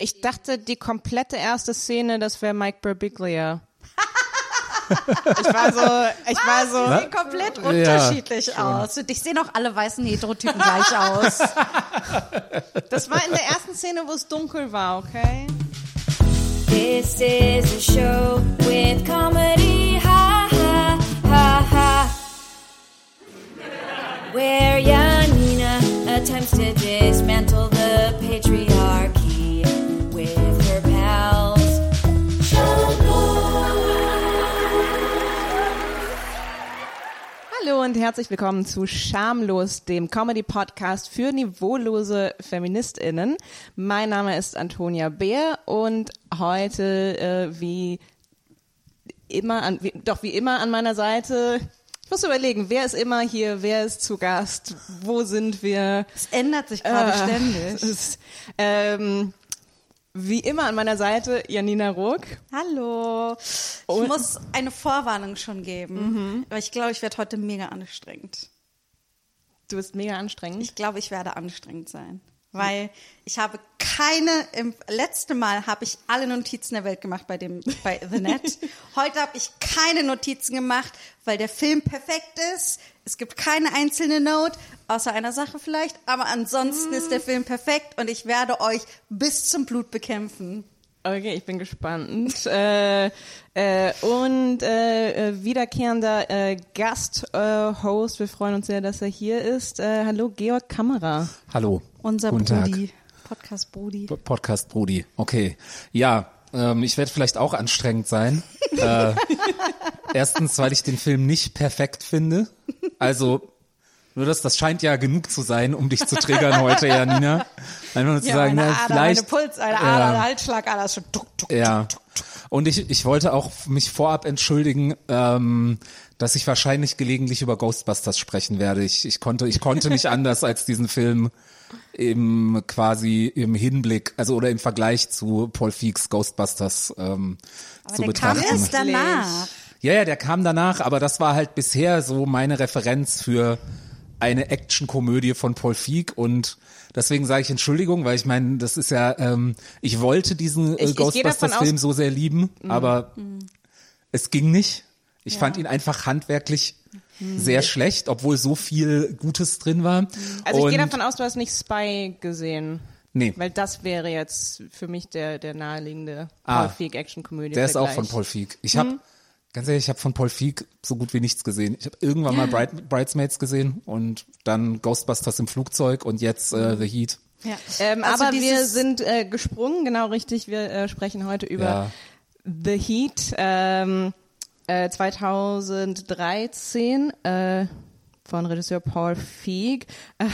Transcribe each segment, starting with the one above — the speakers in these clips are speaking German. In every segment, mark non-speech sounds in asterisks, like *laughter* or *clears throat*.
ich dachte, die komplette erste Szene, das wäre Mike Birbiglia. ich war so, ich war so. Die sehen komplett unterschiedlich ja, aus. Und ich sehen auch alle weißen Heterotypen gleich aus. *laughs* Das war in der ersten Szene, wo es dunkel war, okay? This is a show with comedy, ha ha ha ha. Where Janina attempts to Hallo und herzlich willkommen zu Schamlos, dem Comedy-Podcast für niveaulose FeministInnen. Mein Name ist Antonia Beer und heute äh, wie immer an, wie, doch wie immer an meiner Seite. Ich muss überlegen, wer ist immer hier, wer ist zu Gast, wo sind wir? Es ändert sich gerade Äh, ständig. *laughs* ist, ähm, wie immer an meiner Seite Janina Ruck. Hallo. Ich Und- muss eine Vorwarnung schon geben. Aber ich glaube, ich werde heute mega anstrengend. Du bist mega anstrengend. Ich glaube, ich werde anstrengend sein. Weil ich habe keine, im letzte Mal habe ich alle Notizen der Welt gemacht bei dem, bei The Net. *laughs* Heute habe ich keine Notizen gemacht, weil der Film perfekt ist. Es gibt keine einzelne Note, außer einer Sache vielleicht. Aber ansonsten ist der Film perfekt und ich werde euch bis zum Blut bekämpfen. Okay, ich bin gespannt. *laughs* äh, äh, und äh, äh, wiederkehrender äh, Gast-Host, wir freuen uns sehr, dass er hier ist. Äh, hallo, Georg Kamera. Hallo. Unser Guten Tag. Brudi. Podcast Brudi. Podcast Brudi. Okay. Ja, ähm, ich werde vielleicht auch anstrengend sein. *laughs* äh, erstens, weil ich den Film nicht perfekt finde. Also, nur das, das scheint ja genug zu sein, um dich zu triggern heute, Janina. Einfach nur zu sagen, meine na, Ader, vielleicht. meine Puls, eine Ja. Ader, eine Halsschlagader schon tuck, tuck, Ja. Und ich, ich wollte auch mich vorab entschuldigen, ähm, dass ich wahrscheinlich gelegentlich über Ghostbusters sprechen werde. Ich, ich konnte, ich konnte nicht *laughs* anders als diesen Film im quasi im Hinblick, also oder im Vergleich zu Paul Feeks Ghostbusters ähm, zu der kam betrachten. erst danach. Ja, ja, der kam danach, aber das war halt bisher so meine Referenz für eine Actionkomödie von Paul Feig und deswegen sage ich Entschuldigung, weil ich meine, das ist ja, ähm, ich wollte diesen äh, Ghostbusters-Film so sehr lieben, Mhm. aber es ging nicht. Ich fand ihn einfach handwerklich Mhm. sehr schlecht, obwohl so viel Gutes drin war. Also ich gehe davon aus, du hast nicht Spy gesehen. Nee. Weil das wäre jetzt für mich der, der naheliegende Ah. Paul Feig Action-Komödie. Der ist auch von Paul Feig. Ich habe ganz ehrlich, ich habe von Paul Feig so gut wie nichts gesehen. Ich habe irgendwann mal *laughs* Bright, Bridesmaids gesehen und dann Ghostbusters im Flugzeug und jetzt äh, The Heat. Ja. Ähm, Also aber wir sind äh, gesprungen, genau richtig. Wir äh, sprechen heute über Ja. The Heat ähm, äh, 2013 äh, von Regisseur Paul Feig äh,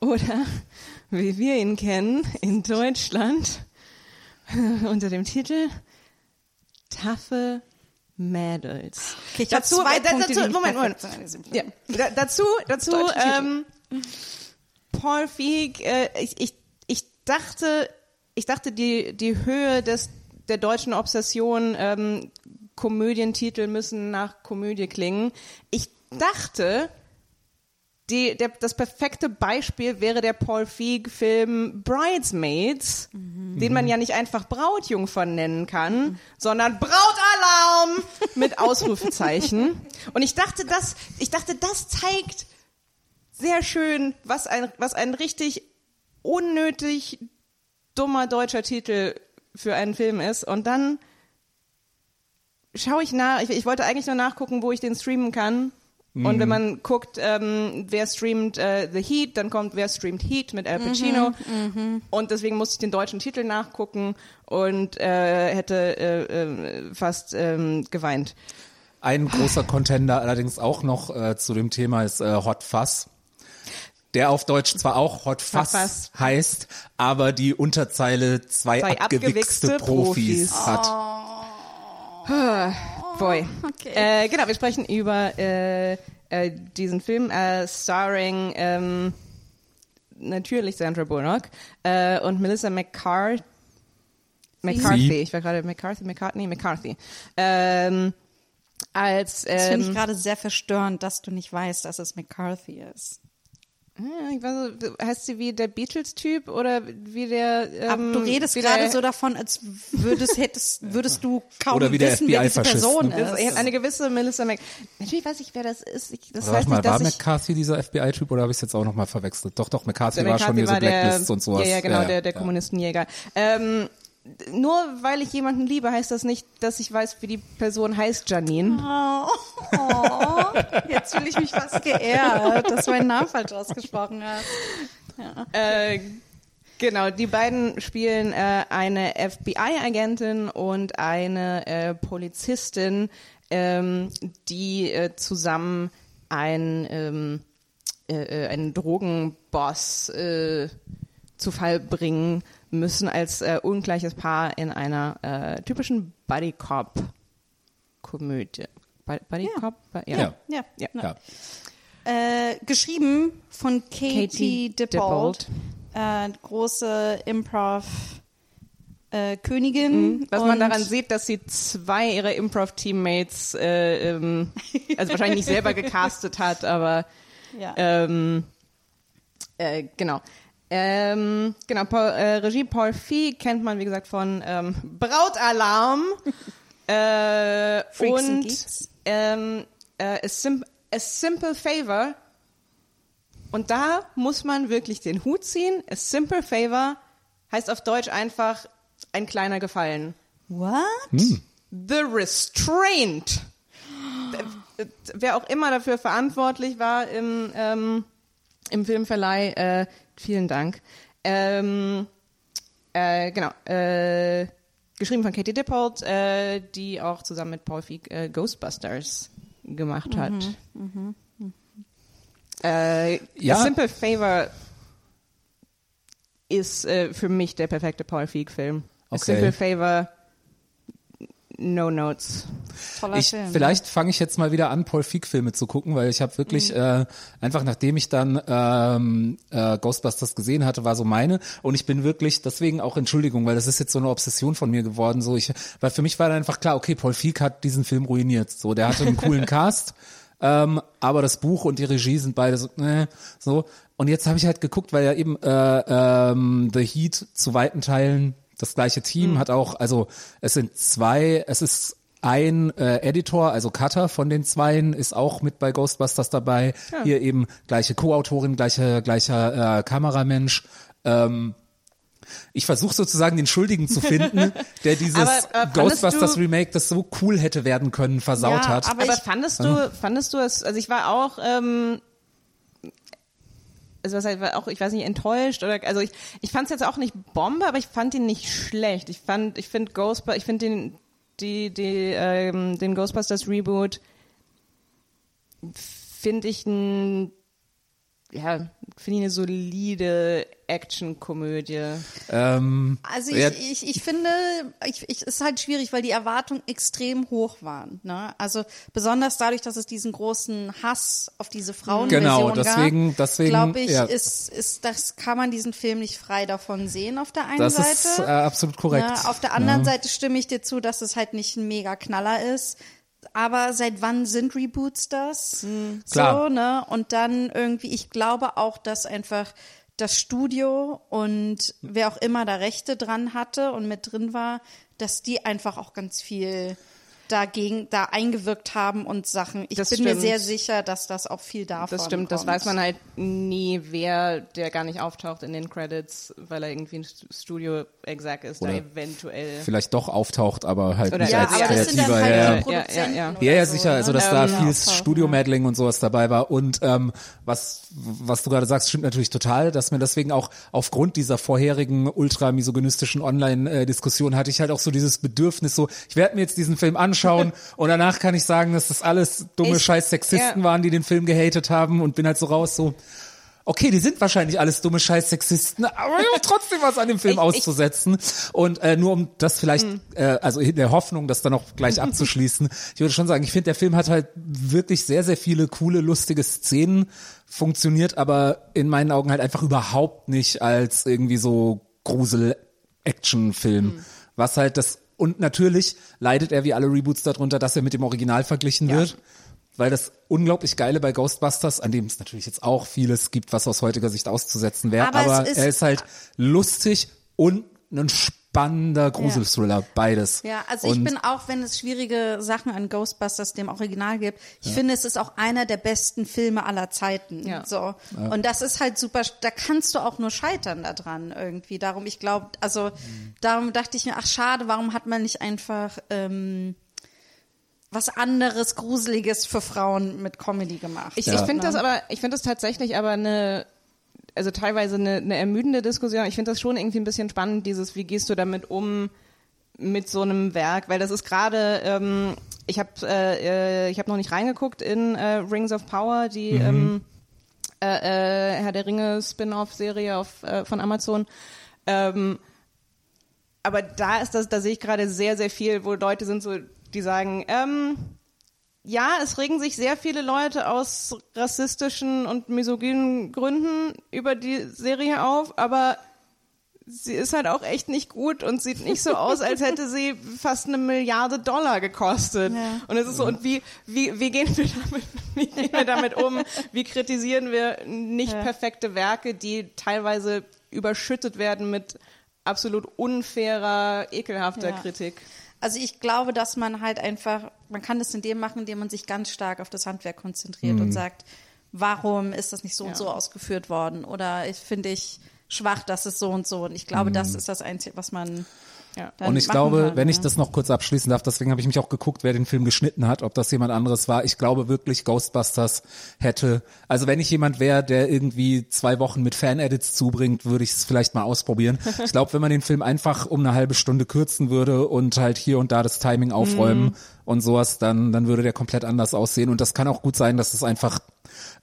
*laughs* oder wie wir ihn kennen in Deutschland *laughs* unter dem Titel Taffe Mädels. Okay, ich dazu, zwei Punkte, dazu, Moment, Moment. Ja, da, dazu, dazu, ähm, Paul Feig, äh, ich, ich, ich dachte, ich dachte, die, die Höhe des, der deutschen Obsession, ähm, Komödientitel müssen nach Komödie klingen. Ich dachte, die, der, das perfekte Beispiel wäre der Paul Feig-Film Bridesmaids, den man ja nicht einfach Brautjungfern nennen kann, sondern Brautalarm mit Ausrufezeichen. *laughs* Und ich dachte, das, ich dachte, das zeigt sehr schön, was ein, was ein richtig unnötig dummer deutscher Titel für einen Film ist. Und dann schaue ich nach, ich, ich wollte eigentlich nur nachgucken, wo ich den streamen kann. Und wenn man guckt, ähm, wer streamt äh, The Heat, dann kommt, wer streamt Heat mit Al Pacino. Und deswegen musste ich den deutschen Titel nachgucken und äh, hätte äh, äh, fast ähm, geweint. Ein großer Contender allerdings auch noch äh, zu dem Thema ist äh, Hot Fuzz. Der auf Deutsch zwar auch Hot Fuzz Fuzz. heißt, aber die Unterzeile zwei, Zwei abgewichste, abgewichste Profis, Profis. hat. Boy. *laughs* Okay. Äh, genau, wir sprechen über äh, äh, diesen Film, äh, starring ähm, natürlich Sandra Bullock äh, und Melissa McCarthy. McCarthy, Sie. ich war gerade McCarthy, McCartney, McCarthy. Ähm, als Das finde ich ähm, gerade sehr verstörend, dass du nicht weißt, dass es McCarthy ist. Ja, ich weiß, nicht, heißt sie wie der Beatles-Typ oder wie der. Ähm, Aber du redest der- gerade so davon, als würdest, hättest, würdest du kaum Oder wie der wissen, wer diese Person ne? Ist. ist eine gewisse Melissa Mac. Natürlich weiß ich, wer das ist. Ich, das Oder heißt mal, nicht, war dass ich. McCarthy dieser FBI-Typ oder habe ich es jetzt auch nochmal verwechselt? Doch, doch, McCarthy Der war schon hier so war der, Blacklist und sowas. Ja, ja, genau, der, der ja. Kommunistenjäger. Ähm, nur weil ich jemanden liebe, heißt das nicht, dass ich weiß, wie die Person heißt, Janine. Oh, oh, jetzt fühle ich mich fast geehrt, dass du meinen Namen falsch ausgesprochen hast. Äh, genau, die beiden spielen äh, eine FBI-Agentin und eine äh, Polizistin, ähm, die äh, zusammen ein, ähm, äh, äh, einen Drogenboss zu Fall bringen müssen als äh, ungleiches Paar in einer äh, typischen Buddy Cop Komödie. Bu- Buddy Ja. Cop? Bu- Ja. Ja. Ja. Ja. Äh, geschrieben von Katie, Katie Dippold, äh, große Improv äh, Königin. Was man daran sieht, dass sie zwei ihrer Improv-Teammates, äh, ähm, also wahrscheinlich nicht selber gecastet hat, aber Ja. ähm, äh, genau. Ähm, genau, Paul, äh, Regie Paul Fee kennt man, wie gesagt, von ähm, Brautalarm *laughs* äh, Freaks and und Geeks. ähm, äh, a, Sim a Simple Favor. Und da muss man wirklich den Hut ziehen. A Simple Favor heißt auf Deutsch einfach ein kleiner Gefallen. What? The Restraint. Wer auch immer dafür verantwortlich war im, ähm, im Filmverleih, äh, vielen Dank. Ähm, äh, genau. Äh, geschrieben von Katie Dippold, äh, die auch zusammen mit Paul Feig äh, Ghostbusters gemacht hat. Äh, Ja. Simple Favor ist äh, für mich der perfekte Paul Feig-Film. Okay. Simple Favor, no notes. Toller Ich, Film. vielleicht fange ich jetzt mal wieder an, Paul Feig-Filme zu gucken, weil ich habe wirklich Mhm. äh, einfach nachdem ich dann ähm, äh, Ghostbusters gesehen hatte, war so meine und ich bin wirklich deswegen auch Entschuldigung, weil das ist jetzt so eine Obsession von mir geworden. So ich, weil für mich war dann einfach klar, okay, Paul Feig hat diesen Film ruiniert. So, der hatte einen coolen *laughs* Cast. Ähm, aber das Buch und die Regie sind beide so, äh, so. Und jetzt habe ich halt geguckt, weil ja eben äh, ähm, The Heat zu weiten Teilen das gleiche Team hat auch, also es sind zwei, es ist ein äh, Editor, also Cutter von den Zweien, ist auch mit bei Ghostbusters dabei. Hier eben gleiche Co-Autorin, gleiche, gleicher äh, Kameramensch. Ähm, ich versuche sozusagen den Schuldigen zu finden, *laughs* der dieses Aber, äh, Ghostbusters du- Remake, das so cool hätte werden können, versaut Ja, hat. aber Aber ich- fandest du, fandest du es, also ich war auch, ähm, also was war auch, ich weiß nicht, enttäuscht oder, also ich, ich fand es jetzt auch nicht Bombe, aber ich fand ihn nicht schlecht. Ich fand, ich finde Ghostbusters, ich finde den, die, die, ähm, den Ghostbusters Reboot finde ich ein, ja, finde ich eine solide Actionkomödie. ähm, Also ich, ja, ich, ich finde, ich, ich, es ist halt schwierig, weil die Erwartungen extrem hoch waren. Ne? Also besonders dadurch, dass es diesen großen Hass auf diese Frauenversion Genau, gab. deswegen- deswegen, glaube ich, ja. ist, ist, das kann man diesen Film nicht frei davon sehen auf der einen das Seite. ist äh, absolut korrekt. Ne? Auf der anderen Ja. Seite stimme ich dir zu, dass es halt nicht ein mega Knaller ist. Aber seit wann sind Reboots das? Klar. So, ne? Und dann irgendwie, ich glaube auch, dass einfach das Studio und wer auch immer da Rechte dran hatte und mit drin war, dass die einfach auch ganz viel dagegen, da eingewirkt haben und Sachen. Ich Das bin mir stimmt. sehr sicher, dass das auch viel davon Das stimmt, das kommt. weiß man halt nie, wer der gar nicht auftaucht in den Credits, weil er irgendwie ein Studio-Exec ist, da Oder eventuell. vielleicht doch auftaucht, aber halt Oder- nicht Ja, als aber das sind dann kreativer. halt ja, ja. Ja, ja, ja. oder Ja, ja, so, sicher. ne? Also, dass da viel auftauchen, Studio-Medling und sowas dabei war. Und ähm, was, was du gerade sagst, stimmt natürlich total, dass mir deswegen auch aufgrund dieser vorherigen ultra-misogynistischen Online-Diskussion hatte ich halt auch so dieses Bedürfnis, so, ich werde mir jetzt diesen Film anschauen und danach kann ich sagen, dass das alles dumme Ich- scheiß Sexisten ja. waren, die den Film gehatet haben und bin halt so raus, so, Okay, die sind wahrscheinlich alles dumme scheiß Sexisten, aber ich hab *laughs* trotzdem was an dem Film Ich- auszusetzen. Und äh, nur um das vielleicht, äh, also in der Hoffnung, das dann auch gleich *laughs* abzuschließen, ich würde schon sagen, ich finde, der Film hat halt wirklich sehr, sehr viele coole, lustige Szenen, funktioniert aber in meinen Augen halt einfach überhaupt nicht als irgendwie so Grusel-Action-Film. Was halt das, und natürlich leidet er wie alle Reboots darunter, dass er mit dem Original verglichen wird. weil das unglaublich Geile bei Ghostbusters, an dem es natürlich jetzt auch vieles gibt, was aus heutiger Sicht auszusetzen wäre, Aber es aber, ist- er ist halt lustig und ein spannender Gruselthriller, beides. Ja, also ich und bin auch, wenn es schwierige Sachen an Ghostbusters dem Original gibt, ich finde, es ist auch einer der besten Filme aller Zeiten. Ja. So. Und das ist halt super, da kannst du auch nur scheitern daran irgendwie. Darum, ich glaube, also darum dachte ich mir, ach schade, warum hat man nicht einfach ähm, was anderes, Gruseliges für Frauen mit Comedy gemacht? Ich, Ja. ich finde das aber, ich finde das tatsächlich aber eine, also teilweise eine, eine ermüdende Diskussion. Ich finde das schon irgendwie ein bisschen spannend, dieses, wie gehst du damit um mit so einem Werk, weil das ist gerade, ähm, ich habe äh, äh, ich habe noch nicht reingeguckt in äh, Rings of Power, die ähm, äh, äh, Herr der Ringe Spin-off-Serie auf äh, von Amazon. Ähm, aber da ist das, da sehe ich gerade sehr, sehr viel, wo Leute sind so, die sagen, ähm, ja, es regen sich sehr viele Leute aus rassistischen und misogynen Gründen über die Serie auf, aber sie ist halt auch echt nicht gut und sieht nicht so aus, als hätte sie fast eine Milliarde Dollar gekostet. Ja. Und es ist so, und wie, wie, wie gehen wir damit, *laughs* wie gehen wir damit um? Wie kritisieren wir nicht Ja. perfekte Werke, die teilweise überschüttet werden mit absolut unfairer, ekelhafter Ja. Kritik? Also ich glaube, dass man halt einfach, man kann das in dem machen, indem man sich ganz stark auf das Handwerk konzentriert und sagt, warum ist das nicht so und Ja. so ausgeführt worden? Oder ich finde ich schwach, dass es so und so. Und ich glaube, das ist das Einzige, was man Ja. Und ich glaube, kann, wenn ich ja. das noch kurz abschließen darf, deswegen habe ich mich auch geguckt, wer den Film geschnitten hat, ob das jemand anderes war. Ich glaube wirklich, Ghostbusters hätte, also wenn ich jemand wäre, der irgendwie zwei Wochen mit Fan-Edits zubringt, würde ich es vielleicht mal ausprobieren. *laughs* Ich glaube, wenn man den Film einfach um eine halbe Stunde kürzen würde und halt hier und da das Timing aufräumen und sowas, dann, dann würde der komplett anders aussehen. Und das kann auch gut sein, dass es einfach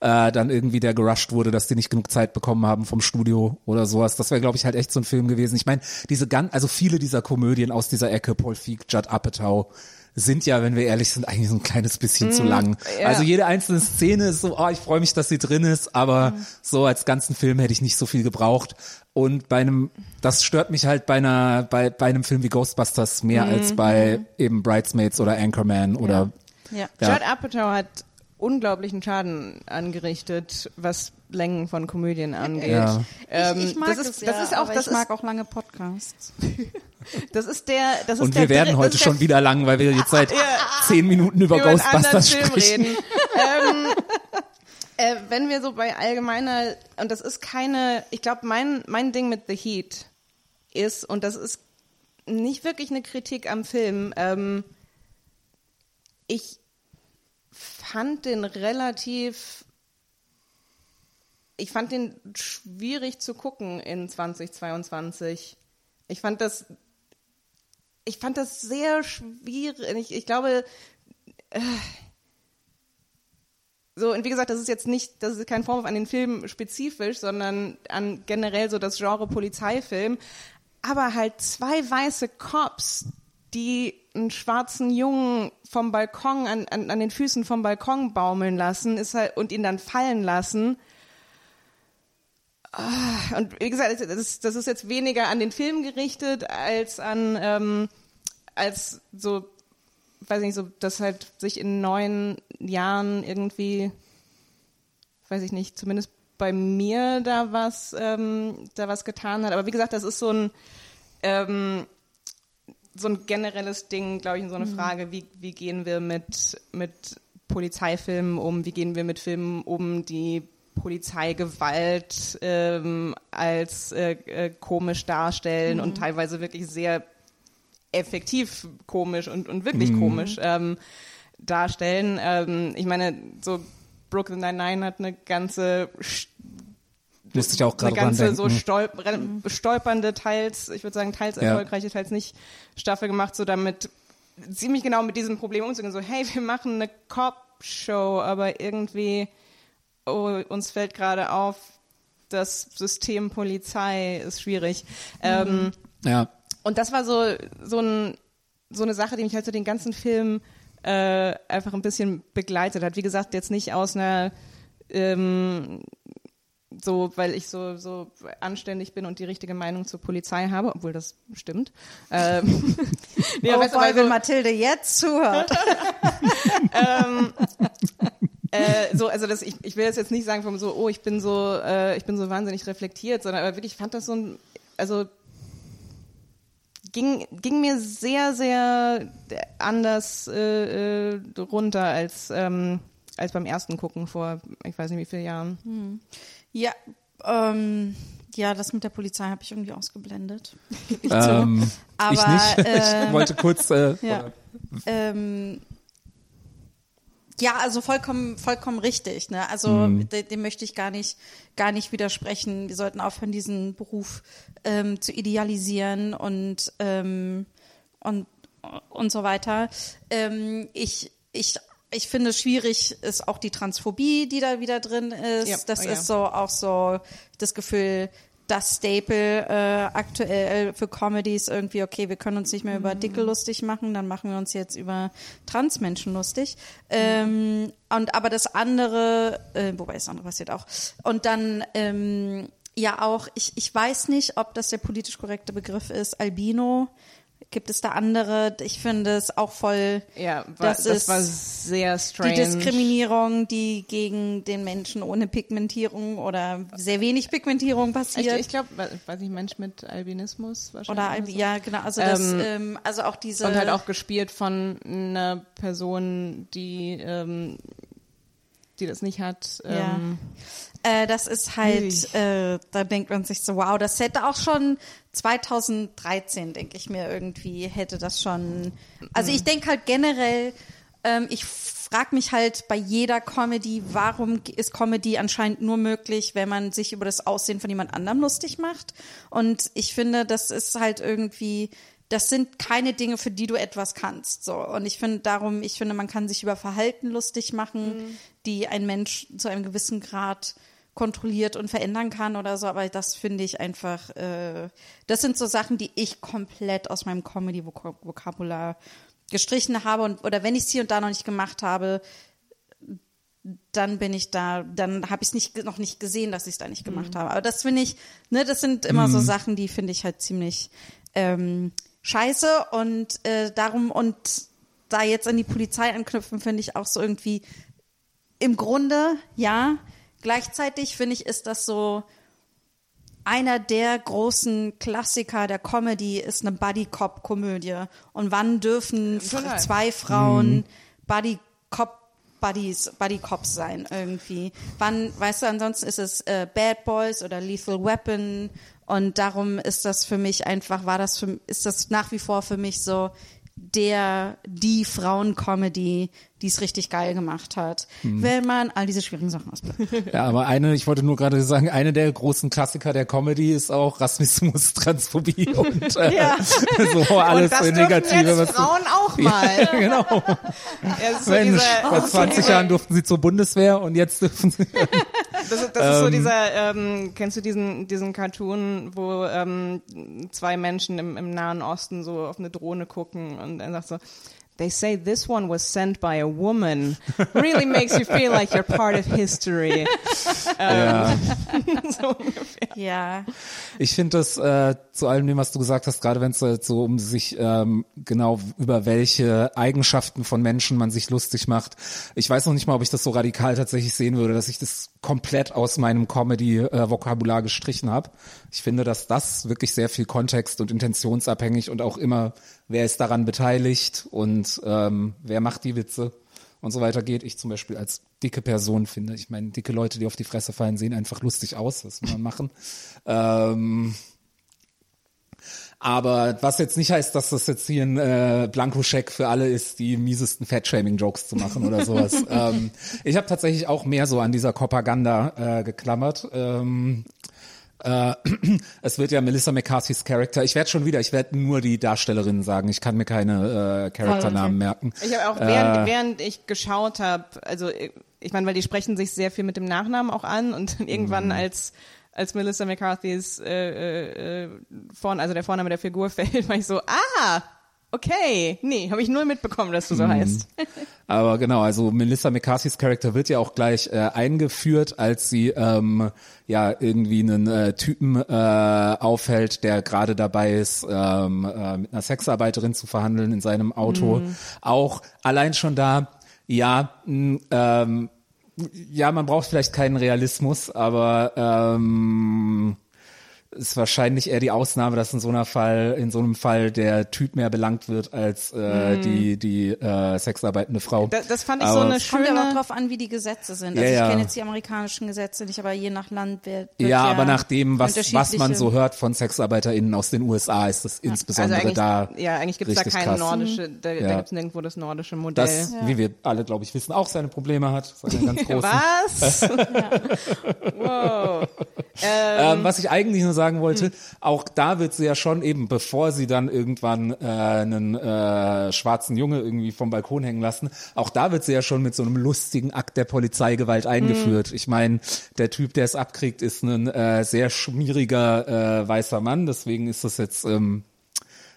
äh, dann irgendwie der gerusht wurde, dass die nicht genug Zeit bekommen haben vom Studio oder sowas. Das wäre, glaube ich, halt echt so ein Film gewesen. Ich meine, diese ganz, also viele dieser Komödien aus dieser Ecke, Paul Feig, Judd Apatow, sind ja, wenn wir ehrlich sind, eigentlich so ein kleines bisschen zu lang. ja. Also jede einzelne Szene ist so, oh, ich freue mich, dass sie drin ist, aber so als ganzen Film hätte ich nicht so viel gebraucht. Und bei einem, das stört mich halt bei einer, bei, bei einem Film wie Ghostbusters mehr als bei eben Bridesmaids oder Anchorman oder Ja. Ja. Judd Apatow hat unglaublichen Schaden angerichtet, was Längen von Komödien angeht. Ja. Ähm, ich, ich mag das ist, ja, das ist auch, aber das ich mag ist, auch lange Podcasts. *laughs* das ist der, das ist Und der wir werden dritte- heute schon der wieder lang, weil wir jetzt seit *laughs* zehn Minuten über, über Ghostbusters sprechen. reden. *laughs* ähm, äh, wenn wir so bei allgemeiner, und das ist keine, ich glaube, mein, mein Ding mit The Heat ist, und das ist nicht wirklich eine Kritik am Film, ähm, ich fand den relativ, ich fand den schwierig zu gucken in 2022. Ich fand das, ich fand das sehr schwierig. Ich, ich glaube, äh, so, und wie gesagt, das ist jetzt nicht, das ist kein Vorwurf an den Film spezifisch, sondern an generell so das Genre Polizeifilm. Aber halt zwei weiße Cops, die einen schwarzen Jungen vom Balkon, an, an, an den Füßen vom Balkon baumeln lassen, ist halt, und ihn dann fallen lassen. Ah, Und wie gesagt, das ist, das ist jetzt weniger an den Film gerichtet als an, ähm, als so, weiß nicht, so, dass halt sich in neun Jahren irgendwie, weiß ich nicht, zumindest bei mir da was, ähm, da was getan hat. Aber wie gesagt, das ist so ein, ähm, so ein generelles Ding, glaube ich, in so eine Frage, wie, wie gehen wir mit, mit Polizeifilmen um, wie gehen wir mit Filmen um, die Polizeigewalt ähm, als äh, äh, komisch darstellen und teilweise wirklich sehr effektiv komisch und, und wirklich komisch ähm, darstellen. Ähm, ich meine, so Brooklyn Nine-Nine hat eine ganze Musste ich auch eine gerade dran ganze so stolp re- stolpernde, teils, ich würde sagen, teils Ja. erfolgreiche, teils nicht Staffel gemacht, so damit ziemlich genau mit diesem Problem umzugehen. So, hey, wir machen eine Cop-Show, aber irgendwie, oh, uns fällt gerade auf, das System Polizei ist schwierig. Ähm, ja. und das war so, so, ein, so eine Sache, die mich halt so den ganzen Film äh, einfach ein bisschen begleitet hat. Wie gesagt, jetzt nicht aus einer ähm, so, weil ich so, so anständig bin und die richtige Meinung zur Polizei habe, obwohl das stimmt. Ähm, *laughs* nee, oh boy, aber wenn so- Mathilde jetzt zuhört. *laughs* *laughs* äh, so, also das, ich, ich will das jetzt nicht sagen vom so, oh, ich bin so, äh, ich bin so wahnsinnig reflektiert, sondern aber wirklich ich fand das so ein, also ging, ging mir sehr, sehr anders äh, äh, runter als, ähm, als beim ersten Gucken vor, ich weiß nicht wie viele Jahren. Ja, ähm, ja, das mit der Polizei habe ich irgendwie ausgeblendet. Geb ich Ähm, *laughs* ich nicht. *laughs* ich ähm, wollte kurz. Äh, *laughs* Ja. Ähm, ja, also vollkommen, vollkommen richtig. Ne? Also de- dem möchte ich gar nicht, gar nicht widersprechen. Wir sollten aufhören, diesen Beruf ähm, zu idealisieren und ähm, und und so weiter. Ähm, ich ich ich finde schwierig ist auch die Transphobie, die da wieder drin ist. Ja, Das oh ja. ist so auch so das Gefühl, das Staple äh, aktuell für Comedies irgendwie, okay, wir können uns nicht mehr über Dicke lustig machen, dann machen wir uns jetzt über Transmenschen lustig. Ähm, und aber das andere, äh, wobei das andere passiert auch. Und dann ähm, ja auch, ich, ich weiß nicht, ob das der politisch korrekte Begriff ist, Albino. Gibt es da andere? Ich finde es auch voll. Ja, war, das, das, ist war sehr strange. die Diskriminierung, die gegen den Menschen ohne Pigmentierung oder sehr wenig Pigmentierung Ich, passiert. ich glaube, weiß nicht, Mensch mit Albinismus wahrscheinlich. oder so. ja, genau. Also das, Ähm, ähm, also auch diese. Und halt auch gespielt von einer Person, die, ähm, die das nicht hat. Ja. Ähm, Äh, das ist halt, äh, da denkt man sich so, wow, das hätte auch schon 2013, denke ich mir irgendwie, hätte das schon. Also ich denke halt generell, ähm, ich frage mich halt bei jeder Comedy, warum ist Comedy anscheinend nur möglich, wenn man sich über das Aussehen von jemand anderem lustig macht? Und ich finde, das ist halt irgendwie, das sind keine Dinge, für die du etwas kannst. So. Und ich finde darum, ich finde, man kann sich über Verhalten lustig machen, die ein Mensch zu einem gewissen Grad kontrolliert und verändern kann oder so, aber das finde ich einfach, äh, das sind so Sachen, die ich komplett aus meinem Comedy-Vokabular gestrichen habe und oder wenn ich es hier und da noch nicht gemacht habe, dann bin ich da, dann habe ich es nicht, noch nicht gesehen, dass ich es da nicht gemacht habe. Aber das finde ich, ne, das sind immer so Sachen, die finde ich halt ziemlich ähm, scheiße und äh, darum und da jetzt an die Polizei anknüpfen, finde ich auch so irgendwie im Grunde, ja. Gleichzeitig finde ich, ist das so einer der großen Klassiker der Comedy ist eine Buddy Cop Komödie. Und wann dürfen Total. zwei Frauen Buddy Cop Buddies, Buddy Cops sein irgendwie? Wann, weißt du, ansonsten ist es äh, Bad Boys oder Lethal Weapon und darum ist das für mich einfach, war das für, ist das nach wie vor für mich so der, die Frauen-Comedy, die es richtig geil gemacht hat. Wenn man all diese schwierigen Sachen ausbleibt. *laughs* Ja, aber eine, ich wollte nur gerade sagen, eine der großen Klassiker der Comedy ist auch Rassismus, *laughs* Transphobie und äh, Ja. *laughs* so alles und das so Negative. jetzt was Frauen auch mal. Ja, genau. Ja, ist so Mensch, dieser- vor 20 Jahren durften sie zur Bundeswehr und jetzt dürfen sie. Das ist, das ist so dieser, ähm, kennst du diesen, diesen Cartoon, wo ähm, zwei Menschen im, im Nahen Osten so auf eine Drohne gucken und er sagt so, They say this one was sent by a woman. Really makes you feel like you're part of history. *laughs* Ja. *laughs* so ungefähr. Ja. Ich finde das äh, zu allem dem, was du gesagt hast, gerade wenn es halt so um sich ähm, genau über welche Eigenschaften von Menschen man sich lustig macht. Ich weiß noch nicht mal, ob ich das so radikal tatsächlich sehen würde, dass ich das komplett aus meinem Comedy-Vokabular gestrichen habe. Ich finde, dass das wirklich sehr viel Kontext und intentionsabhängig und auch immer, wer ist daran beteiligt und ähm, wer macht die Witze und so weiter geht. Ich zum Beispiel als dicke Person finde, ich meine, dicke Leute, die auf die Fresse fallen, sehen einfach lustig aus. Das will man machen. ähm, aber was jetzt nicht heißt, dass das jetzt hier ein äh, Blankoscheck für alle ist, die miesesten Fat-Shaming-Jokes zu machen oder sowas. *laughs* ähm, ich habe tatsächlich auch mehr so an dieser Propaganda äh, geklammert. Ähm, äh, *clears throat* es wird ja Melissa McCarthy's Charakter. Ich werde schon wieder, ich werde nur die Darstellerin sagen. Ich kann mir keine äh, Charakternamen merken. Ich habe auch, während, während ich geschaut habe, also ich meine, weil die sprechen sich sehr viel mit dem Nachnamen auch an und dann *laughs* irgendwann als als Melissa McCarthy's äh, äh, äh, Vorn, also der Vorname der Figur *laughs* fällt, war ich so, ah, okay. Nee, habe ich null mitbekommen, dass du so heißt. *laughs* Aber genau, also Melissa McCarthy's Charakter wird ja auch gleich äh, eingeführt, als sie ähm, ja irgendwie einen äh, Typen äh, aufhält, der gerade dabei ist, ähm, äh, mit einer Sexarbeiterin zu verhandeln in seinem Auto. Auch allein schon da, ja, mh, ähm, ja, man braucht vielleicht keinen Realismus, aber ähm, ist wahrscheinlich eher die Ausnahme, dass in so einer Fall, in so einem Fall der Typ mehr belangt wird als äh, die die äh, sexarbeitende Frau. Da, das fand ich Aber- so eine Kommt ja auch schöne. drauf an, wie die Gesetze sind. Ja, Also ich ja. kenne jetzt die amerikanischen Gesetze nicht, aber je nach Land wird, wird Ja, aber nach dem, was, was man so hört von SexarbeiterInnen aus den USA, ist das Also insbesondere eigentlich, da. ja, eigentlich gibt's da richtig kein krass. nordische, da, da Ja. gibt's nirgendwo das nordische Modell. Das, wie wir alle, glaube ich, wissen, auch seine Probleme hat. Seine ganz *laughs* großen. Was? *laughs* wow. Ähm, was ich eigentlich nur sagen wollte, Hm. auch da wird sie ja schon eben, bevor sie dann irgendwann äh, einen äh, schwarzen Junge irgendwie vom Balkon hängen lassen, auch da wird sie ja schon mit so einem lustigen Akt der Polizeigewalt Hm. eingeführt. Ich meine, der Typ, der es abkriegt, ist ein äh, sehr schmieriger äh, weißer Mann, deswegen ist das jetzt ähm,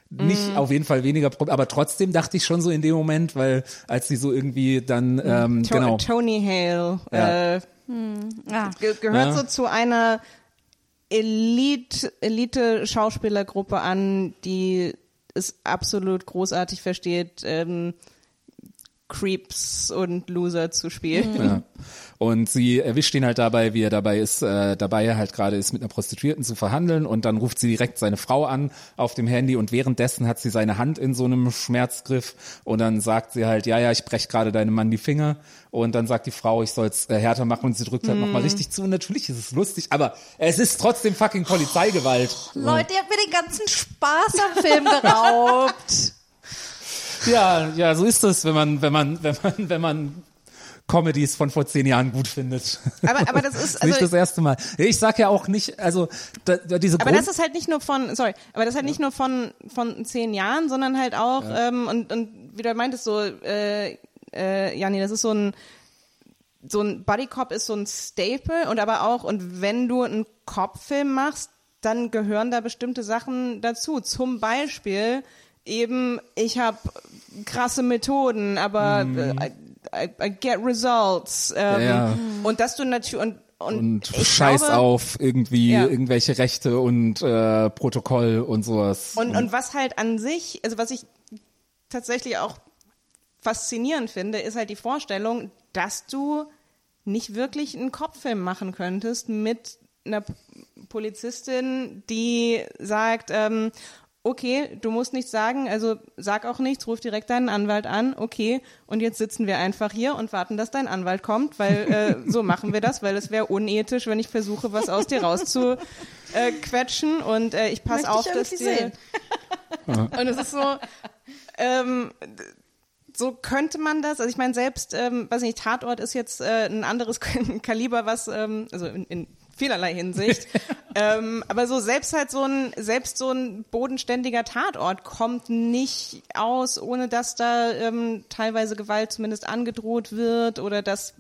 nicht Hm. auf jeden Fall weniger, aber trotzdem dachte ich schon so in dem Moment, weil als sie so irgendwie dann ähm, To genau Tony Hale Ja. äh, Ja. ge gehört Ja. so zu einer Elite, Elite Schauspielergruppe an, die es absolut großartig versteht, ähm, Creeps und Loser zu spielen. Ja. *laughs* Und sie erwischt ihn halt dabei, wie er dabei ist, äh, dabei halt gerade ist, mit einer Prostituierten zu verhandeln. Und dann ruft sie direkt seine Frau an auf dem Handy. Und währenddessen hat sie seine Hand in so einem Schmerzgriff. Und dann sagt sie halt, ja, ja, ich brech gerade deinem Mann die Finger. Und dann sagt die Frau, ich soll's äh, härter machen. Und sie drückt halt nochmal richtig zu. Und natürlich ist es lustig, aber es ist trotzdem fucking Polizeigewalt. Leute, ihr habt mir den ganzen Spaß am Film geraubt. *laughs* Ja, ja, so ist es, wenn man, wenn man, wenn man, wenn man Comedies von vor zehn Jahren gut findet. Aber, aber das *laughs* ist, nicht also, das erste Mal. Ich sag ja auch nicht, also da, da diese aber Grund das ist halt nicht nur von, sorry, aber das ist halt nicht nur von, von zehn Jahren, sondern halt auch, ähm, und, und wie du meintest, so, äh, äh, Jani, das ist so ein, so ein Buddy Cop ist so ein Staple und aber auch, und wenn du einen Cop-Film machst, dann gehören da bestimmte Sachen dazu. Zum Beispiel eben, ich habe krasse Methoden, aber äh, I, I, get results. Ähm, Ja. Und dass du natürlich, und, und, und Scheiß glaube, auf irgendwie Ja. irgendwelche Rechte und äh, Protokoll und sowas. Und, und was halt an sich, also was ich tatsächlich auch faszinierend finde, ist halt die Vorstellung, dass du nicht wirklich einen Kopffilm machen könntest mit einer Polizistin, die sagt, ähm, okay, du musst nichts sagen, also sag auch nichts, ruf direkt deinen Anwalt an, okay, und jetzt sitzen wir einfach hier und warten, dass dein Anwalt kommt, weil äh, so machen wir das, weil es wäre unethisch, wenn ich versuche, was aus dir rauszuquetschen äh, und äh, ich passe auf, ich dass dir und es ist so, ähm, so könnte man das, also ich meine selbst, ähm, weiß nicht, Tatort ist jetzt äh, ein anderes *laughs* Kaliber, was, ähm, also in, in vielerlei Hinsicht, *laughs* ähm, aber so selbst halt so ein, selbst so ein bodenständiger Tatort kommt nicht aus, ohne dass da ähm, teilweise Gewalt zumindest angedroht wird oder dass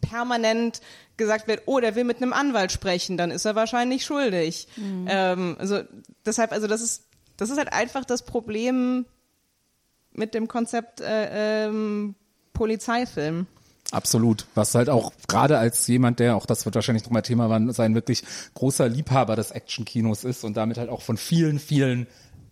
permanent gesagt wird, oh, der will mit einem Anwalt sprechen, dann ist er wahrscheinlich schuldig. Ähm, also deshalb, also das ist, das ist halt einfach das Problem mit dem Konzept äh, ähm, Polizeifilm. Absolut. Was halt auch gerade als jemand, der, auch das wird wahrscheinlich nochmal Thema sein, wirklich großer Liebhaber des Actionkinos ist und damit halt auch von vielen, vielen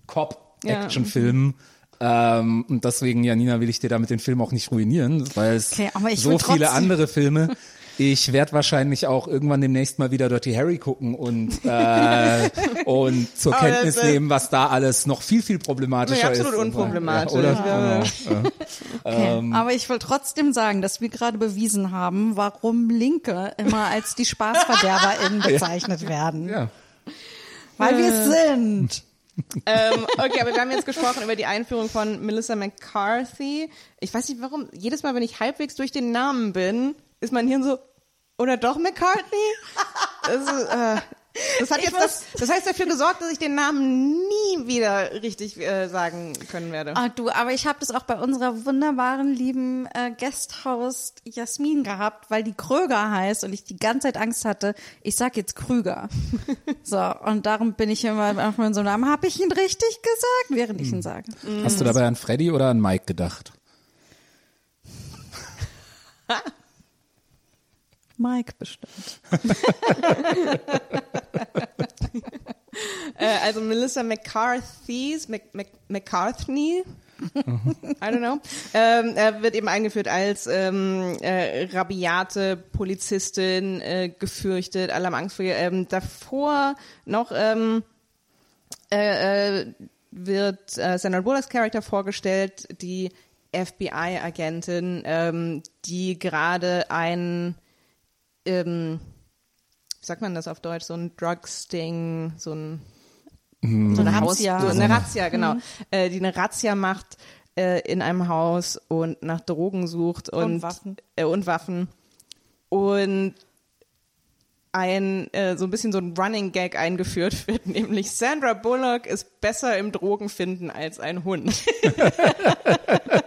Cop-Actionfilmen. Ähm, und deswegen, Janina, will ich dir damit den Film auch nicht ruinieren, weil es Okay, so viele andere Filme. *laughs* Ich werde wahrscheinlich auch irgendwann demnächst mal wieder Dirty Harry gucken und äh, *laughs* und zur Oh, Kenntnis das, äh, nehmen, was da alles noch viel viel problematischer Nee, absolut ist. und- unproblematisch. Ja, oder? Ja. Genau. *laughs* Okay. Ähm. Aber ich will trotzdem sagen, dass wir gerade bewiesen haben, warum Linke immer als die SpaßverderberInnen *laughs* bezeichnet werden. Ja. Weil wir es sind. ähm, okay, aber wir haben jetzt gesprochen über die Einführung von Melissa McCarthy. Ich weiß nicht warum, jedes Mal, wenn ich halbwegs durch den Namen bin, ist mein Hirn so, oder doch McCartney? Das ist, äh, Das hat Ich jetzt das, das heißt dafür gesorgt, dass ich den Namen nie wieder richtig äh, sagen können werde. Ah, du, aber ich habe das auch bei unserer wunderbaren, lieben äh, Guesthost Jasmin gehabt, weil die Kröger heißt und ich die ganze Zeit Angst hatte, ich sag jetzt Krüger. *laughs* so, und darum bin ich immer auf meinen so Namen, habe ich ihn richtig gesagt, während ich ihn sage. Hast du dabei an Freddy oder an Mike gedacht? *laughs* Mike bestimmt. *laughs* Äh, also Melissa McCarthy's, Mc, Mc, McCartney, I don't know, ähm, er wird eben eingeführt als ähm, äh, rabiate Polizistin, äh, gefürchtet, alle haben Angst vor ihr. Ähm, davor noch ähm, äh, äh, wird äh, Sandra Bullocks Charakter vorgestellt, die FBI-Agentin, ähm, die gerade ein ähm, wie sagt man das auf Deutsch, so ein Drugsting, so ein so eine Razzia. so eine Razzia, genau, äh, die eine Razzia macht äh, in einem Haus und nach Drogen sucht und, Und Waffen. Äh, und Waffen und ein äh, so ein bisschen so ein Running Gag eingeführt wird, *laughs* nämlich Sandra Bullock ist besser im Drogenfinden als ein Hund. *laughs* *laughs*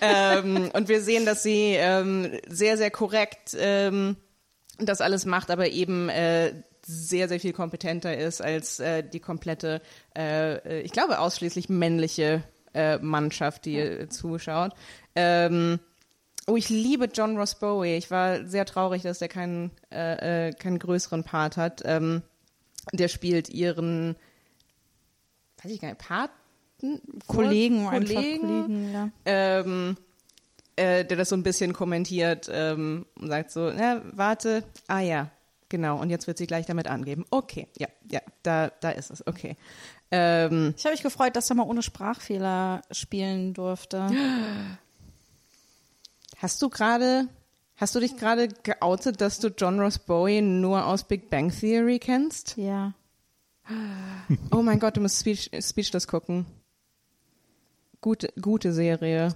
ähm, und wir sehen, dass sie ähm, sehr, sehr korrekt ähm, das alles macht, aber eben äh, sehr, sehr viel kompetenter ist als äh, die komplette, äh, ich glaube ausschließlich männliche äh, Mannschaft, die äh, zuschaut. Ähm, oh, ich liebe John Ross Bowie. Ich war sehr traurig, dass er keinen, äh, äh, keinen größeren Part hat. Ähm, der spielt ihren, weiß ich gar nicht, Paten? Kollegen, einfach Kollegen, Kollegen, ja. ähm, äh, der das so ein bisschen kommentiert ähm, und sagt so, na, warte, ah ja, genau, und jetzt wird sie gleich damit angeben. Okay, ja, ja, da, da ist es, okay. Ähm, Ich habe mich gefreut, dass er mal ohne Sprachfehler spielen durfte. hast du gerade, hast du dich gerade geoutet, dass du John Ross Bowie nur aus Big Bang Theory kennst? Ja. Oh mein Gott, du musst Speech, Speechless gucken. Gute, gute Serie.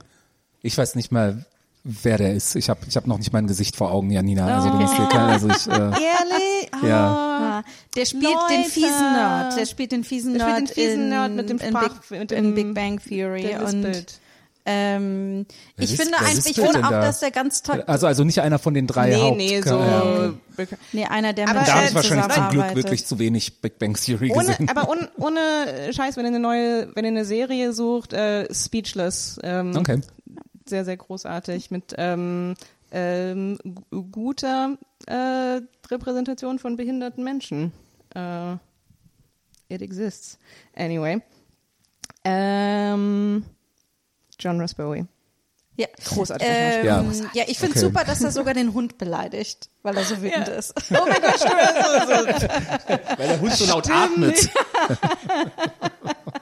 Ich weiß nicht mal, wer der ist. Ich habe ich hab noch nicht mein Gesicht vor Augen, Janina. Also du musst dir keine, also ich, äh, *laughs* Ehrlich? ja. Ah, der spielt den Leute. fiesen Nerd. Der spielt den fiesen Der Nerd. spielt den fiesen in, Nerd mit dem in, Sprach- Big, mit in dem- Big Bang Theory. Der Und lispelt. Ähm, ich finde einfach, ich finde auch, da? dass der ganz toll. Also, also nicht einer von den drei Nee, Haupt. nee, Ja, so. okay. Nee, einer, der Aber mit äh, Da habe ich wahrscheinlich zum Glück wirklich zu wenig Big Bang Theory Ohne, gesehen. aber ohne, ohne Scheiß, wenn ihr eine neue, wenn ihr eine Serie sucht, äh, Speechless, ähm, Okay. sehr, sehr großartig mit ähm, ähm, gu- guter äh, Repräsentation von behinderten Menschen. Äh, it exists. Anyway. Ähm, John Ross Bowie. Ja. Großartig. Ähm, Ja. ja. ich finde Okay. super, dass er sogar den Hund beleidigt, weil er so wütend ist. Oh mein Gott, stimmt. *laughs* Weil der Hund so laut atmet.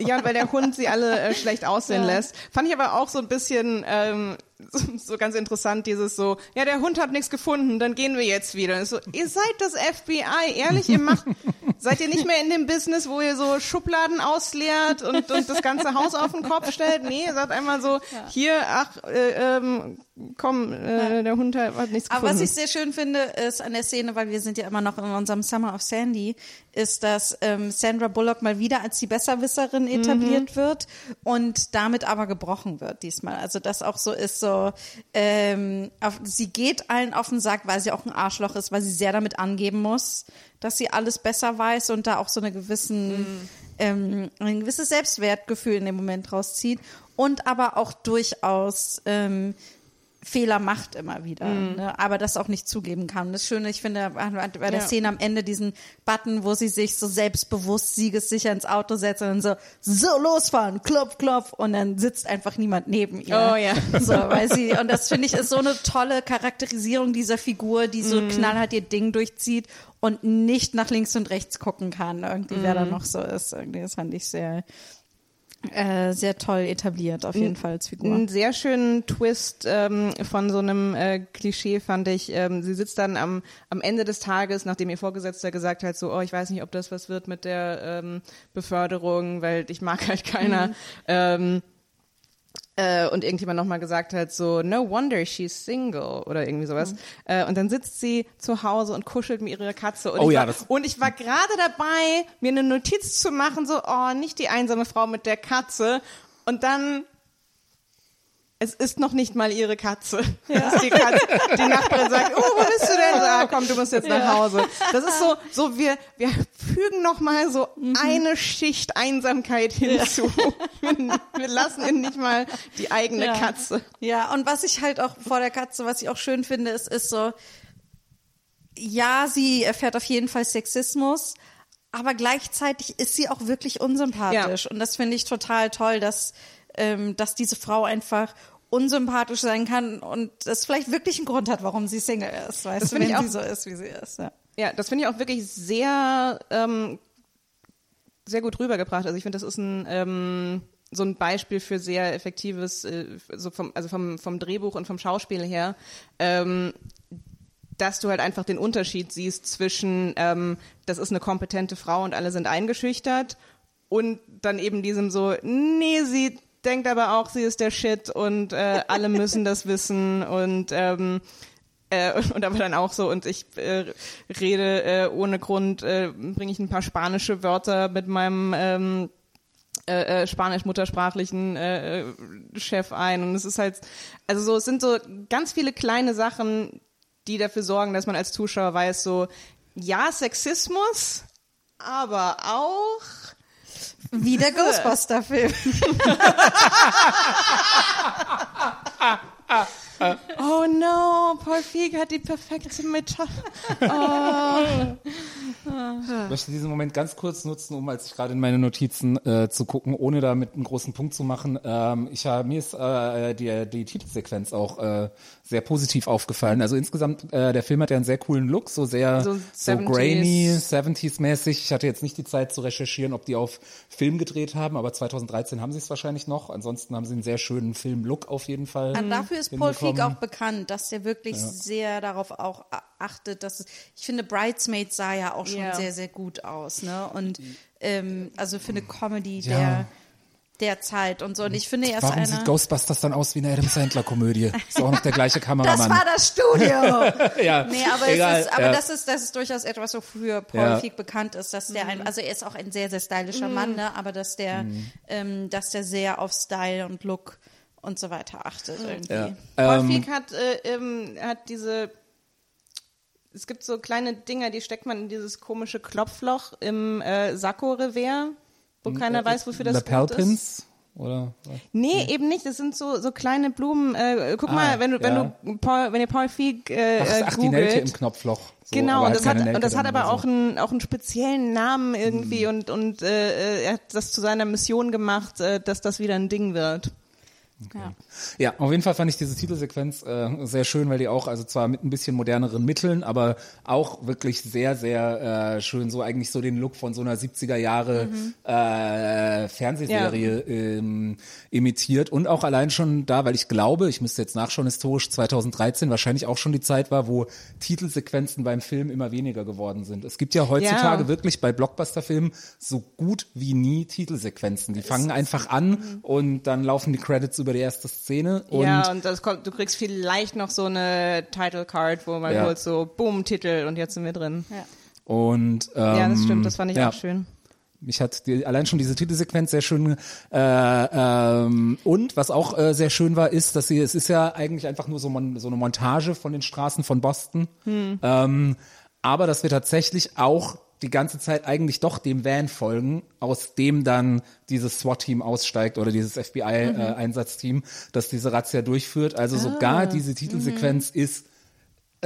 Ja, und weil der Hund sie alle äh, schlecht aussehen lässt. Fand ich aber auch so ein bisschen ähm, *laughs* so, ganz interessant, dieses so, ja, der Hund hat nichts gefunden, dann gehen wir jetzt wieder. Und So, ihr seid das FBI, ehrlich, ihr macht, *laughs* seid ihr nicht mehr in dem Business, wo ihr so Schubladen ausleert und, und das ganze Haus auf den Kopf stellt? Nee, ihr seid einmal so, hier, ach, äh, ähm, komm, äh, der Hund hat, hat nichts Aber gefunden. was ich sehr schön finde, ist an der Szene, weil wir sind ja immer noch in unserem Summer of Sandy, ist, dass ähm, Sandra Bullock mal wieder als die Besserwisserin etabliert wird und damit aber gebrochen wird diesmal. Also das auch so ist so, ähm, auf, sie geht allen auf den Sack, weil sie auch ein Arschloch ist, weil sie sehr damit angeben muss, dass sie alles besser weiß und da auch so eine gewissen, ähm, ein gewisses Selbstwertgefühl in dem Moment rauszieht und aber auch durchaus ähm, Fehler macht immer wieder, ne? aber das auch nicht zugeben kann. Das Schöne, ich finde, bei der Ja. Szene am Ende diesen Button, wo sie sich so selbstbewusst, siegessicher ins Auto setzt und dann so, so losfahren, klopf, klopf und dann sitzt einfach niemand neben ihr. Oh ja. So, weil sie, und das finde ich ist so eine tolle Charakterisierung dieser Figur, die so knallhart ihr Ding durchzieht und nicht nach links und rechts gucken kann, irgendwie, wer da noch so ist. Irgendwie, das fand ich sehr, äh, sehr toll etabliert, auf jeden Fall als Figur. Einen sehr schönen Twist ähm, von so einem äh, Klischee fand ich. Ähm, sie sitzt dann am, am Ende des Tages, nachdem ihr Vorgesetzter gesagt hat, so, oh, ich weiß nicht, ob das was wird mit der ähm, Beförderung, weil ich mag halt keiner. Ähm, äh, und irgendjemand nochmal gesagt hat, so, no wonder she's single oder irgendwie sowas. Mhm. Äh, und dann sitzt sie zu Hause und kuschelt mit ihrer Katze. Und Oh ich ja, war, das- und ich war gerade dabei, mir eine Notiz zu machen, so, oh, nicht die einsame Frau mit der Katze. Und dann es ist noch nicht mal ihre Katze. Ist *laughs* die, Katze. die Nachbarin sagt, oh, wo bist du denn? Ah, komm, du musst jetzt nach Hause. Das ist so, so wir, wir fügen noch mal so Mhm. eine Schicht Einsamkeit hinzu. Wir, wir lassen ihnen nicht mal die eigene Ja. Katze. Ja, und was ich halt auch vor der Katze, was ich auch schön finde, ist, ist so, ja, sie erfährt auf jeden Fall Sexismus, aber gleichzeitig ist sie auch wirklich unsympathisch. Ja. Und das finde ich total toll, dass, ähm, dass diese Frau einfach unsympathisch sein kann und das vielleicht wirklich einen Grund hat, warum sie Single ist, weißt Das du, finde wenn ich auch- sie so ist, wie sie ist. Ja. Ja, das finde ich auch wirklich sehr, ähm, sehr gut rübergebracht. Also ich finde, das ist ein ähm, so ein Beispiel für sehr effektives, äh, so vom, also vom, vom Drehbuch und vom Schauspiel her, ähm, dass du halt einfach den Unterschied siehst zwischen, ähm, das ist eine kompetente Frau und alle sind eingeschüchtert und dann eben diesem so, nee, sie denkt aber auch, sie ist der Shit und äh, alle müssen das wissen und ähm, äh, und aber dann auch so und ich äh, rede äh, ohne Grund äh, bringe ich ein paar spanische Wörter mit meinem ähm, äh, äh, spanisch-muttersprachlichen äh, äh, Chef ein. Und es ist halt also so es sind so ganz viele kleine Sachen die dafür sorgen dass man als Zuschauer weiß so ja Sexismus aber auch Wie der Ghostbuster-Film. *laughs* oh no Paul Feig hat die perfekte Metapher Ich möchte diesen Moment ganz kurz nutzen, um als ich gerade in meine Notizen äh, zu gucken, ohne damit einen großen Punkt zu machen. Ähm, ich habe mir ist äh, die, die Titelsequenz auch äh, sehr positiv aufgefallen. Also insgesamt, äh, der Film hat ja einen sehr coolen Look, so sehr So so, 70s. grainy, 70s-mäßig. Ich hatte jetzt nicht die Zeit zu recherchieren, ob die auf Film gedreht haben, aber 2013 haben sie es wahrscheinlich noch. Ansonsten haben sie einen sehr schönen Film-Look auf jeden Fall. Und dafür ist Paul Feig hinbekommen. auch bekannt, dass der wirklich sehr darauf auch achtet, dass es, ich finde, Bridesmaids sah ja auch schon Ja. sehr, sehr gut aus, ne? Und ähm, also für eine Comedy Ja. der, der Zeit und so. Und ich finde, er ist Warum einer. sieht Ghostbusters dann aus wie eine Adam Sandler-Komödie? Ist auch noch der gleiche *laughs* das Kameramann. war das Studio. *laughs* ja, Nee, aber, egal, es ist, aber ja. das ist das ist durchaus etwas, wofür Paul Ja. Feig bekannt ist, dass der Mhm. ein, also er ist auch ein sehr sehr stylischer Mann, ne, aber dass der Mhm. ähm, dass der sehr auf Style und Look und so weiter achtet irgendwie. Ja. Paul Ähm, hat, äh, ähm, hat diese, es gibt so kleine Dinger, die steckt man in dieses komische Klopfloch im äh, Sakko-Revers, wo keiner weiß, wofür das gut ist. Lapelpins? Oder? Nee, eben nicht. Das sind so, so kleine Blumen. Äh, guck Ah, mal, wenn du, wenn ja. du Paul, wenn ihr Paul Feig äh, Ach, äh, ach die Nelke im googelt. Knopfloch. So, Genau, und das, hat, Nelke und das hat aber oder auch so. einen, auch einen speziellen Namen irgendwie Mhm. und, und äh, er hat das zu seiner Mission gemacht, äh, dass das wieder ein Ding wird. Ja. Ja, auf jeden Fall fand ich diese Titelsequenz äh, sehr schön, weil die auch, also zwar mit ein bisschen moderneren Mitteln, aber auch wirklich sehr, sehr äh, schön so eigentlich so den Look von so einer 70er Jahre Mhm. äh, Fernsehserie ähm, imitiert und auch allein schon da, weil ich glaube, ich müsste jetzt nachschauen, historisch 2013 wahrscheinlich auch schon die Zeit war, wo Titelsequenzen beim Film immer weniger geworden sind. Es gibt ja heutzutage Ja. wirklich bei Blockbuster-Filmen so gut wie nie Titelsequenzen. Die fangen einfach an und dann laufen die Credits über die erste Szene und ja, und das kommt, du kriegst vielleicht noch so eine Title Card, wo man Ja. kurz so, boom, Titel und jetzt sind wir drin. Ja. Und ähm, Ja, das stimmt, das fand ich ja, auch schön. Mich hat die, allein schon diese Titelsequenz sehr schön äh, ähm, und was auch äh, sehr schön war, ist, dass sie es ist ja eigentlich einfach nur so, mon, so eine Montage von den Straßen von Boston, Hm. ähm, aber dass wir tatsächlich auch die ganze Zeit eigentlich doch dem Van folgen, aus dem dann dieses SWAT-Team aussteigt oder dieses Mhm. FBI-Einsatzteam, das diese Razzia durchführt. Also Ah. sogar diese Titelsequenz Mhm. ist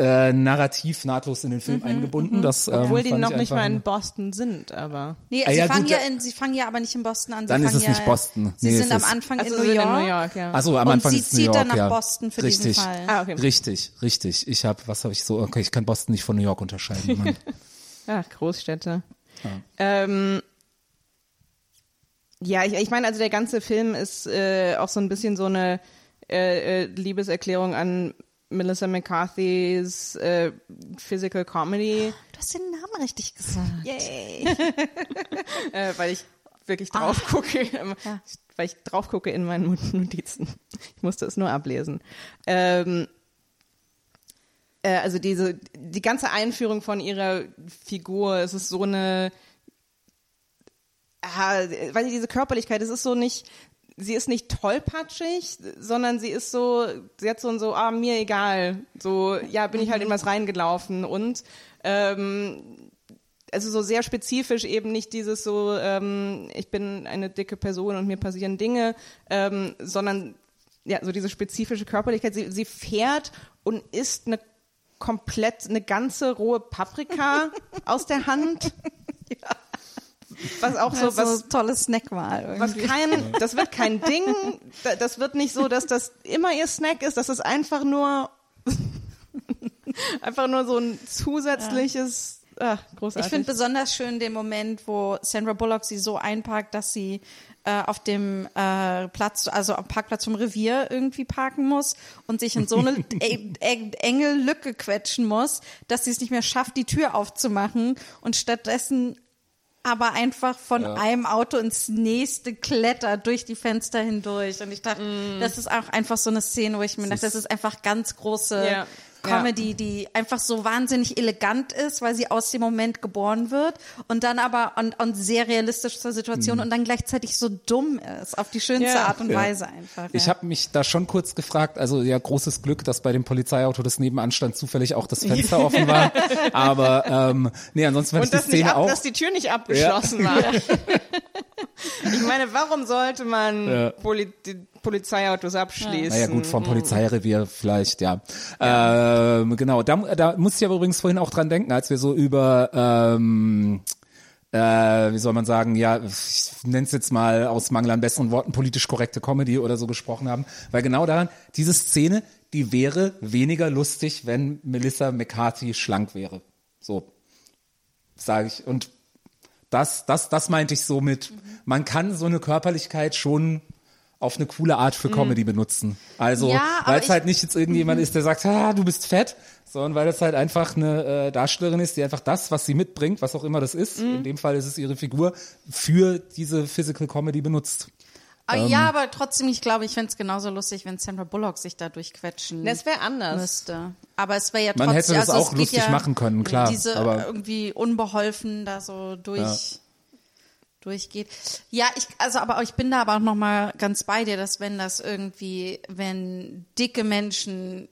äh, narrativ nahtlos in den Film eingebunden. Das, ähm, Mhm, Obwohl die noch ich nicht mal in Boston sind, aber. Nee, Ah, sie, ja, fangen gut, ja in, sie fangen ja aber nicht in Boston an. Sie Dann ist fangen es ja, nicht Boston. Sie Nee, sind am Anfang Also in New York. in New York, ja. Ach so, am Und Anfang sie ist New zieht York, dann nach ja. Boston für richtig. diesen Fall. Ah, okay. Richtig, richtig. Ich habe, was habe ich so? Okay, ich kann Boston nicht von New York unterscheiden. *laughs* Mann. Ach, Großstädte. Ähm, ja, ich, ich meine, also der ganze Film ist äh, auch so ein bisschen so eine äh, äh, Liebeserklärung an Melissa McCarthy's äh, Physical Comedy. Du hast den Namen richtig gesagt. Yay! *laughs* äh, weil ich wirklich drauf gucke, weil ich drauf gucke in meinen Notizen. Ich musste es nur ablesen. Ähm, äh, also diese, die ganze Einführung von ihrer Figur, es ist so eine, ah, weil diese Körperlichkeit, es ist so nicht, sie ist nicht tollpatschig, sondern sie ist so, sie hat so ein so, ah, mir egal. So, ja, bin ich halt in was reingelaufen und ähm, also so sehr spezifisch eben nicht dieses so, ähm, ich bin eine dicke Person und mir passieren Dinge, ähm, sondern ja, so diese spezifische Körperlichkeit. Sie, sie fährt und isst eine komplett, eine ganze rohe Paprika *laughs* aus der Hand. Was auch so, so, was, tolles Snackwahl. was kein, das wird kein *laughs* Ding. Da- Das wird nicht so, dass das immer ihr Snack ist. Das ist einfach nur, *laughs* einfach nur so ein zusätzliches, ah, großartig. Ich finde besonders schön den Moment, wo Sandra Bullock sie so einparkt, dass sie äh, auf dem äh, Platz, also am Parkplatz vom Revier irgendwie parken muss und sich in so eine *laughs* e e enge Lücke quetschen muss, dass sie es nicht mehr schafft, die Tür aufzumachen und stattdessen aber einfach von einem Auto ins nächste klettert durch die Fenster hindurch. Und ich dachte, das ist auch einfach so eine Szene, wo ich mir dachte, das ist einfach ganz große Ja. Comedy, die einfach so wahnsinnig elegant ist, weil sie aus dem Moment geboren wird und dann aber und, und sehr realistisch zur Situation und dann gleichzeitig so dumm ist, auf die schönste Ja. Art und Ja. Weise einfach. Ich ja. habe mich da schon kurz gefragt, also ja, großes Glück, dass bei dem Polizeiauto, das nebenan stand, zufällig auch das Fenster *laughs* offen war. Aber ähm, nee, ansonsten fand und ich die Szene ab, auch. dass die Tür nicht abgeschlossen war. *laughs* ich meine, warum sollte man Ja. Poli die Polizeiautos abschließen? Naja gut, vom Polizeirevier vielleicht, ja. Ähm, genau, da, da musste ich aber übrigens vorhin auch dran denken, als wir so über, ähm, äh, wie soll man sagen, ja, ich nenne es jetzt mal aus Mangel an besseren Worten, politisch korrekte Comedy oder so gesprochen haben. Weil genau daran, diese Szene, die wäre weniger lustig, wenn Melissa McCarthy schlank wäre. So, sage ich. Und das, das, das meinte ich so mit, man kann so eine Körperlichkeit schon auf eine coole Art für Comedy benutzen. Also, Ja, aber weil es halt nicht jetzt irgendjemand ist, der sagt, ah, du bist fett, sondern weil es halt einfach eine äh, Darstellerin ist, die einfach das, was sie mitbringt, was auch immer das ist, in dem Fall ist es ihre Figur, für diese Physical Comedy benutzt. Ah, Ähm. ja, aber trotzdem, ich glaube, ich fände es genauso lustig, wenn Sandra Bullock sich da durchquetschen Das wäre anders. müsste. Aber es wäre ja Man trotzdem, hätte das also auch lustig ja machen können, klar, Diese aber- irgendwie unbeholfen da so durch durchgeht. Ja, ich also aber ich bin da aber auch noch mal ganz bei dir, dass wenn das irgendwie, wenn dicke Menschen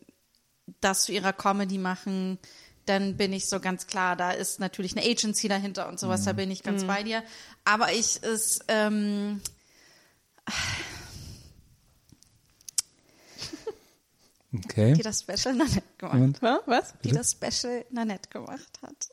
das zu ihrer Comedy machen, dann bin ich so ganz klar, da ist natürlich eine Agency dahinter und sowas, da Mhm. bin ich ganz bei dir. Aber ich ist ähm, Okay. die das Special Nanette gemacht? Hä? Was? die das Special Nanette gemacht hat.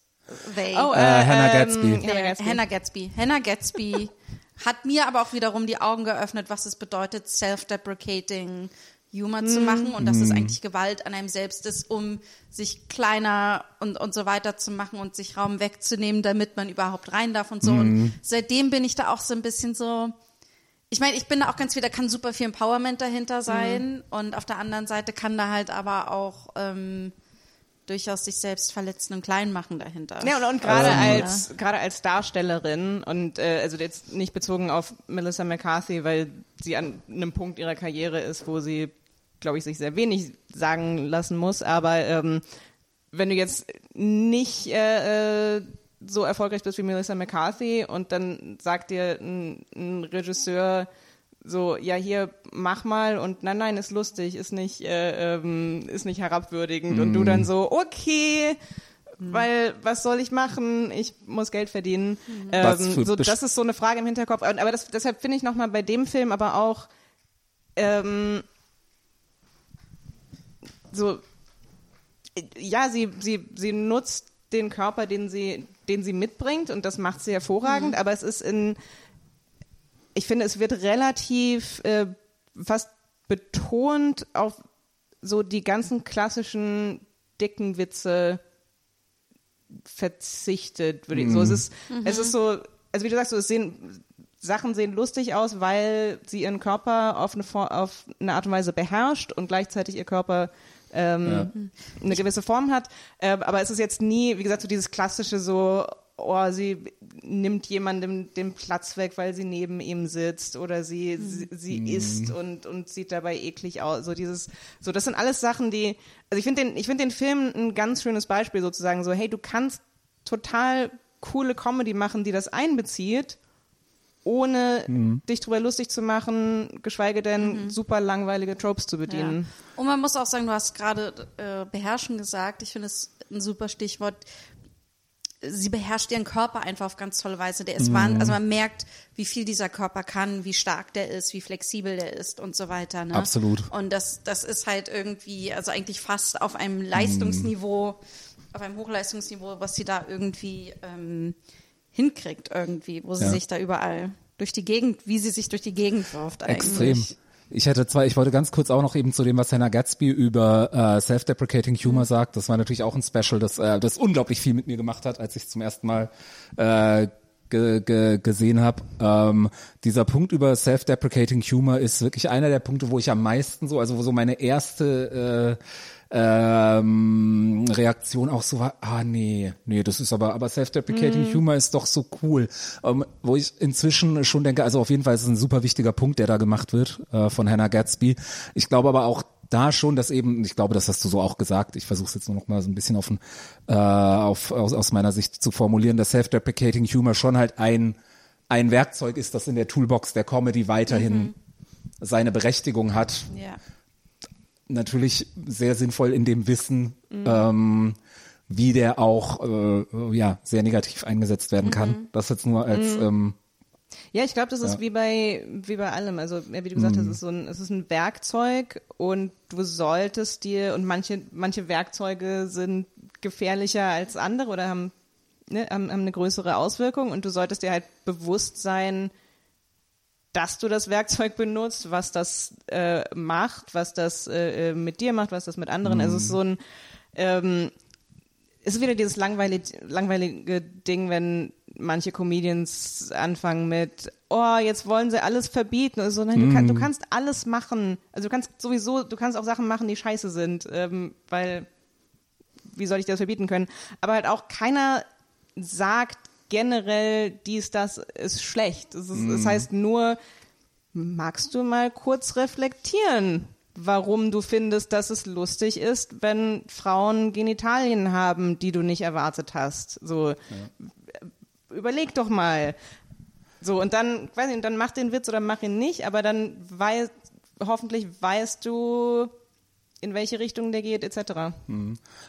They. Oh, Äh, Hannah Gatsby. Ja, Hannah Gatsby. Hannah Gatsby. Hannah Gatsby *laughs* hat mir aber auch wiederum die Augen geöffnet, was es bedeutet, self-deprecating Humor zu machen und dass es eigentlich Gewalt an einem selbst ist, um sich kleiner und, und so weiter zu machen und sich Raum wegzunehmen, damit man überhaupt rein darf und so. Und seitdem bin ich da auch so ein bisschen so, ich meine, ich bin da auch ganz viel, da kann super viel Empowerment dahinter sein und auf der anderen Seite kann da halt aber auch ähm, durchaus sich selbst verletzen und klein machen dahinter. Ja, und, und gerade Ähm, als gerade als Darstellerin und äh, also jetzt nicht bezogen auf Melissa McCarthy, weil sie an einem Punkt ihrer Karriere ist, wo sie, glaube ich, sich sehr wenig sagen lassen muss. Aber ähm, wenn du jetzt nicht äh, äh, so erfolgreich bist wie Melissa McCarthy und dann sagt dir ein, ein Regisseur so, ja hier mach mal und nein, nein, ist lustig, ist nicht, äh, ähm, ist nicht herabwürdigend und du dann so, okay, weil was soll ich machen? Ich muss Geld verdienen. Was Ähm, so, das ist so eine Frage im Hinterkopf. Aber das, deshalb finde ich nochmal bei dem Film aber auch ähm, so, ja, sie, sie, sie nutzt den Körper, den sie, den sie mitbringt und das macht sie hervorragend, aber es ist in, ich finde, es wird relativ äh, fast betont auf so die ganzen klassischen dicken Witze verzichtet, würde ich so. Es ist, es ist so, also wie du sagst, so, es sehen, Sachen sehen lustig aus, weil sie ihren Körper auf eine, For- auf eine Art und Weise beherrscht und gleichzeitig ihr Körper ähm, eine gewisse Form hat. Ähm, aber es ist jetzt nie, wie gesagt, so dieses klassische so, oh, sie nimmt jemandem den Platz weg, weil sie neben ihm sitzt oder sie, sie, sie isst und, und sieht dabei eklig aus. So dieses, so das sind alles Sachen, die, also ich finde den, ich finde den Film ein ganz schönes Beispiel sozusagen so, hey, du kannst total coole Comedy machen, die das einbezieht, ohne dich drüber lustig zu machen, geschweige denn super langweilige Tropes zu Ja. bedienen. Und man muss auch sagen, du hast gerade äh, beherrschen gesagt. Ich finde es ein super Stichwort. Sie beherrscht ihren Körper einfach auf ganz tolle Weise. Der ist Mhm. wahn- also man merkt, wie viel dieser Körper kann, wie stark der ist, wie flexibel der ist und so weiter. Ne? Absolut. Und das, das ist halt irgendwie, also eigentlich fast auf einem Leistungsniveau, auf einem Hochleistungsniveau, was sie da irgendwie ähm, hinkriegt irgendwie, wo sie Ja. sich da überall durch die Gegend, wie sie sich durch die Gegend wirft eigentlich. Extrem. Ich hätte zwei, ich wollte ganz kurz auch noch eben zu dem, was Hannah Gatsby über äh, Self-Deprecating Humor sagt. Das war natürlich auch ein Special, das, äh, das unglaublich viel mit mir gemacht hat, als ich zum ersten Mal äh, ge, ge, gesehen habe. Ähm, dieser Punkt über Self-Deprecating Humor ist wirklich einer der Punkte, wo ich am meisten so, also wo so meine erste äh, ähm, Reaktion auch so war, ah nee, nee, das ist aber, aber Self-Deprecating Humor ist doch so cool. Ähm, wo ich inzwischen schon denke, also auf jeden Fall ist es ein super wichtiger Punkt, der da gemacht wird äh, von Hannah Gatsby. Ich glaube aber auch da schon, dass eben, ich glaube, das hast du so auch gesagt, ich versuche es jetzt nur noch mal so ein bisschen auf, äh, auf aus, aus meiner Sicht zu formulieren, dass Self-Deprecating Humor schon halt ein, ein Werkzeug ist, das in der Toolbox der Comedy weiterhin seine Berechtigung hat Ja. Natürlich sehr sinnvoll in dem Wissen, ähm, wie der auch äh, ja sehr negativ eingesetzt werden kann. Das jetzt nur als ähm, Ja, ich glaube, das ist wie bei wie bei allem. Also ja, wie du gesagt hast, es ist so ein es ist ein Werkzeug und du solltest dir und manche manche Werkzeuge sind gefährlicher als andere oder haben ne, haben, haben eine größere Auswirkung und du solltest dir halt bewusst sein, dass du das Werkzeug benutzt, was das äh, macht, was das äh, äh, mit dir macht, was das mit anderen. Also es ist so ein ähm, es ist wieder dieses langweilige, langweilige Ding, wenn manche Comedians anfangen mit, oh, jetzt wollen sie alles verbieten. Also, nein, du, kann, du kannst alles machen. Also du kannst sowieso, du kannst auch Sachen machen, die scheiße sind, ähm, weil wie soll ich das verbieten können? Aber halt auch keiner sagt generell, dies, das ist schlecht. Es ist, das heißt nur, magst du mal kurz reflektieren, warum du findest, dass es lustig ist, wenn Frauen Genitalien haben, die du nicht erwartet hast. So, überleg doch mal. So, und dann, weiß ich, dann mach den Witz oder mach ihn nicht, aber dann weiß, hoffentlich weißt du, in welche Richtung der geht, etc.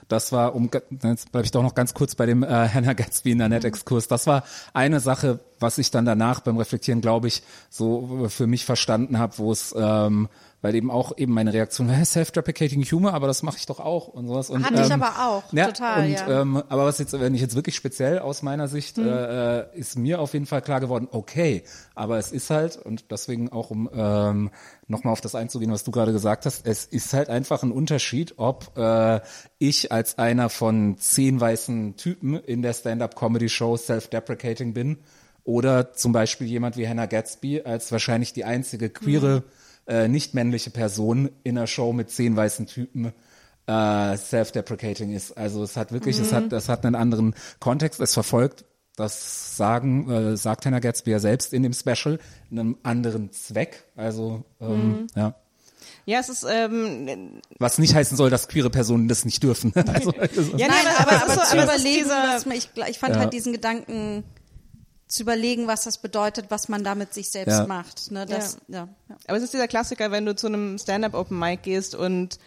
Das war, um jetzt bleibe ich doch noch ganz kurz bei dem äh, *laughs* Hannah Gatsby in der Net-Exkurs. Das war eine Sache, was ich dann danach beim Reflektieren, glaube ich, so für mich verstanden habe, wo es, ähm, weil eben auch eben meine Reaktion war, self-deprecating Humor, aber das mache ich doch auch und sowas. Und, Hatte ich ähm, aber auch, ja, total, Und, ja. ähm, aber was jetzt, wenn ich jetzt wirklich speziell aus meiner Sicht, Mhm. äh, ist mir auf jeden Fall klar geworden, okay, aber es ist halt, und deswegen auch um ähm, nochmal auf das einzugehen, was du gerade gesagt hast, es ist halt einfach ein Unterschied, ob äh, ich als einer von zehn weißen Typen in der Stand-up-Comedy-Show self-deprecating bin oder zum Beispiel jemand wie Hannah Gatsby als wahrscheinlich die einzige queere, äh, nicht männliche Person in einer Show mit zehn weißen Typen äh, self-deprecating ist. Also es hat wirklich, es hat, es hat einen anderen Kontext. Es verfolgt, das sagen, äh, sagt Hannah Gatsby ja selbst in dem Special, einen anderen Zweck. Also ähm, ja. Ja, es ist, ähm, Was nicht heißen soll, dass queere Personen das nicht dürfen. *laughs* also, also, ja, Nein, aber, es ist aber, so- zu aber was man, ich, ich fand Ja. halt diesen Gedanken zu überlegen, was das bedeutet, was man da mit sich selbst Ja. macht. Ne, das, ja. Ja, Aber es ist dieser Klassiker, wenn du zu einem Stand-up Open Mic gehst und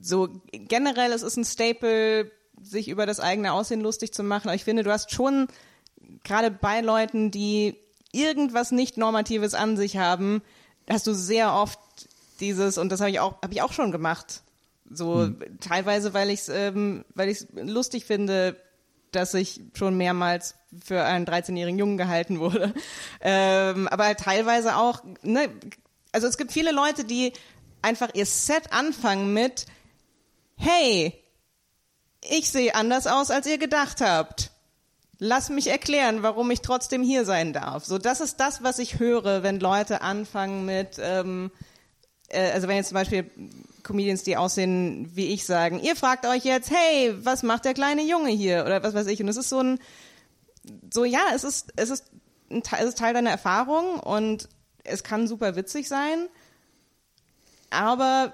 so generell, es ist ein Staple, sich über das eigene Aussehen lustig zu machen. Aber ich finde, du hast schon gerade bei Leuten, die irgendwas nicht Normatives an sich haben, hast du sehr oft dieses, und das habe ich auch, habe ich auch schon gemacht. So teilweise, weil ich es, ähm, weil ich lustig finde, dass ich schon mehrmals für einen 13-jährigen Jungen gehalten wurde. *laughs* Ähm, aber halt teilweise auch, ne, also es gibt viele Leute, die einfach ihr Set anfangen mit, hey, ich sehe anders aus, als ihr gedacht habt. Lass mich erklären, warum ich trotzdem hier sein darf. So, das ist das, was ich höre, wenn Leute anfangen mit, ähm, äh, also wenn jetzt zum Beispiel Comedians, die aussehen wie ich, sagen, ihr fragt euch jetzt, hey, was macht der kleine Junge hier? Oder was weiß ich. Und es ist so ein, so ja, es ist, es ist, ein Teil, es ist Teil deiner Erfahrung und es kann super witzig sein, aber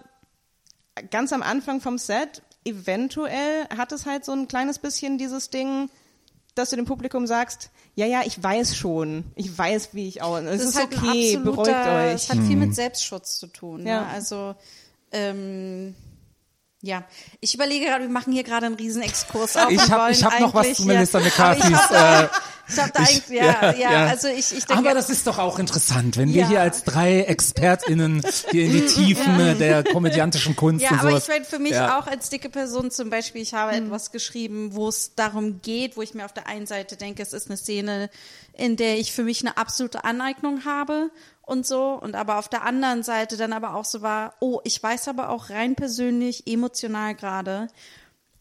ganz am Anfang vom Set, eventuell hat es halt so ein kleines bisschen dieses Ding, dass du dem Publikum sagst, ja, ja, ich weiß schon, ich weiß, wie ich auch, es ist, halt ein okay, absoluter- beruhigt euch. Es hat viel mit Selbstschutz zu tun. Ja. Ne? Also, ähm, ja, ich überlege gerade, wir machen hier gerade einen riesen Exkurs auf. Ich und hab- wollen ich hab noch was zu Melissa ja, McCarthy's, aber Ich hab da, äh, ich hab da eigentlich, ja, ja, also ich, ich denke, Aber das ist doch auch interessant, wenn wir Ja. hier als drei ExpertInnen hier in die *laughs* Tiefen der komödiantischen Kunst Ja, und aber sowas. ich meine, für mich Ja. auch als dicke Person zum Beispiel, ich habe etwas geschrieben, wo es darum geht, wo ich mir auf der einen Seite denke, es ist eine Szene, in der ich für mich eine absolute Aneignung habe und so, und aber auf der anderen Seite dann aber auch so war, oh, ich weiß aber auch rein persönlich, emotional gerade,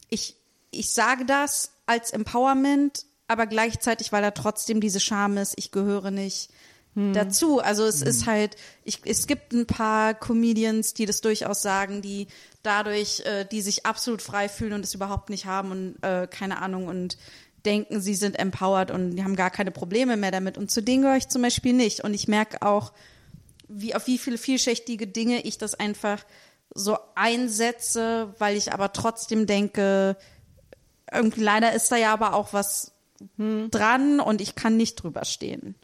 ich, ich sage das als Empowerment, aber gleichzeitig, weil da trotzdem diese Scham ist, ich gehöre nicht dazu. Also es ist halt, ich, es gibt ein paar Comedians, die das durchaus sagen, die dadurch, äh, die sich absolut frei fühlen und es überhaupt nicht haben und äh, keine Ahnung und denken, sie sind empowered und die haben gar keine Probleme mehr damit. Und zu denen gehöre ich zum Beispiel nicht. Und ich merke auch, wie auf wie viele vielschichtige Dinge ich das einfach so einsetze, weil ich aber trotzdem denke, irgendwie leider ist da ja aber auch was dran und ich kann nicht drüber stehen.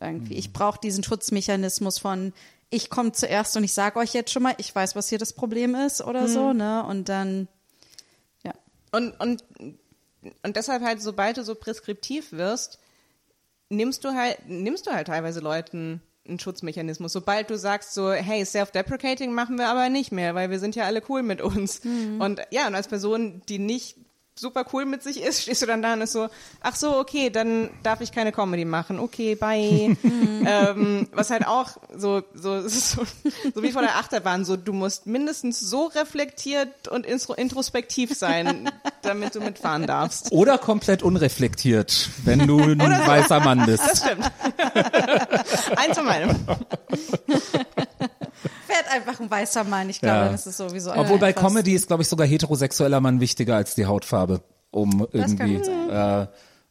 Irgendwie. Ich brauche diesen Schutzmechanismus von ich komme zuerst und ich sage euch jetzt schon mal, ich weiß, was hier das Problem ist oder so, ne? Und dann ja. Und, und, und deshalb halt, sobald du so preskriptiv wirst, nimmst du halt, nimmst du halt teilweise Leuten einen Schutzmechanismus. Sobald du sagst so, hey, self-deprecating machen wir aber nicht mehr, weil wir sind ja alle cool mit uns. Und ja, und als Person, die nicht super cool mit sich ist, *laughs* stehst du dann da und ist so, ach so, okay, dann darf ich keine Comedy machen. Okay, bye. *laughs* ähm, was halt auch so, so, *laughs* so, so wie vor der Achterbahn, so, du musst mindestens so reflektiert und intro- introspektiv sein, damit du mitfahren darfst. Oder komplett unreflektiert, wenn du ein weißer Mann bist. Das stimmt. Eins von meinem. Werd einfach ein weißer Mann. Ich glaube, Ja. das ist sowieso Obwohl bei Comedy ist, glaube ich, sogar heterosexueller Mann wichtiger als die Hautfarbe, um irgendwie, äh,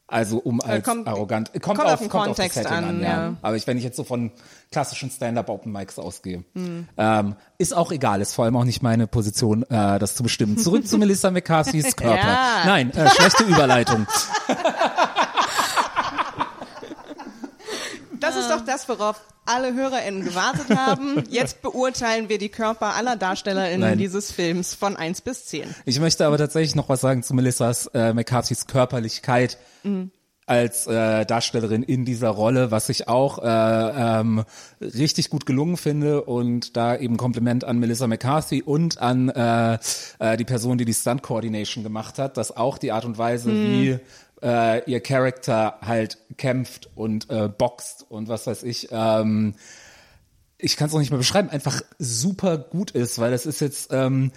also um als kommt- arrogant, kommt, kommt auf, auf den kommt auf Kontext das Setting an, an, ja. ja. Aber ich, wenn ich jetzt so von klassischen Stand-up Open Mics ausgehe, Hm. ähm, ist auch egal, ist vor allem auch nicht meine Position, äh, das zu bestimmen. Zurück zu Melissa McCarthy's Körper. Ja. Nein, äh, schlechte Überleitung. Das ist doch das, worauf alle HörerInnen gewartet *laughs* haben. Jetzt beurteilen wir die Körper aller DarstellerInnen Nein. dieses Films von 1 bis 10. Ich möchte aber tatsächlich noch was sagen zu Melissas äh, McCarthy's Körperlichkeit als äh, Darstellerin in dieser Rolle, was ich auch äh, ähm, richtig gut gelungen finde und da eben Kompliment an Melissa McCarthy und an äh, äh, die Person, die die Stunt Coordination gemacht hat, dass auch die Art und Weise, wie äh, ihr Charakter halt kämpft und äh, boxt und was weiß ich, ähm, ich kann es noch nicht mehr beschreiben, einfach super gut ist, weil es ist jetzt ähm,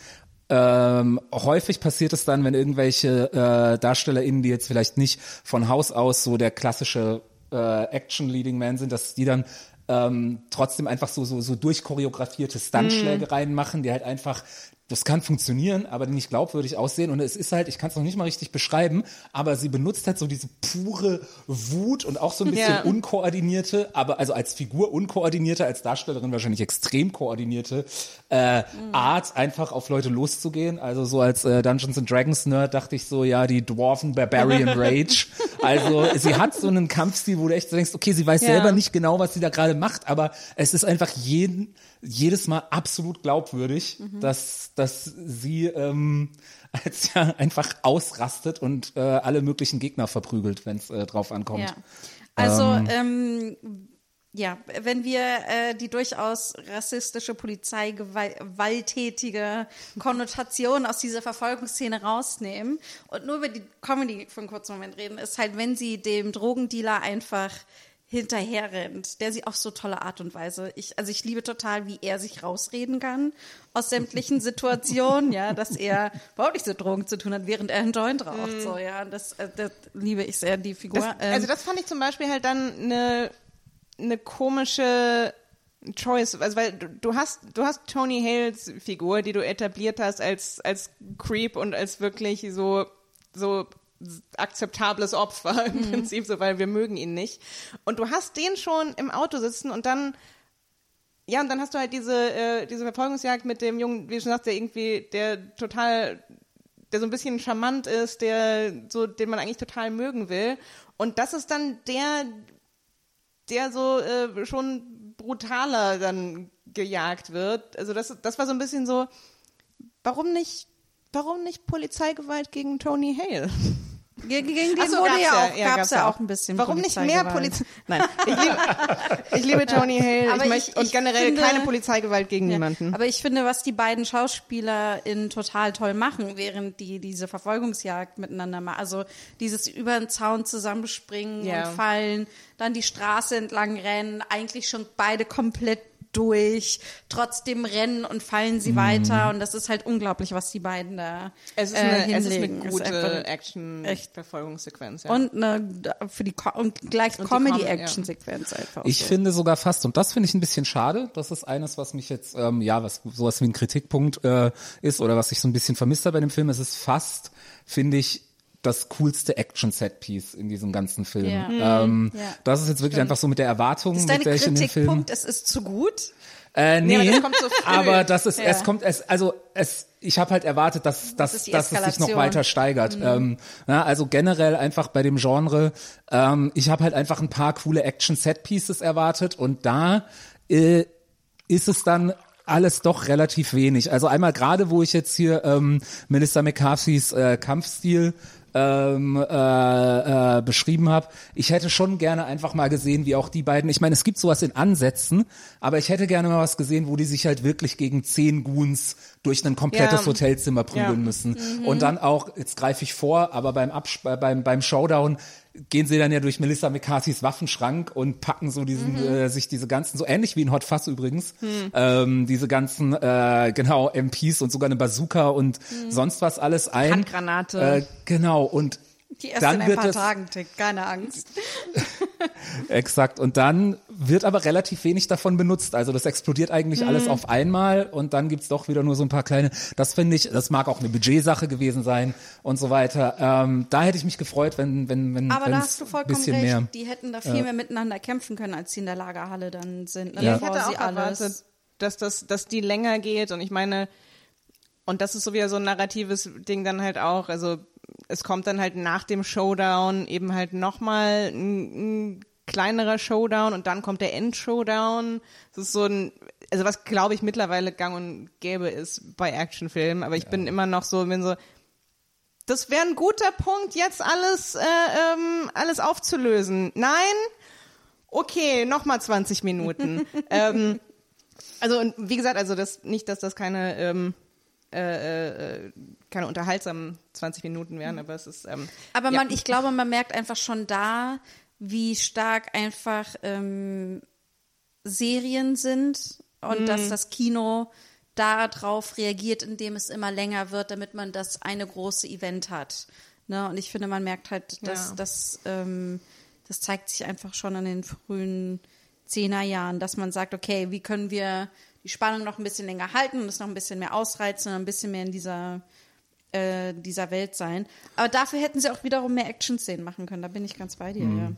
ähm, häufig passiert es dann, wenn irgendwelche äh, DarstellerInnen, die jetzt vielleicht nicht von Haus aus so der klassische äh, Action-Leading Man sind, dass die dann ähm, trotzdem einfach so, so, so durchchoreografierte Stuntschlägereien machen, die halt einfach das kann funktionieren, aber die nicht glaubwürdig aussehen. Und es ist halt, ich kann es noch nicht mal richtig beschreiben, aber sie benutzt halt so diese pure Wut und auch so ein bisschen Ja. unkoordinierte, aber also als Figur unkoordinierte, als Darstellerin wahrscheinlich extrem koordinierte äh, Art, einfach auf Leute loszugehen. Also so als äh, Dungeons and Dragons Nerd dachte ich so, ja, die Dwarven Barbarian *laughs* Rage. Also sie hat so einen Kampfstil, wo du echt so denkst, okay, sie weiß Ja. selber nicht genau, was sie da gerade macht, aber es ist einfach jeden, jedes Mal absolut glaubwürdig, dass, dass sie ähm, *laughs* als ja einfach ausrastet und äh, alle möglichen Gegner verprügelt, wenn es äh, drauf ankommt. Ja. Also, ähm, ja, wenn wir äh, die durchaus rassistische, polizeigewalttätige Konnotation aus dieser Verfolgungsszene rausnehmen und nur über die Comedy für einen kurzen Moment reden, ist halt, wenn sie dem Drogendealer einfach hinterher rennt, der sie auf so tolle Art und Weise. Ich, also ich liebe total, wie er sich rausreden kann aus sämtlichen *laughs* Situationen, ja, dass er überhaupt nichts mit Drogen zu tun hat, während er einen Joint raucht, so, ja, das, äh, das liebe ich sehr, die Figur. Das, Ähm, also das fand ich zum Beispiel halt dann eine, eine komische Choice, also weil du, du hast du hast Tony Hales Figur, die du etabliert hast als als Creep und als wirklich so so akzeptables Opfer im Mhm. Prinzip, so weil wir mögen ihn nicht. Und du hast den schon im Auto sitzen und dann ja, und dann hast du halt diese, äh, diese Verfolgungsjagd mit dem Jungen, wie du schon sagst, der irgendwie, der total, der so ein bisschen charmant ist, der so, den man eigentlich total mögen will. Und das ist dann der, der so äh, schon brutaler dann gejagt wird. Also das, das war so ein bisschen so, warum nicht, warum nicht Polizeigewalt gegen Tony Hale? Gegen gegen den Ach so, wurde ja auch, ja, gab's ja auch ein bisschen Warum nicht mehr. Polizei? Nein, ich liebe, *laughs* ich liebe Tony Hale. Aber ich möchte, ich- und ich generell finde- keine Polizeigewalt gegen Ja. niemanden. Aber ich finde, was die beiden SchauspielerInnen total toll machen, während die diese Verfolgungsjagd miteinander machen, also dieses über den Zaun zusammenspringen Ja. und fallen, dann die Straße entlang rennen, eigentlich schon beide komplett durch, trotzdem rennen und fallen sie weiter und das ist halt unglaublich, was die beiden da Es ist äh, eine, es ist hinlegen. eine Ist gute einfach- echt. Action-Verfolgungssequenz. Ja. Und eine, für die Co und gleich Comedy-Action-Sequenz einfach. Ich so. finde sogar fast, und das finde ich ein bisschen schade, das ist eines, was mich jetzt, ähm, ja, was sowas wie ein Kritikpunkt äh, ist oder was ich so ein bisschen vermisst habe bei dem Film, es ist fast, finde ich, das coolste Action-Set-Piece in diesem ganzen Film. Ja. Ähm, Ja. Das ist jetzt wirklich einfach so mit der Erwartung, ist mit der ich in den Film. Kritikpunkt, es ist zu gut? Äh, nee, Nee, aber das kommt so früh. aber das ist, Ja. es kommt, es, also es, ich habe halt erwartet, dass, dass, die dass es sich noch. Mhm. weiter steigert. Ähm, na, also generell einfach bei dem Genre, ähm, ich habe halt einfach ein paar coole Action-Set-Pieces erwartet und da äh, ist es dann alles doch relativ wenig. Also einmal gerade, wo ich jetzt hier ähm, Melissa McCarthy's äh, Kampfstil ähm, äh, äh, beschrieben habe. Ich hätte schon gerne einfach mal gesehen, wie auch die beiden. Ich meine, es gibt sowas in Ansätzen, aber ich hätte gerne mal was gesehen, wo die sich halt wirklich gegen zehn Goons durch ein komplettes Ja. Hotelzimmer prügeln Ja. müssen. Und dann auch, jetzt greife ich vor, aber beim Abs äh, beim beim Showdown gehen sie dann ja durch Melissa McCarthy's Waffenschrank und packen so diesen äh, sich diese ganzen so ähnlich wie in Hot Fuzz übrigens ähm, diese ganzen äh, genau MPs und sogar eine Bazooka und sonst was alles ein. Handgranate. äh, genau und Die erst dann in ein wird paar es Tagen, Tick, keine Angst. *laughs* exakt und dann wird aber relativ wenig davon benutzt also das explodiert eigentlich Mhm. alles auf einmal und dann gibt's doch wieder nur so ein paar kleine das finde ich das mag auch eine Budgetsache gewesen sein und so weiter ähm, da hätte ich mich gefreut wenn wenn wenn Aber da hast du vollkommen recht. mehr Die hätten da viel mehr miteinander kämpfen können, als sie in der Lagerhalle dann sind. Ne? Ja. Ich sie auch erwartet, dass das, dass die länger geht und ich meine, und das ist so wieder so ein narratives Ding dann halt auch, also es kommt dann halt nach dem Showdown eben halt nochmal ein, ein kleinerer Showdown und dann kommt der Endshowdown. Das ist so ein, also was glaube ich mittlerweile gang und gäbe ist bei Actionfilmen, aber ich bin immer noch so, bin so, das wäre ein guter Punkt, jetzt alles, äh, ähm, alles aufzulösen. Nein? Okay, nochmal 20 Minuten. *laughs* ähm, also und wie gesagt, also das nicht, dass das keine ähm, äh, äh, keine unterhaltsamen 20 Minuten wären, aber es ist ähm, Aber ja. man, ich glaube, man merkt einfach schon da, wie stark einfach ähm, Serien sind und Mhm. dass das Kino darauf reagiert, indem es immer länger wird, damit man das eine große Event hat. Ne? Und ich finde, man merkt halt, dass Ja. das, ähm, das zeigt sich einfach schon in den frühen Zehnerjahren, dass man sagt, okay, wie können wir die Spannung noch ein bisschen länger halten und es noch ein bisschen mehr ausreizen und ein bisschen mehr in dieser äh, dieser Welt sein. Aber dafür hätten sie auch wiederum mehr Action-Szenen machen können. Da bin ich ganz bei dir, ja.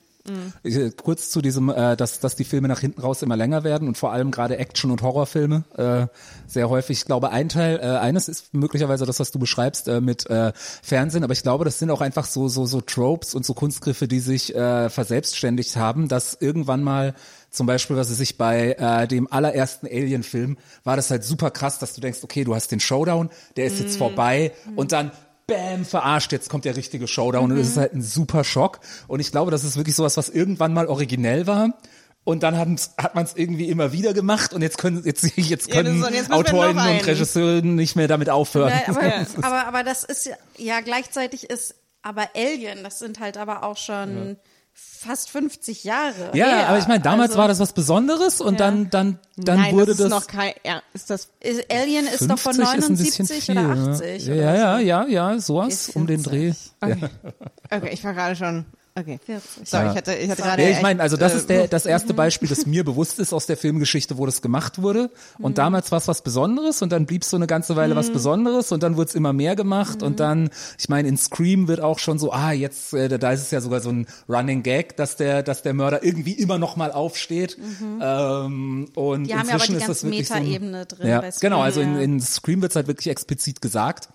Ich, äh, kurz zu diesem, äh, dass, dass die Filme nach hinten raus immer länger werden und vor allem gerade Action- und Horrorfilme äh, sehr häufig. Ich glaube, ein Teil, äh, eines ist möglicherweise das, was du beschreibst äh, mit äh, Fernsehen, aber ich glaube, das sind auch einfach so so so Tropes und so Kunstgriffe, die sich äh, verselbstständigt haben, dass irgendwann mal zum Beispiel, was es sich bei äh, dem allerersten Alien-Film war das halt super krass, dass du denkst, okay, du hast den Showdown, der ist jetzt vorbei und dann Bam, verarscht, jetzt kommt der richtige Showdown und es ist halt ein super Schock. Und ich glaube, das ist wirklich sowas, was irgendwann mal originell war. Und dann hat man es irgendwie immer wieder gemacht und jetzt können jetzt, *laughs* jetzt Ja, können das und jetzt noch und. Regisseure nicht mehr damit aufhören. Ja, aber, *laughs* Ja. aber, aber das ist ja, ja, gleichzeitig ist aber Alien, das sind halt aber auch schon fast 50 Jahre. Ja, her. aber ich meine, damals Also, war das was Besonderes und dann dann dann Nein, wurde das ist das noch kein, ja, ist das ist- Alien ist doch von 50 ist ein bisschen 79 viel, oder ne? 80. Ja, oder ja, so. ja, ja, ja, sowas um den Dreh. Okay, ich war gerade schon. Okay. 40. Sorry, Ja. ich hatte, ich hatte gerade. Ja, ich meine, also das echt, ist der, *laughs* das erste Beispiel, das mir bewusst ist aus der Filmgeschichte, wo das gemacht wurde. Und damals war es was Besonderes und dann blieb es so eine ganze Weile was Besonderes und dann wurde es immer mehr gemacht und dann, ich meine, in Scream wird auch schon so, ah, jetzt, äh, da ist es ja sogar so ein Running Gag, dass der, dass der Mörder irgendwie immer noch mal aufsteht. Ähm, und Die haben ja aber inzwischen die ist das wirklich so ein- Metaebene drin Ja, bei Scream, genau, also in, in Scream wird es halt wirklich explizit gesagt.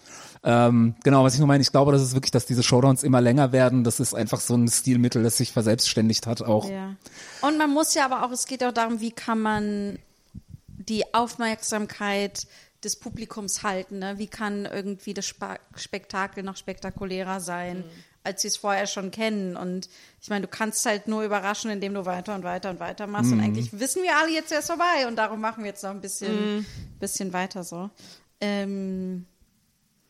Ähm, genau, was ich nur meine, ich glaube, das ist wirklich, dass diese Showdowns immer länger werden. Das ist einfach so ein Stilmittel, das sich verselbstständigt hat auch. Ja. Und man muss ja aber auch, es geht auch darum, wie kann man die Aufmerksamkeit des Publikums halten, ne? Wie kann irgendwie das Spa Spektakel noch spektakulärer sein, als sie es vorher schon kennen? Und ich meine, du kannst halt nur überraschen, indem du weiter und weiter und weiter machst. Und eigentlich wissen wir alle jetzt, er ist vorbei und darum machen wir jetzt noch ein bisschen, bisschen weiter so. Ähm,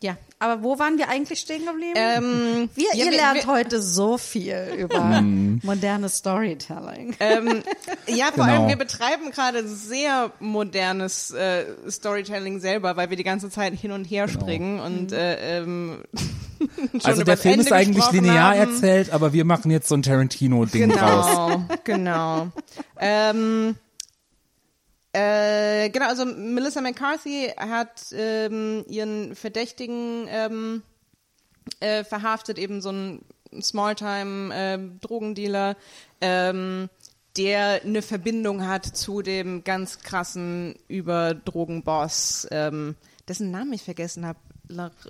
ja, aber wo waren wir eigentlich stehen geblieben? Ähm, wir, ja, ihr wir- lernt wir- heute so viel über *laughs* modernes Storytelling. ähm, ja, vor Genau. allem wir betreiben gerade sehr modernes äh, Storytelling selber, weil wir die ganze Zeit hin und her springen und äh, ähm, *laughs* schon Also über der das Film Ende ist eigentlich linear haben. erzählt, aber wir machen jetzt so ein Tarantino-Ding draus. Genau, genau. *laughs* ähm, äh, genau, also Melissa McCarthy hat ähm, ihren Verdächtigen ähm, äh, verhaftet, eben so ein Smalltime-Drogendealer, ähm, der eine Verbindung hat zu dem ganz krassen Überdrogenboss, ähm, dessen Namen ich vergessen habe.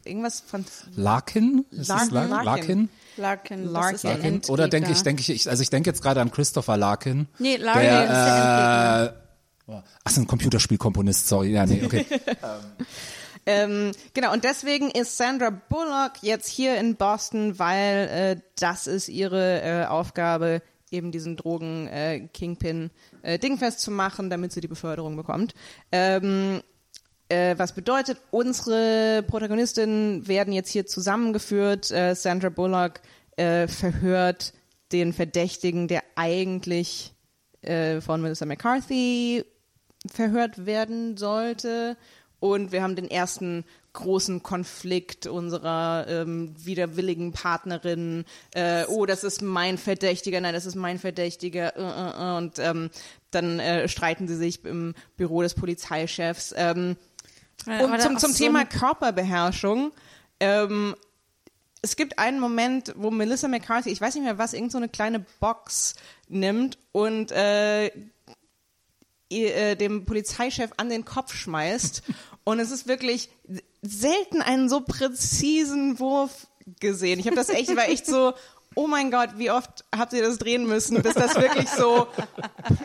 Irgendwas von Larkin? Ist Larkin. Larkin? Larkin? Larkin, Larkin. Larkin? Oder denke ich, denke ich, ich, also ich denke jetzt gerade an Christopher Larkin. Nee, Larkin der, ist der äh, Ach, so ein Computerspielkomponist, sorry. Ja, nee, okay. *laughs* Ähm, genau, und deswegen ist Sandra Bullock jetzt hier in Boston, weil äh, das ist ihre äh, Aufgabe, eben diesen Drogen-Kingpin äh, dingfest zu machen, damit sie die Beförderung bekommt. Ähm, äh, was bedeutet, unsere Protagonistinnen werden jetzt hier zusammengeführt. Äh, Sandra Bullock äh, verhört den Verdächtigen, der eigentlich äh, von Melissa McCarthy verhört werden sollte. Und wir haben den ersten großen Konflikt unserer ähm, widerwilligen Partnerin. Äh, oh, das ist mein Verdächtiger, nein, das ist mein Verdächtiger. Äh, äh, äh. Und ähm, dann äh, streiten sie sich im Büro des Polizeichefs. Ähm, und zum, zum so Thema Körperbeherrschung. Ähm, es gibt einen Moment, wo Melissa McCarthy, ich weiß nicht mehr was, irgend so eine kleine Box nimmt und äh, dem Polizeichef an den Kopf schmeißt. *laughs* Und es ist wirklich selten einen so präzisen Wurf gesehen. Ich habe das echt, war echt so, oh mein Gott, wie oft habt ihr das drehen müssen, bis das wirklich so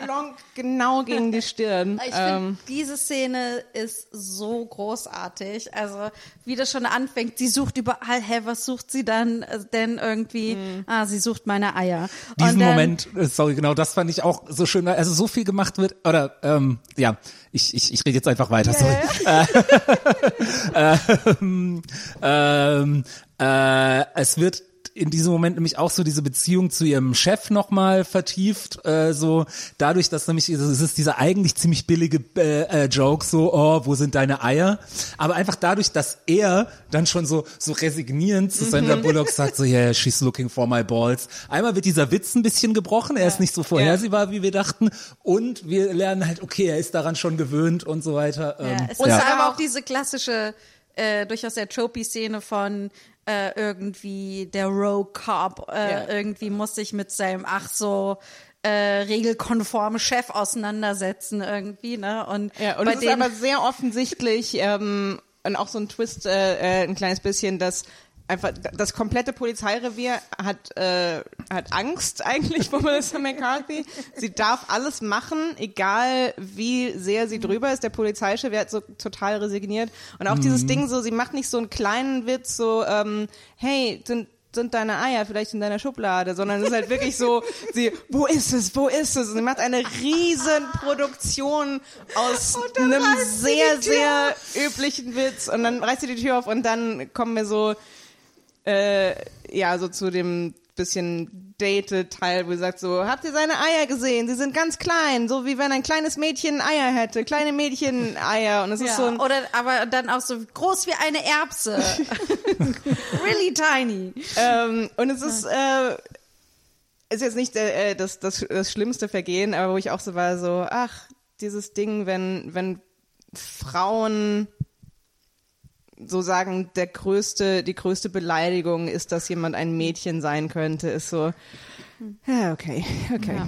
plonk genau gegen die Stirn. Ich Ähm, finde, diese Szene ist so großartig. Also, wie das schon anfängt, sie sucht überall, hä, was sucht sie dann äh, denn irgendwie? Ah, sie sucht meine Eier. Diesen dann, Moment, äh, sorry, genau, das fand ich auch so schön. Also so viel gemacht wird, oder ähm, ja, ich, ich, ich rede jetzt einfach weiter, sorry. *laughs* Äh, *laughs* ähm, ähm, äh, es wird in diesem Moment nämlich auch so diese Beziehung zu ihrem Chef nochmal vertieft, äh, so dadurch, dass nämlich es ist dieser eigentlich ziemlich billige äh, äh, Joke, so, oh, wo sind deine Eier? Aber einfach dadurch, dass er dann schon so so resignierend zu Sandra Bullock sagt, so, yeah, she's looking for my balls. Einmal wird dieser Witz ein bisschen gebrochen, er ist nicht so vorhersehbar, wie wir dachten, und wir lernen halt, okay, er ist daran schon gewöhnt und so weiter. Ja, Ähm, es Und ist ja. aber auch diese klassische, äh, durchaus sehr tropey Szene von äh, irgendwie der Rogue Cop äh, Ja. irgendwie muss sich mit seinem ach so äh, regelkonformen Chef auseinandersetzen irgendwie, ne? Und, Ja, und bei es ist aber sehr offensichtlich ähm, und auch so ein Twist, äh, äh, ein kleines bisschen, dass einfach das komplette Polizeirevier hat äh, hat Angst *laughs* eigentlich vor Melissa McCarthy. Sie darf alles machen, egal wie sehr sie drüber ist. Der Polizeichef wird so total resigniert und auch dieses Ding so, sie macht nicht so einen kleinen Witz so, ähm, hey, sind sind deine Eier vielleicht in deiner Schublade, sondern es ist halt wirklich so, *laughs* sie, wo ist es, wo ist es? Und sie macht eine riesen Produktion aus *laughs* einem sehr, sehr üblichen Witz und dann reißt sie die Tür auf und dann kommen wir so, äh, ja, so zu dem bisschen Date-Teil, wo sie sagt so, habt ihr seine Eier gesehen? Sie sind ganz klein, so wie wenn ein kleines Mädchen Eier hätte, kleine Mädchen Eier und es ist ja, so ein, oder aber dann auch so groß wie eine Erbse. *laughs* really tiny. Ähm, und es ist, äh, ist jetzt nicht äh, das, das, das schlimmste Vergehen, aber wo ich auch so war, so, ach, dieses Ding, wenn, wenn Frauen so sagen, der größte, die größte Beleidigung ist, dass jemand ein Mädchen sein könnte, ist so, ja, okay, okay. Ja.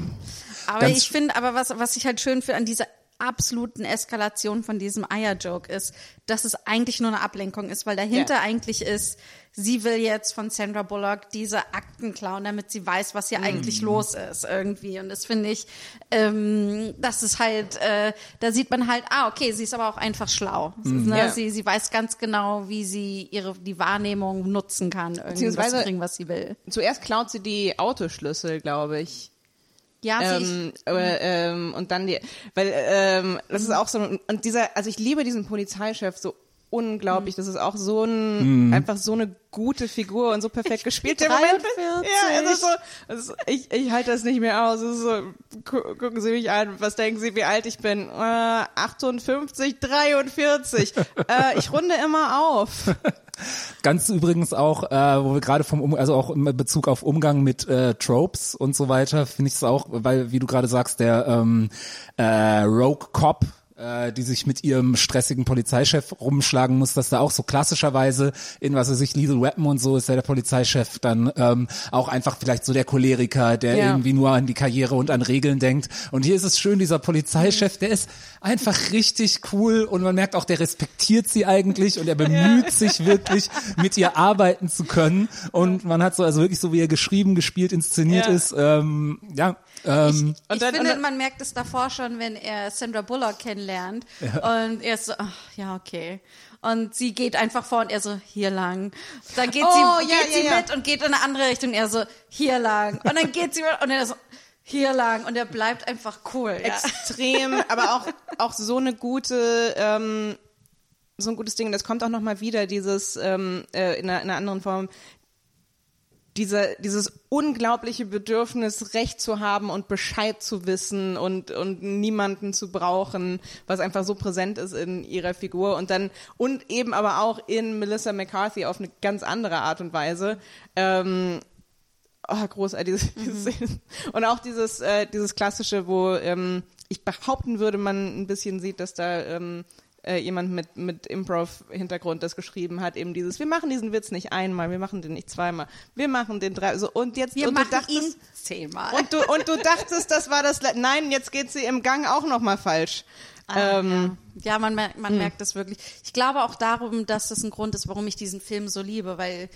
Aber Ganz ich finde, aber was, was ich halt schön finde an dieser absoluten Eskalation von diesem Eier-Joke ist, dass es eigentlich nur eine Ablenkung ist, weil dahinter Ja. eigentlich ist, sie will jetzt von Sandra Bullock diese Akten klauen, damit sie weiß, was hier Mhm. eigentlich los ist irgendwie. Und das finde ich, ähm, das ist halt, äh, da sieht man halt, ah, okay, sie ist aber auch einfach schlau. Ne? Ja. Sie, sie weiß ganz genau, wie sie ihre die Wahrnehmung nutzen kann, irgendwie was zu kriegen, was sie will. Zuerst klaut sie die Autoschlüssel, glaube ich. Ja, Ähm, aber, ähm, und dann die, weil ähm, das ist auch so und dieser, also ich liebe diesen Polizeichef so unglaublich. Das ist auch so ein einfach so eine gute Figur und so perfekt gespielt. Der Moment, 43. ja, es ist so, es ist, ich, ich halte das nicht mehr aus. Es ist so, gu gucken Sie mich an, was denken Sie, wie alt ich bin? Äh, 58, 43. äh, ich runde immer auf. *laughs* Ganz übrigens auch, äh, wo wir gerade vom, um also auch im Bezug auf Umgang mit äh, Tropes und so weiter, finde ich es auch, weil, wie du gerade sagst, der ähm, äh, Rogue Cop, äh, die sich mit ihrem stressigen Polizeichef rumschlagen muss, dass da auch so klassischerweise in was er sich Lethal Weapon und so ist ja der Polizeichef dann ähm, auch einfach vielleicht so der Choleriker, der Ja. irgendwie nur an die Karriere und an Regeln denkt. Und hier ist es schön, dieser Polizeichef, der ist einfach richtig cool und man merkt auch, der respektiert sie eigentlich und er bemüht sich wirklich, mit ihr arbeiten zu können. Und man hat so, also wirklich so, wie er geschrieben, gespielt, inszeniert Ja. ist, ähm, ja, ähm, Und ich dann- finde, und dann- man merkt es davor schon, wenn er Sandra Bullock kennenlernt und er ist so, ach, ja, okay. Und sie geht einfach vor und er so, hier lang. Dann geht Oh, sie, ja, geht ja, sie ja. mit und geht in eine andere Richtung er so, hier lang. Und dann geht sie mit und er so, hier lang. Und er bleibt einfach cool. Ja. extrem, aber auch, auch so eine gute, ähm, so ein gutes Ding. Das kommt auch nochmal wieder, dieses ähm, äh, in, einer, in einer anderen Form. Dieser, dieses unglaubliche Bedürfnis, Recht zu haben und Bescheid zu wissen und, und niemanden zu brauchen, was einfach so präsent ist in ihrer Figur und dann, und eben aber auch in Melissa McCarthy auf eine ganz andere Art und Weise. Ähm, oh, großartig. Dieses, dieses, und auch dieses, äh, dieses klassische, wo ähm, ich behaupten würde, man ein bisschen sieht, dass da ähm, äh, jemand mit, mit Improv-Hintergrund das geschrieben hat, eben dieses, wir machen diesen Witz nicht einmal, wir machen den nicht zweimal, wir machen den drei, so, und jetzt, Wir und du machen dachtest, ihn zehnmal. und du, und du dachtest, das war das, nein, jetzt geht sie im Gang auch nochmal falsch. Ah, ähm, ja. ja, man, merkt, Hm. man merkt das wirklich. Ich glaube auch darum, dass das ein Grund ist, warum ich diesen Film so liebe, weil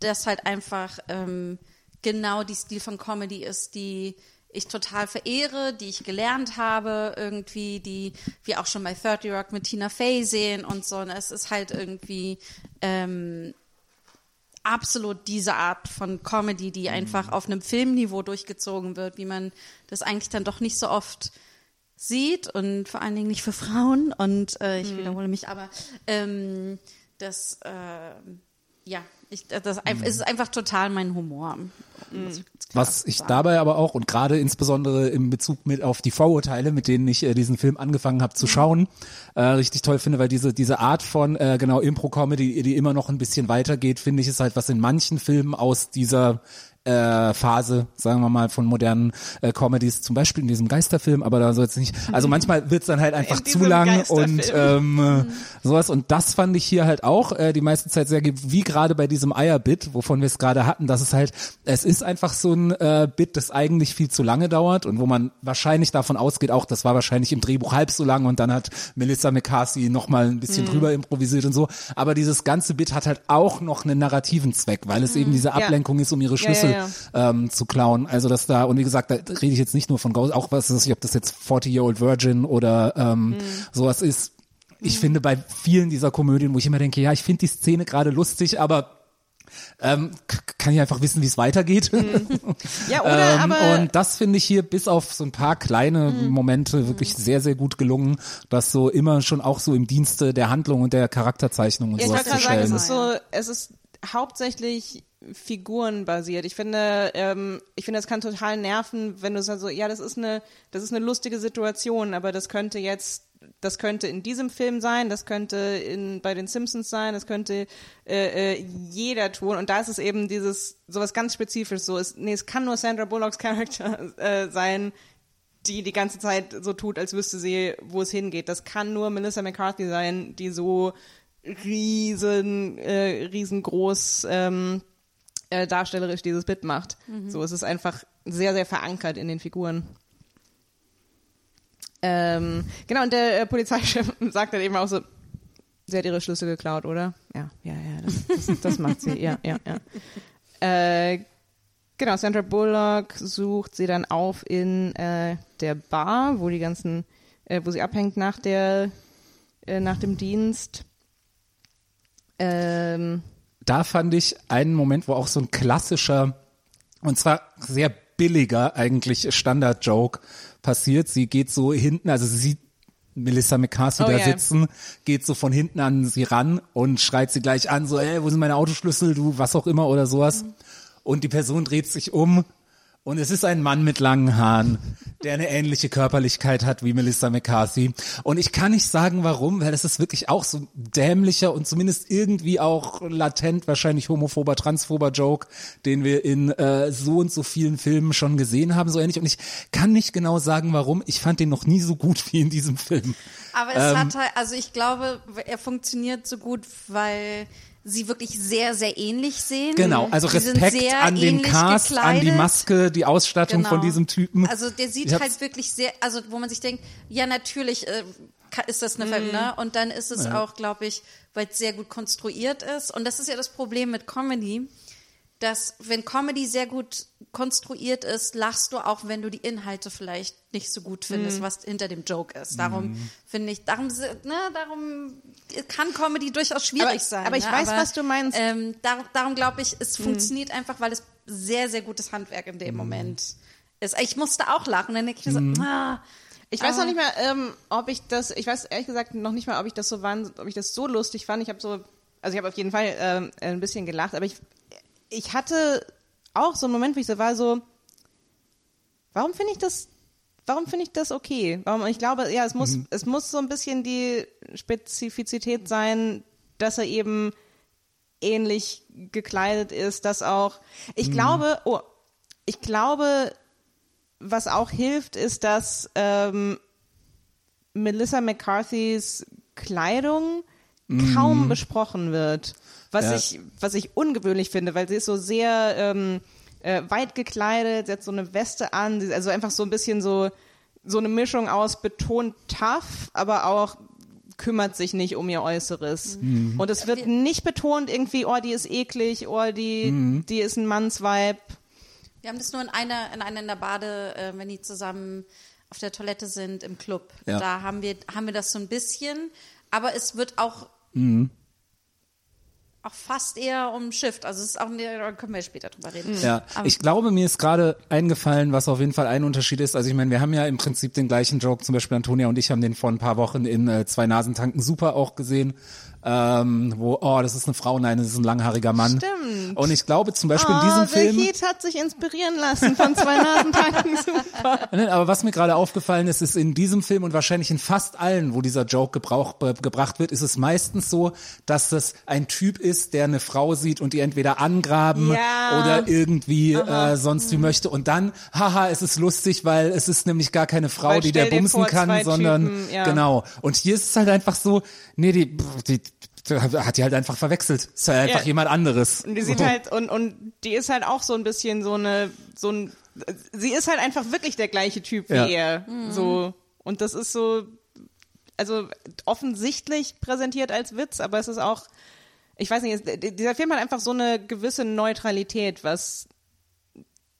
das halt einfach ähm, genau die Stil von Comedy ist, die ich total verehre, die ich gelernt habe, irgendwie, die wir auch schon bei 30 Rock mit Tina Fey sehen und so. Und es ist halt irgendwie ähm, absolut diese Art von Comedy, die einfach auf einem Filmniveau durchgezogen wird, wie man das eigentlich dann doch nicht so oft sieht und vor allen Dingen nicht für Frauen. Und äh, ich wiederhole mich, aber ähm, das, äh, ja, ich, das es ist einfach total mein Humor. um klar Was ich sagen. dabei aber auch und gerade insbesondere im Bezug mit auf die Vorurteile, mit denen ich äh, diesen Film angefangen habe zu schauen, äh, richtig toll finde, weil diese diese Art von äh, genau Impro-Comedy, die immer noch ein bisschen weitergeht, finde ich, ist halt was in manchen Filmen aus dieser äh, Phase, sagen wir mal, von modernen äh, Comedies, zum Beispiel in diesem Geisterfilm, aber da soll es nicht. Also manchmal wird's dann halt einfach In zu lang und ähm, äh, sowas. Und das fand ich hier halt auch äh, die meiste Zeit sehr, wie gerade bei diesem Eierbit, wovon wir es gerade hatten, dass es halt, es ist einfach so ein äh, Bit, das eigentlich viel zu lange dauert und wo man wahrscheinlich davon ausgeht, auch das war wahrscheinlich im Drehbuch halb so lang und dann hat Melissa McCarthy nochmal ein bisschen drüber improvisiert und so. Aber dieses ganze Bit hat halt auch noch einen narrativen Zweck, weil es eben diese Ablenkung ist, um ihre Schlüssel ja, Ähm, zu klauen. Also dass da, und wie gesagt, da rede ich jetzt nicht nur von Ghost, auch was ist, ob das jetzt 40-Year-Old Virgin oder ähm, sowas ist. Ich finde bei vielen dieser Komödien, wo ich immer denke, ja, ich finde die Szene gerade lustig, aber ähm, kann ich einfach wissen, wie es weitergeht. ja, *laughs* oder, ähm, aber, und das finde ich hier bis auf so ein paar kleine Momente wirklich sehr, sehr gut gelungen, das so immer schon auch so im Dienste der Handlung und der Charakterzeichnung und Ja, ich sowas wollte zu gerade sagen, stellen. es ist so, es ist, hauptsächlich figurenbasiert. Ich finde, ähm, ich finde, das kann total nerven, wenn du sagst so, ja, das ist eine, das ist eine lustige Situation, aber das könnte jetzt, das könnte in diesem Film sein, das könnte in bei den Simpsons sein, das könnte äh, äh, jeder tun. Und da ist es eben dieses sowas ganz spezifisch. So, ist, nee, es kann nur Sandra Bullocks Charakter *laughs* äh, sein, die die ganze Zeit so tut, als wüsste sie, wo es hingeht. Das kann nur Melissa McCarthy sein, die so riesen, äh, riesengroß ähm, äh, darstellerisch dieses Bit macht. So, es ist einfach sehr, sehr verankert in den Figuren. Ähm, genau, und der äh, Polizeichef *laughs* sagt dann eben auch so, sie hat ihre Schlüssel geklaut, oder? Ja, ja, ja, das, das, das macht sie, ja, ja, ja. Äh, genau, Sandra Bullock sucht sie dann auf in äh, der Bar, wo die ganzen, äh, wo sie abhängt nach der, äh, nach dem Dienst. Ähm, da fand ich einen Moment, wo auch so ein klassischer und zwar sehr billiger eigentlich Standard-Joke passiert. Sie geht so hinten, also sie sieht Melissa McCarthy Oh, da ja. sitzen, geht so von hinten an sie ran und schreit sie gleich an, so, ey, wo sind meine Autoschlüssel, du, was auch immer oder sowas. Und die Person dreht sich um und es ist ein Mann mit langen Haaren, der eine ähnliche Körperlichkeit hat wie Melissa McCarthy. Und ich kann nicht sagen, warum, weil das ist wirklich auch so dämlicher und zumindest irgendwie auch latent wahrscheinlich homophober, transphober Joke, den wir in äh, so und so vielen Filmen schon gesehen haben, so ähnlich. Und ich kann nicht genau sagen, warum. Ich fand den noch nie so gut *laughs* wie in diesem Film. Aber es hat halt, also ich glaube, er funktioniert so gut, weil sie wirklich sehr, sehr ähnlich sehen. Genau, also Sie sind Respekt sehr an den ähnlich Cast, an die gekleidet. Maske, die Ausstattung von Genau. diesem Typen. Also der sieht halt wirklich sehr, also wo man sich denkt, ja natürlich äh, ist das eine Mhm. Film, ne? Und dann ist es auch, glaube ich, weil es sehr gut konstruiert ist. Und das ist ja das Problem mit Comedy, dass wenn Comedy sehr gut konstruiert ist, lachst du auch, wenn du die Inhalte vielleicht nicht so gut findest, Mhm. was hinter dem Joke ist. Darum finde ich, darum, ne, darum kann Comedy durchaus schwierig Aber- sein. aber ich ne? weiß, was du meinst. Mhm. Ähm, darum darum glaube ich, es funktioniert einfach, weil es sehr, sehr gutes Handwerk in dem Moment ist. Ich musste auch lachen, dann denke ich mir Mhm. so, ah, Ich weiß noch Aber- nicht mal, ähm, ob ich das, ich weiß ehrlich gesagt noch nicht mal, ob ich das so wahns- ob ich das so lustig fand. Ich habe so, also ich habe auf jeden Fall ähm, ein bisschen gelacht, aber ich, ich hatte auch so einen Moment, wo ich so war, so, warum finde ich das, warum finde ich das okay? Warum, ich glaube, ja, es muss, es muss so ein bisschen die Spezifizität sein, dass er eben ähnlich gekleidet ist, dass auch, ich glaube, oh, ich glaube, was auch hilft, ist, dass ähm, Melissa McCarthys Kleidung kaum besprochen wird. Was Ja. ich, was ich ungewöhnlich finde, weil sie ist so sehr ähm, äh, weit gekleidet, sie hat so eine Weste an, sie- also einfach so ein bisschen so, so eine Mischung aus betont tough, aber auch kümmert sich nicht um ihr Äußeres. Und es wird nicht betont irgendwie, oh, die ist eklig, oh, die, die ist ein Mannsweib. Wir haben das nur in einer, in einer in der Bade, äh, wenn die zusammen auf der Toilette sind im Club. Ja. Da haben wir, haben wir das so ein bisschen, aber es wird auch, Mhm. Auch fast eher umschifft. Also es ist auch, da können wir später drüber reden. Ja, Aber- ich glaube, mir ist gerade eingefallen, was auf jeden Fall ein Unterschied ist. Also ich meine, wir haben ja im Prinzip den gleichen Joke, zum Beispiel Antonia und ich haben den vor ein paar Wochen in äh, zwei Nasentanken super auch gesehen, ähm, wo, oh, das ist eine Frau, nein, das ist ein langhaariger Mann. Stimmt. Und ich glaube zum Beispiel in Oh, diesem The Film. Heat hat sich inspirieren lassen von zwei Nasentanken. *laughs* Super. Nein, Aber was mir gerade aufgefallen ist, ist in diesem Film und wahrscheinlich in fast allen, wo dieser Joke gebrauch, äh, gebracht wird, ist es meistens so, dass das ein Typ ist, der eine Frau sieht und die entweder angraben Ja. oder irgendwie äh, sonst wie möchte. Und dann, haha, es ist lustig, weil es ist nämlich gar keine Frau, Weil die der bumsen vor, kann, sondern Typen, ja. genau. Und hier ist es halt einfach so, nee, die, die hat die halt einfach verwechselt. Ist halt einfach Ja. jemand anderes. Und die sieht halt, und, und die ist halt auch so ein bisschen so eine, so ein, sie ist halt einfach wirklich der gleiche Typ wie Ja. er. So. Und das ist so, also offensichtlich präsentiert als Witz, aber es ist auch, ich weiß nicht, es, dieser Film hat einfach so eine gewisse Neutralität, was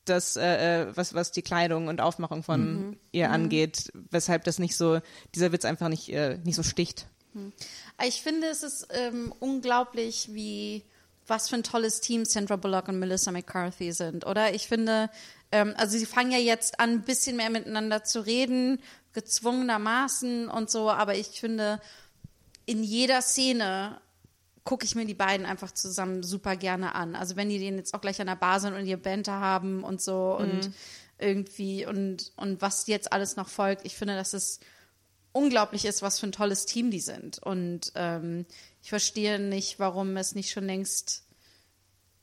das, äh, äh, was, was die Kleidung und Aufmachung von ihr angeht, weshalb das nicht so, dieser Witz einfach nicht, äh, nicht so sticht. Ich finde, es ist ähm, unglaublich, wie was für ein tolles Team Sandra Bullock und Melissa McCarthy sind, oder? Ich finde, ähm, also sie fangen ja jetzt an, ein bisschen mehr miteinander zu reden, gezwungenermaßen und so, aber ich finde, in jeder Szene gucke ich mir die beiden einfach zusammen super gerne an. Also wenn die den jetzt auch gleich an der Bar sind und ihr Banter haben und so und irgendwie und, und was jetzt alles noch folgt, ich finde, dass es unglaublich ist, was für ein tolles Team die sind. Und ähm, ich verstehe nicht, warum es nicht schon längst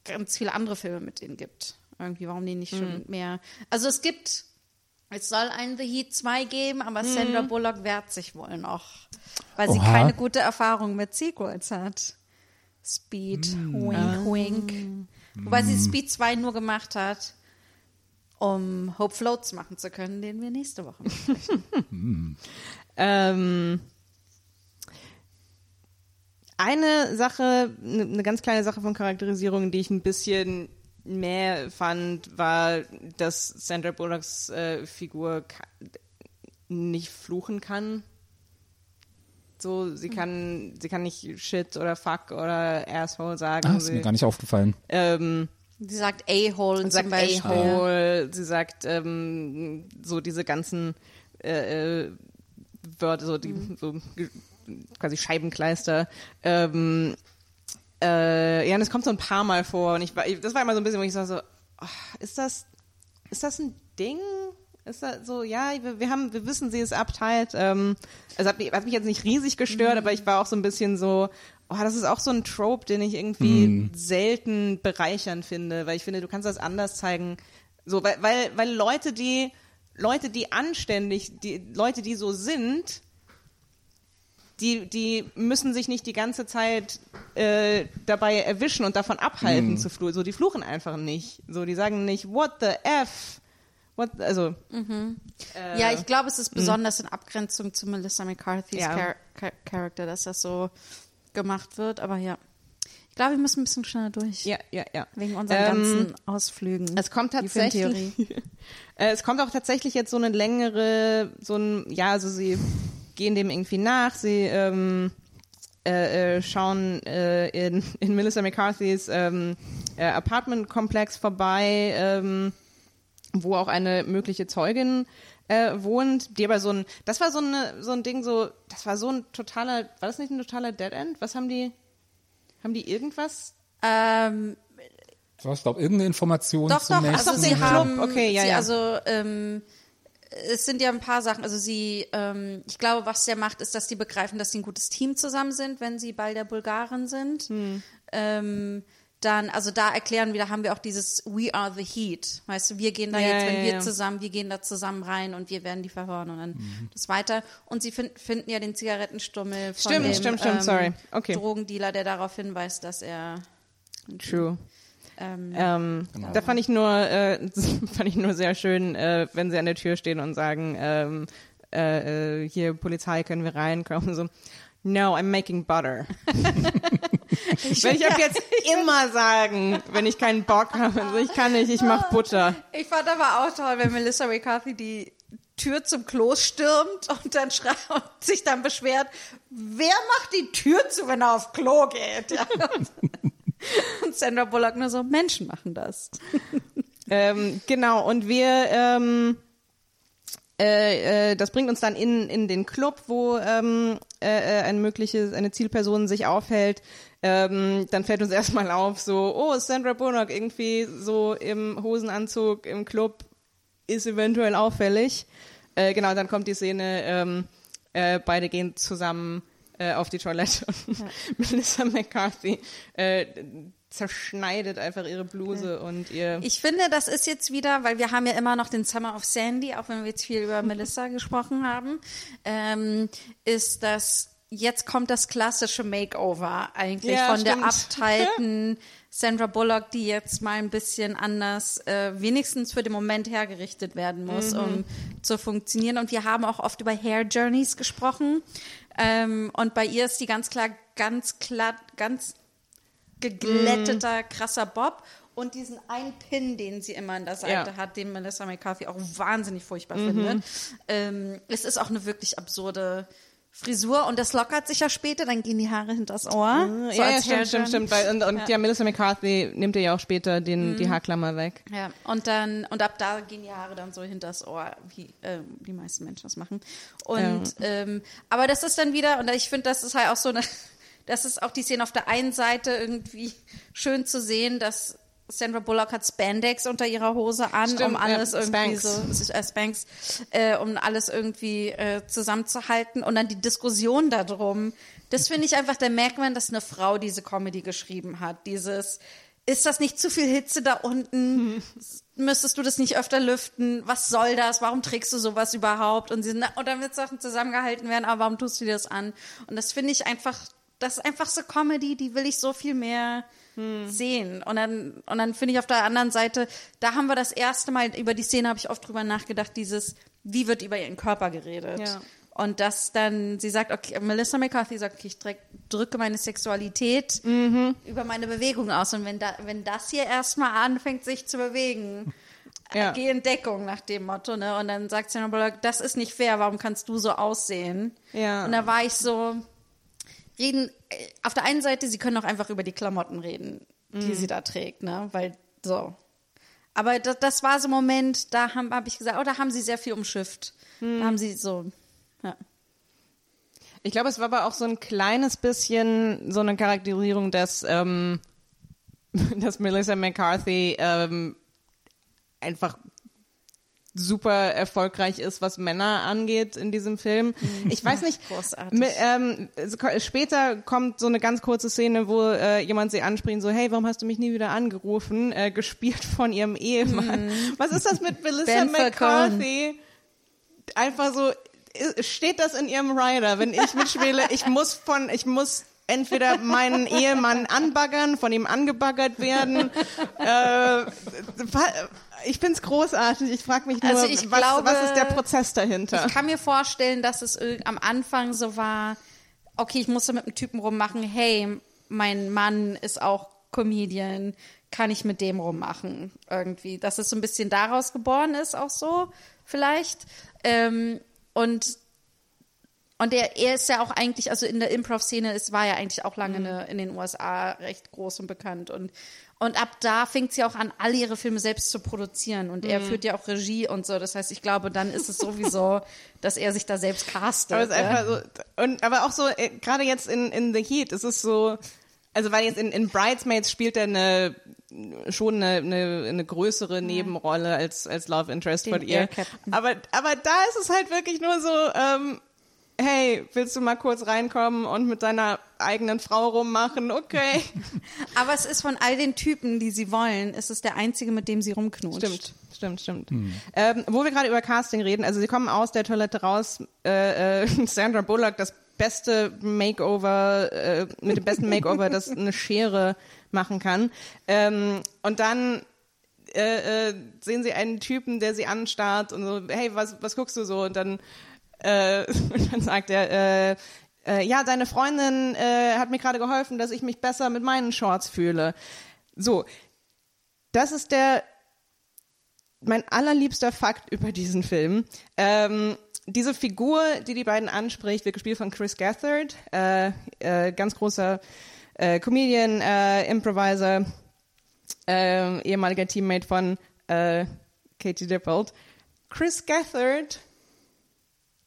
ganz viele andere Filme mit denen gibt. Irgendwie, warum die nicht schon mehr. Also es gibt, es soll einen The Heat 2 geben, aber Sandra Bullock wehrt sich wohl noch, weil sie Oha. keine gute Erfahrung mit Sequels hat. Speed, wink, wink. Wobei sie Speed 2 nur gemacht hat, um Hope Floats machen zu können, den wir nächste Woche machen. *laughs* Ähm, eine Sache, eine ne ganz kleine Sache von Charakterisierung, die ich ein bisschen mehr fand, war, dass Sandra Bullocks äh, Figur nicht fluchen kann. So, sie kann, sie kann nicht Shit oder Fuck oder Asshole sagen. Ah, ist mir gar nicht aufgefallen. ähm, Sie sagt A-Hole und zum sagt Beispiel. A-Hole, sie sagt ähm, so diese ganzen äh, äh, Wörter, so die so ge- quasi Scheibenkleister. Ähm, äh, ja, und es kommt so ein paar Mal vor und ich ich, das war immer so ein bisschen, wo ich so, so ach, ist das, ist das ein Ding? Ist das so, ja, wir, wir haben, wir wissen, sie ist uptight. Ähm, es hat mich, hat mich jetzt nicht riesig gestört, aber ich war auch so ein bisschen so, oh, das ist auch so ein Trope, den ich irgendwie selten bereichernd finde, weil ich finde, du kannst das anders zeigen. So, weil, weil, weil Leute, die, Leute, die anständig, die Leute, die so sind, die, die müssen sich nicht die ganze Zeit äh, dabei erwischen und davon abhalten zu fluchen. So, die fluchen einfach nicht. So, die sagen nicht, what the F? What, also, äh, Ja, ich glaube, es ist besonders in Abgrenzung zu Melissa McCarthy's Ja. Char Char Charakter, dass das so gemacht wird. Aber ja, ich glaube, wir müssen ein bisschen schneller durch. ja, ja, ja. Wegen unseren Ähm, ganzen Ausflügen. Es kommt tatsächlich, *laughs* äh, es kommt auch tatsächlich jetzt so eine längere, so ein, ja, also sie gehen dem irgendwie nach, sie ähm, äh, äh, schauen äh, in, in Melissa McCarthy's ähm, äh, Apartmentkomplex vorbei, ähm, wo auch eine mögliche Zeugin äh, wohnt, die aber so ein, das war so, eine, so ein Ding, so, das war so ein totaler, war das nicht ein totaler Dead End? Was haben die, haben die irgendwas? Ähm, So, ich glaube, irgendeine Information doch, zum doch, nächsten. also sie Club, haben, okay, ja, sie, ja. also ähm, es sind ja ein paar Sachen. Also sie, ähm, ich glaube, was der macht, ist, dass die begreifen, dass sie ein gutes Team zusammen sind, wenn sie bei der Bulgarin sind. Hm. Ähm, dann, also da erklären wir, da haben wir auch dieses We are the Heat. Weißt du, wir gehen da Ja, jetzt, wenn ja, wir ja. zusammen, wir gehen da zusammen rein und wir werden die verhören und dann Mhm. das weiter. Und sie find, finden ja den Zigarettenstummel von Stimmt, dem stimmt, stimmt, ähm, sorry. Okay. Drogendealer, der darauf hinweist, dass er True. ähm, Ähm, Da fand ich nur, äh, *laughs* fand ich nur sehr schön, äh, wenn sie an der Tür stehen und sagen, ähm, äh, äh, hier Polizei, können wir reinkommen? So, no, I'm making butter. Weil ich ab jetzt immer sagen, wenn ich keinen Bock habe, also ich kann nicht, ich mach Butter. Ich fand aber auch toll, wenn Melissa McCarthy die Tür zum Klo stürmt und dann schreit und sich dann beschwert, wer macht die Tür zu, wenn er auf Klo geht? Ja. *laughs* Und Sandra Bullock nur so, Menschen machen das. Ähm, genau, und wir, ähm, äh, äh, das bringt uns dann in, in den Club, wo ähm, äh, äh, eine mögliche, eine Zielperson sich aufhält. Ähm, dann fällt uns *laughs* erstmal auf, so, oh, Sandra Bullock irgendwie so im Hosenanzug im Club ist eventuell auffällig. Äh, genau, dann kommt die Szene, ähm, äh, beide gehen zusammen auf die Toilette und *laughs* Melissa McCarthy äh, zerschneidet einfach ihre Bluse und ihr Ich finde, das ist jetzt wieder, weil wir haben ja immer noch den Summer of Sandy, auch wenn wir jetzt viel über Melissa *laughs* gesprochen haben, ähm, ist das, jetzt kommt das klassische Makeover eigentlich Ja, von der stimmt. abteilten *laughs* Sandra Bullock, die jetzt mal ein bisschen anders, äh, wenigstens für den Moment hergerichtet werden muss, Mhm. um zu funktionieren. Und wir haben auch oft über Hair Journeys gesprochen. Ähm, und bei ihr ist die ganz klar, ganz klar, ganz geglätteter, krasser Bob und diesen einen Pin, den sie immer an der Seite Ja. hat, den Melissa McCarthy auch wahnsinnig furchtbar findet. Ähm, es ist auch eine wirklich absurde Frisur und das lockert sich ja später, dann gehen die Haare hinters Ohr. so ja, ja, stimmt, stimmt, stimmt. Weil, und und ja. Melissa McCarthy nimmt ja auch später den, die Haarklammer weg. Ja, und dann, und ab da gehen die Haare dann so hinters Ohr, wie äh, die meisten Menschen das machen. Und, ähm, aber das ist dann wieder, und ich finde, das ist halt auch so eine, das ist auch die Szene auf der einen Seite irgendwie schön zu sehen, dass Sandra Bullock hat Spandex unter ihrer Hose an, Stimmt, um alles ja, irgendwie Spanx. so, äh, Spanx, äh, um alles irgendwie äh, zusammenzuhalten und dann die Diskussion darum. Das finde ich einfach, da merkt man, dass eine Frau diese Comedy geschrieben hat. Dieses, ist das nicht zu viel Hitze da unten? *laughs* Müsstest du das nicht öfter lüften? Was soll das? Warum trägst du sowas überhaupt? Und sie, na, und dann wird Sachen zusammengehalten werden, aber warum tust du dir das an? Und das finde ich einfach, das ist einfach so Comedy, die will ich so viel mehr sehen. Und dann, und dann finde ich auf der anderen Seite, da haben wir das erste Mal, über die Szene habe ich oft drüber nachgedacht, dieses, wie wird über ihren Körper geredet? Ja. Und dass dann, sie sagt, okay, Melissa McCarthy sagt, okay, ich drück- drücke meine Sexualität über meine Bewegung aus. Und wenn, da, wenn das hier erstmal anfängt, sich zu bewegen, *laughs* Ja. geh in Deckung nach dem Motto, ne? Und dann sagt Sandra Bullock, das ist nicht fair, warum kannst du so aussehen? Ja. Und da war ich so, reden, äh, auf der einen Seite, sie können auch einfach über die Klamotten reden, die sie da trägt, ne? Weil, so. Aber das, das war so ein Moment, da habe hab ich gesagt, oh, da haben sie sehr viel umschifft. Da haben sie so, ja. Ich glaube, es war aber auch so ein kleines bisschen so eine Charakterisierung, dass, ähm, *laughs* dass Melissa McCarthy ähm, einfach super erfolgreich ist, was Männer angeht in diesem Film. Ich weiß nicht, Großartig. ähm, später kommt so eine ganz kurze Szene, wo äh, jemand sie anspricht, so, hey, warum hast du mich nie wieder angerufen? Äh, gespielt von ihrem Ehemann. Was ist das mit Melissa Ben. McCarthy? Einfach so, steht das in ihrem Rider, wenn ich mitspiele, ich muss von, ich muss entweder meinen Ehemann anbaggern, von ihm angebaggert werden. äh, ich find's großartig. Ich frage mich nur, Also was, glaube- was ist der Prozess dahinter? Ich kann mir vorstellen, dass es am Anfang so war, okay, ich musste mit einem Typen rummachen, hey, mein Mann ist auch Comedian, kann ich mit dem rummachen irgendwie. Dass es so ein bisschen daraus geboren ist, auch so vielleicht. Ähm, und und er, er ist ja auch eigentlich, also in der Improv-Szene, es war ja eigentlich auch lange eine, in den USA recht groß und bekannt. Und, und ab da fängt sie auch an, alle ihre Filme selbst zu produzieren. Und er führt ja auch Regie und so. Das heißt, ich glaube, dann ist es sowieso, *laughs* dass er sich da selbst castet. Aber es ist ja. einfach so, und, aber auch so, äh, gerade jetzt in, in The Heat, es ist so, also weil jetzt in, in Bridesmaids spielt er eine, schon eine, eine, eine größere Nebenrolle als, als Love Interest Den von ihr. Aber, aber da ist es halt wirklich nur so, ähm, hey, willst du mal kurz reinkommen und mit deiner eigenen Frau rummachen? Okay. *laughs* Aber es ist von all den Typen, die sie wollen, ist es der einzige, mit dem sie rumknutscht. Stimmt, stimmt, stimmt. Ähm, wo wir gerade über Casting reden, also sie kommen aus der Toilette raus, äh, äh, *laughs* Sandra Bullock, das beste Makeover, äh, mit dem besten Makeover, das eine Schere machen kann. Ähm, und dann äh, äh, sehen sie einen Typen, der sie anstarrt und so, hey, was, was guckst du so? Und dann, äh, *laughs* und dann sagt er, äh, äh, ja, deine Freundin äh, hat mir gerade geholfen, dass ich mich besser mit meinen Shorts fühle. So, das ist der mein allerliebster Fakt über diesen Film. Ähm, diese Figur, die die beiden anspricht, wird gespielt von Chris Gathard, äh, äh, ganz großer äh, Comedian, äh, Improviser, äh, ehemaliger Teammate von Katie Dippold. Chris Gathard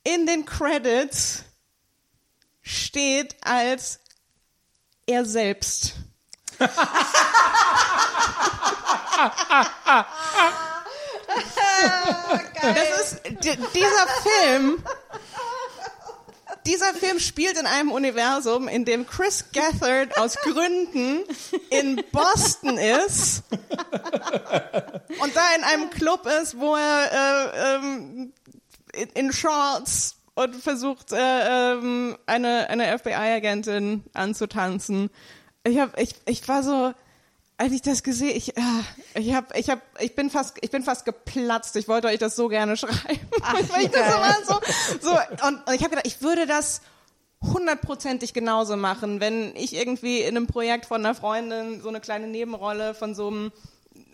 in den Credits steht als er selbst. Das ist di- dieser Film. Dieser Film spielt in einem Universum, in dem Chris Gathard aus Gründen in Boston ist und da in einem Club ist, wo er äh, ähm, in, Shorts und versucht, äh, ähm, eine, eine FBI-Agentin anzutanzen. Ich hab, ich, ich war so, als ich das gesehen, ich, äh, ich hab, ich hab, ich bin fast, ich bin fast geplatzt. Ich wollte euch das so gerne *laughs* schreiben, Ach, ich das so, so und, und ich habe gedacht, ich würde das hundertprozentig genauso machen, wenn ich irgendwie in einem Projekt von einer Freundin so eine kleine Nebenrolle von so einem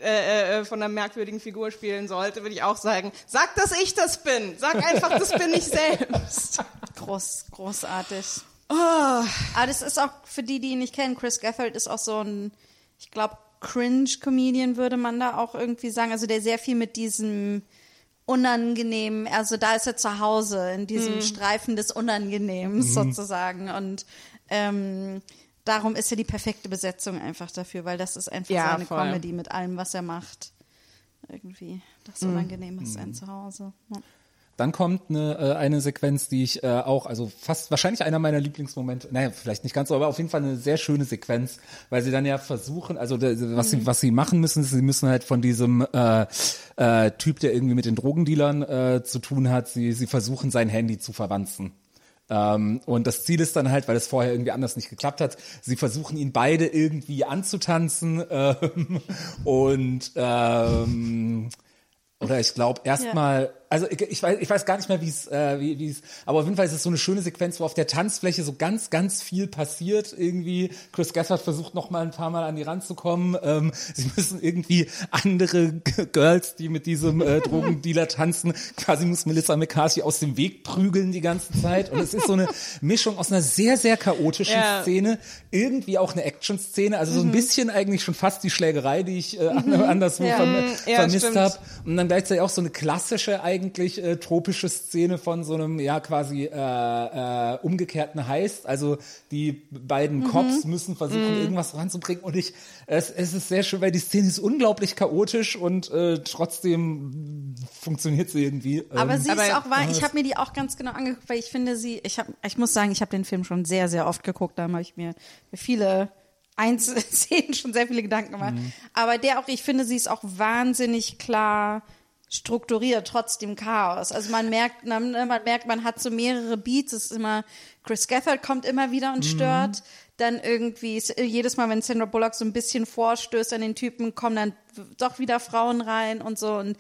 äh, äh, von einer merkwürdigen Figur spielen sollte, würde ich auch sagen, sag, dass ich das bin. Sag einfach, das bin ich selbst. *laughs* Groß, großartig. Oh, Aber das ist auch, für die, die ihn nicht kennen, Chris Gathard ist auch so ein, ich glaube, Cringe-Comedian würde man da auch irgendwie sagen. Also der sehr viel mit diesem unangenehm, also da ist er zu Hause in diesem Mhm. Streifen des Unangenehms sozusagen und ähm, darum ist er die perfekte Besetzung einfach dafür, weil das ist einfach Ja, seine voll. Comedy mit allem, was er macht. Irgendwie das Mhm. Unangenehme ist sein Zuhause. Ja. Dann kommt eine, äh, eine Sequenz, die ich äh, auch, also fast wahrscheinlich einer meiner Lieblingsmomente, naja, vielleicht nicht ganz so, aber auf jeden Fall eine sehr schöne Sequenz, weil sie dann ja versuchen, also was sie was sie machen müssen, ist, sie müssen halt von diesem äh, äh, Typ, der irgendwie mit den Drogendealern äh, zu tun hat, sie sie versuchen sein Handy zu verwanzen. Ähm, und das Ziel ist dann halt, weil es vorher irgendwie anders nicht geklappt hat, sie versuchen ihn beide irgendwie anzutanzen *laughs* ähm, und ähm, oder ich glaube erstmal, also ich, ich weiß, ich weiß gar nicht mehr, wie es, äh, wie es, aber auf jeden Fall ist es so eine schöne Sequenz, wo auf der Tanzfläche so ganz, ganz viel passiert. Irgendwie Chris Gethard versucht noch mal ein paar Mal an die ranzukommen. Ähm, sie müssen irgendwie andere G- Girls, die mit diesem äh, Drogendealer tanzen, quasi muss Melissa McCarthy aus dem Weg prügeln die ganze Zeit. Und es ist so eine Mischung aus einer sehr, sehr chaotischen Ja. Szene, irgendwie auch eine Action-Szene, also so ein bisschen eigentlich schon fast die Schlägerei, die ich äh, *laughs* anderswo Ja. verm Ja, vermisst stimmt. habe. Und dann gleichzeitig auch so eine klassische eigentlich äh, tropische Szene von so einem ja quasi äh, äh, umgekehrten Heist. Also die beiden Cops müssen versuchen irgendwas ranzubringen und ich es, es ist sehr schön, weil die Szene ist unglaublich chaotisch und äh, trotzdem funktioniert sie irgendwie. Aber Ähm, sie ist aber- auch wahr, ich habe mir die auch ganz genau angeguckt, weil ich finde sie, ich habe, ich muss sagen, ich habe den Film schon sehr, sehr oft geguckt, da habe ich mir viele Einzelszenen *laughs* schon sehr viele Gedanken gemacht. Aber der auch, ich finde, sie ist auch wahnsinnig klar strukturiert, trotz dem Chaos. Also man merkt, ne, man merkt, man hat so mehrere Beats, es ist immer, Chris Gethard kommt immer wieder und stört. Dann irgendwie, jedes Mal, wenn Sandra Bullock so ein bisschen vorstößt an den Typen, kommen dann doch wieder Frauen rein und so und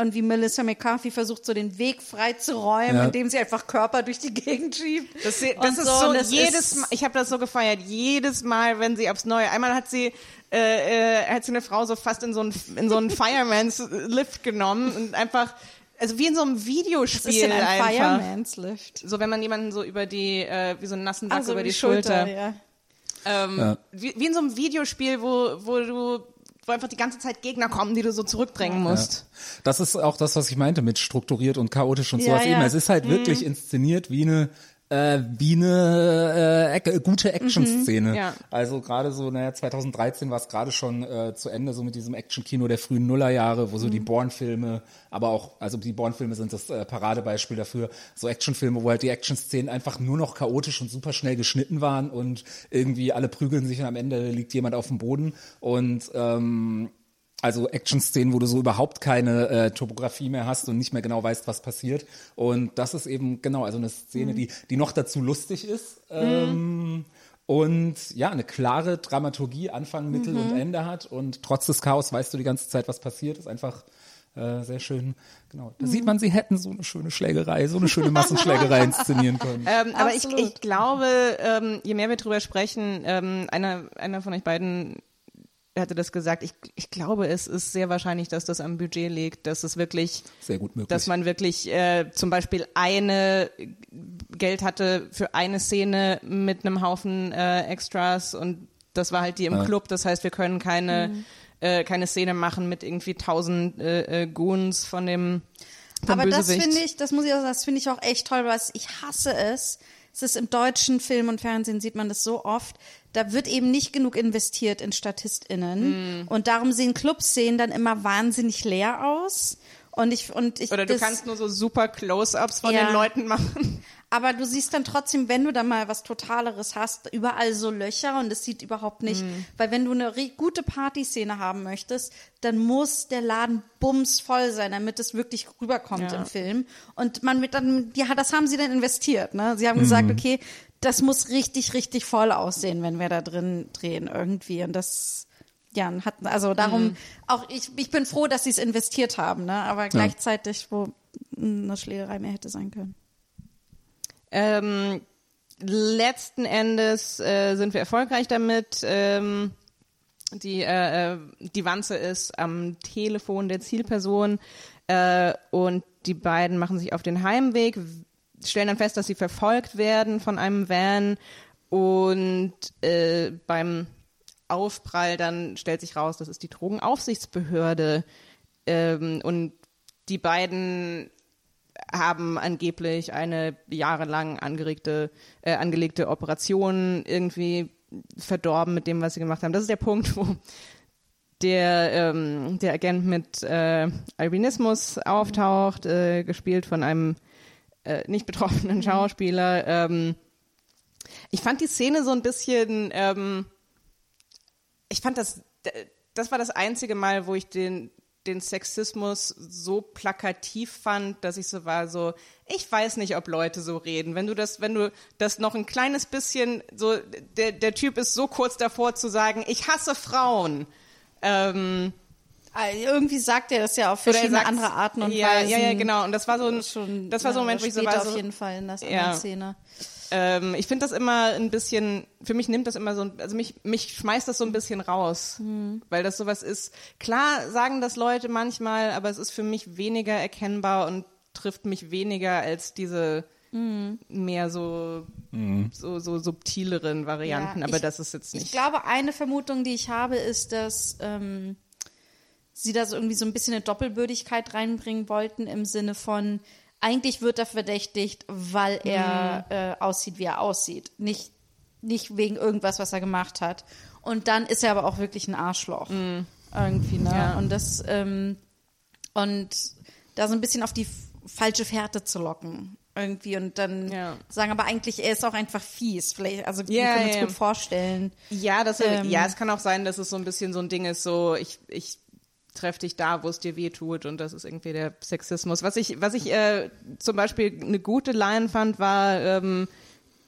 und wie Melissa McCarthy versucht, so den Weg frei zu räumen, Ja. indem sie einfach Körper durch die Gegend schiebt. Das, das ist so, so, das jedes ist- Mal, ich habe das so gefeiert, jedes Mal, wenn sie aufs Neue, einmal hat sie, äh, äh, hat sie eine Frau so fast in so einen, in so einen *laughs* Fireman's Lift genommen und einfach, also wie in so einem Das Videospiel ist denn ein einfach. Fireman's Lift. So, wenn man jemanden so über die, äh, wie so einen nassen Sack Also über die, Schulter. ja. Ähm, Ja. wie, wie in so einem Videospiel, wo, wo du, wo einfach die ganze Zeit Gegner kommen, die du so zurückdrängen musst. Das ist auch das, was ich meinte mit strukturiert und chaotisch und Ja, sowas ja. eben. Es ist halt wirklich inszeniert wie eine äh, wie eine äh, Ac- gute Action-Szene. ja. Also gerade so, naja, 2013 war es gerade schon äh, zu Ende, so mit diesem Action-Kino der frühen Nullerjahre, wo so die Bourne-Filme, aber auch, also die Bourne-Filme sind das äh, Paradebeispiel dafür, so Action-Filme, wo halt die Action-Szenen einfach nur noch chaotisch und super schnell geschnitten waren und irgendwie alle prügeln sich und am Ende liegt jemand auf dem Boden und ähm, also Action-Szenen, wo du so überhaupt keine äh, Topografie mehr hast und nicht mehr genau weißt, was passiert. Und das ist eben genau, also eine Szene, die, die noch dazu lustig ist. Ähm, und ja, eine klare Dramaturgie, Anfang, Mittel und Ende hat. Und trotz des Chaos weißt du die ganze Zeit, was passiert. Ist einfach äh, sehr schön. Genau. Da sieht man, sie hätten so eine schöne Schlägerei, so eine schöne Massenschlägerei *laughs* inszenieren können. Ähm, aber ich, ich glaube, ähm, je mehr wir drüber sprechen, ähm, einer, einer von euch beiden hatte das gesagt, ich, ich glaube, es ist sehr wahrscheinlich, dass das am Budget liegt, dass es wirklich, Sehr gut möglich. dass man wirklich äh, zum Beispiel eine Geld hatte für eine Szene mit einem Haufen äh, Extras und das war halt die im Ja. Club. Das heißt, wir können keine äh, keine Szene machen mit irgendwie tausend äh, äh, Goons von dem vom Aber das Bösewicht. finde ich, das muss ich auch sagen, das finde ich auch echt toll, weil ich hasse es. Es ist im deutschen Film und Fernsehen sieht man das so oft. Da wird eben nicht genug investiert in StatistInnen. Und darum sehen Clubszenen dann immer wahnsinnig leer aus. Und ich, und ich, Oder du das, kannst nur so super Close-ups von Ja. den Leuten machen. Aber du siehst dann trotzdem, wenn du da mal was Totaleres hast, überall so Löcher und es sieht überhaupt nicht, Mhm. weil wenn du eine gute Partyszene haben möchtest, dann muss der Laden bumsvoll sein, damit es wirklich rüberkommt Ja. im Film. Und man wird dann, ja, das haben sie dann investiert, ne? Sie haben gesagt, Mhm. okay, das muss richtig, richtig voll aussehen, wenn wir da drin drehen irgendwie und das, ja, hat, also darum, Mhm. auch ich, ich bin froh, dass sie es investiert haben, ne? Aber gleichzeitig, wo eine Schlägerei mehr hätte sein können. Ähm, letzten Endes äh, sind wir erfolgreich damit. Ähm, die, äh, äh, die Wanze ist am Telefon der Zielperson äh, und die beiden machen sich auf den Heimweg, stellen dann fest, dass sie verfolgt werden von einem Van und äh, beim Aufprall dann stellt sich raus, das ist die Drogenaufsichtsbehörde ähm, und die beiden haben angeblich eine jahrelang angeregte, äh, angelegte Operation irgendwie verdorben mit dem, was sie gemacht haben. Das ist der Punkt, *laughs* wo der, ähm, der Agent mit äh, Albinismus auftaucht, äh, gespielt von einem äh, nicht betroffenen Schauspieler. Ähm, ich fand die Szene so ein bisschen, ähm, ich fand das, das war das einzige Mal, wo ich den, den Sexismus so plakativ fand, dass ich so war, so, ich weiß nicht, ob Leute so reden. Wenn du das, wenn du das noch ein kleines bisschen, so, der, der Typ ist so kurz davor zu sagen, ich hasse Frauen. Ähm, Äh, Irgendwie sagt er das ja auf er verschiedene sagt's- andere Arten und ja, Weisen. Ja, ja, genau. Und das war so ein, Schon, das war so ein Moment, wo ich so war, so, auf jeden Fall in der Ja. Szene. Ähm, ich finde das immer ein bisschen, für mich nimmt das immer so, ein- also mich, mich schmeißt das so ein bisschen raus, Hm. weil das sowas ist. Klar sagen das Leute manchmal, aber es ist für mich weniger erkennbar und trifft mich weniger als diese Hm. mehr so, so, so subtileren Varianten, Ja, aber ich- das ist jetzt Ich nicht. glaube, eine Vermutung, die ich habe, ist, dass ähm, sie da so irgendwie so ein bisschen eine Doppelbürdigkeit reinbringen wollten im Sinne von, eigentlich wird er verdächtigt, weil er Mhm. äh, aussieht, wie er aussieht. Nicht, nicht wegen irgendwas, was er gemacht hat. Und dann ist er aber auch wirklich ein Arschloch. Irgendwie, ne? Mhm. Ja. Und das, ähm, und da so ein bisschen auf die falsche Fährte zu locken. Irgendwie und dann Ja. sagen, aber eigentlich, er ist auch einfach fies. Vielleicht, also wir Ja, können uns ja. gut vorstellen. Ja, das, Ähm, ja, es kann auch sein, dass es so ein bisschen so ein Ding ist, so ich, ich treffe dich da, wo es dir weh tut. Und das ist irgendwie der Sexismus. Was ich, was ich äh, zum Beispiel eine gute Line fand, war, ähm,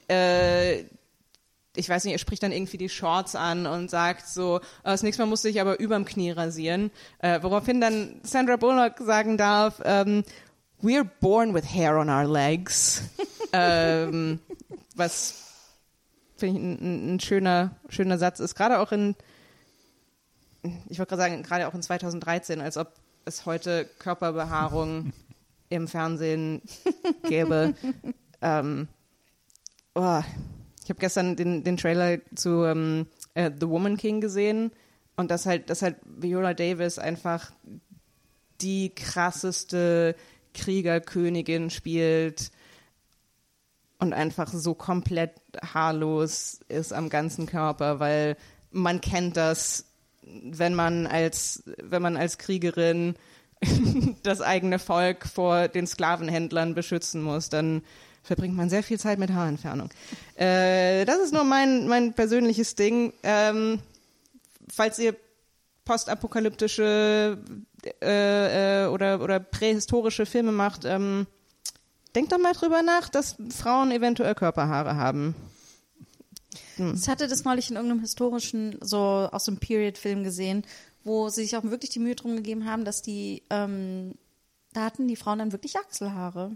äh, ich weiß nicht, er spricht dann irgendwie die Shorts an und sagt so, äh, das nächste Mal musste ich aber überm Knie rasieren, äh, woraufhin dann Sandra Bullock sagen darf, ähm, we're born with hair on our legs, *laughs* ähm, was finde ich ein, ein, ein schöner, schöner Satz ist, gerade auch in, ich wollte gerade sagen, gerade auch in 2013, als ob es heute Körperbehaarung *laughs* im Fernsehen gäbe. ähm, oh, ich habe gestern den, den Trailer zu ähm, äh, The Woman King gesehen und dass halt, dass halt Viola Davis einfach die krasseste Kriegerkönigin spielt und einfach so komplett haarlos ist am ganzen Körper, weil man kennt das, wenn man als, wenn man als Kriegerin *laughs* das eigene Volk vor den Sklavenhändlern beschützen muss, dann verbringt man sehr viel Zeit mit Haarentfernung. Äh, das ist nur mein, mein persönliches Ding. Ähm, falls ihr postapokalyptische äh, äh, oder, oder prähistorische Filme macht, ähm, denkt doch mal drüber nach, dass Frauen eventuell Körperhaare haben. Ich hatte das neulich in irgendeinem historischen, so aus einem Period-Film gesehen, wo sie sich auch wirklich die Mühe drum gegeben haben, dass die, ähm, da hatten die Frauen dann wirklich Achselhaare.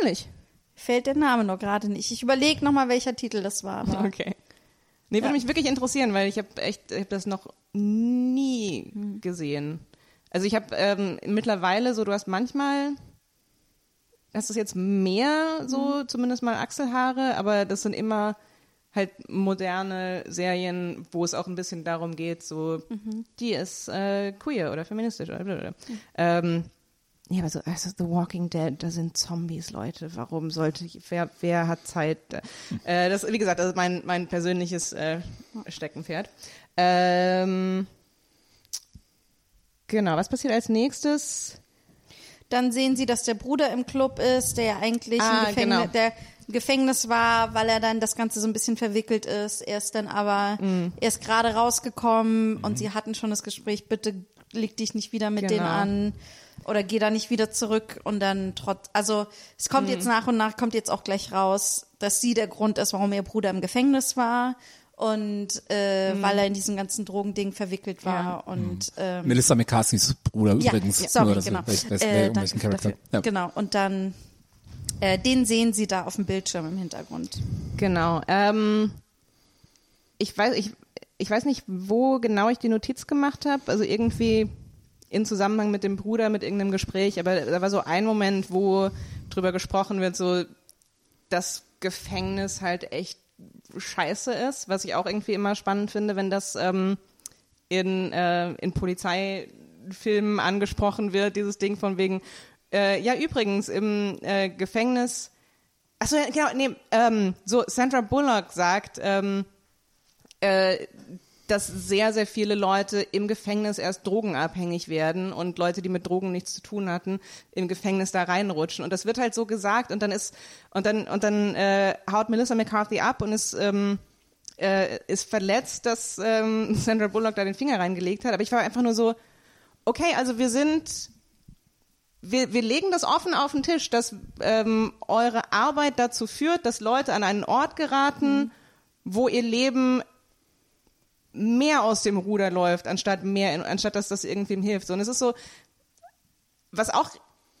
Ehrlich. Fällt der Name noch gerade nicht. Ich überlege nochmal, welcher Titel das war. Aber *laughs* Okay. Nee, würde Ja. mich wirklich interessieren, weil ich habe echt, ich habe das noch nie gesehen. Also ich habe ähm, mittlerweile so, du hast manchmal, hast du jetzt mehr so, zumindest mal Achselhaare, aber das sind immer halt moderne Serien, wo es auch ein bisschen darum geht, so, die ist äh, queer oder feministisch oder blablabla. Ähm, ja, aber so, also The Walking Dead, da sind Zombies, Leute. Warum sollte ich, wer, wer hat Zeit? Äh, das, wie gesagt, das ist mein, mein persönliches äh, Steckenpferd. Ähm, genau, was passiert als nächstes? dann sehen sie, dass der Bruder im Club ist, der ja eigentlich Ah, im Gefängnis, genau. der Gefängnis war, weil er dann das Ganze so ein bisschen verwickelt ist. Er ist dann aber, Mhm. er ist gerade rausgekommen und sie hatten schon das Gespräch, bitte leg dich nicht wieder mit denen Genau. an oder geh da nicht wieder zurück und dann trotz, also es kommt Mhm. jetzt nach und nach, kommt jetzt auch gleich raus, dass sie der Grund ist, warum ihr Bruder im Gefängnis war und äh, weil er in diesem ganzen Drogending verwickelt war Mhm. Ja. und ähm, Melissa McCarthy's Bruder ja, übrigens. ja, sorry, genau. weiß, weiß, Äh, um. Ja. Genau, und dann, äh, den sehen sie da auf dem Bildschirm im Hintergrund. Genau. Ähm, ich weiß, ich, ich weiß nicht, wo genau ich die Notiz gemacht habe. Also irgendwie in Zusammenhang mit dem Bruder, mit irgendeinem Gespräch. Aber da war so ein Moment, wo drüber gesprochen wird, so das Gefängnis halt echt scheiße ist, was ich auch irgendwie immer spannend finde, wenn das ähm, in, äh, in Polizeifilmen angesprochen wird, dieses Ding von wegen, Äh, ja, übrigens, im äh, Gefängnis, achso, ja, genau, nee, ähm, so Sandra Bullock sagt, ähm, äh, dass sehr, sehr viele Leute im Gefängnis erst drogenabhängig werden und Leute, die mit Drogen nichts zu tun hatten, im Gefängnis da reinrutschen. Und das wird halt so gesagt und dann ist, und dann, und dann äh, haut Melissa McCarthy ab und ist, ähm, äh, ist verletzt, dass ähm, *laughs* Sandra Bullock da den Finger reingelegt hat. Aber ich war einfach nur so, okay, also wir sind, wir, wir legen das offen auf den Tisch, dass ähm, eure Arbeit dazu führt, dass Leute an einen Ort geraten, wo ihr Leben mehr aus dem Ruder läuft, anstatt mehr, anstatt dass das irgendwem hilft. Und es ist so, was auch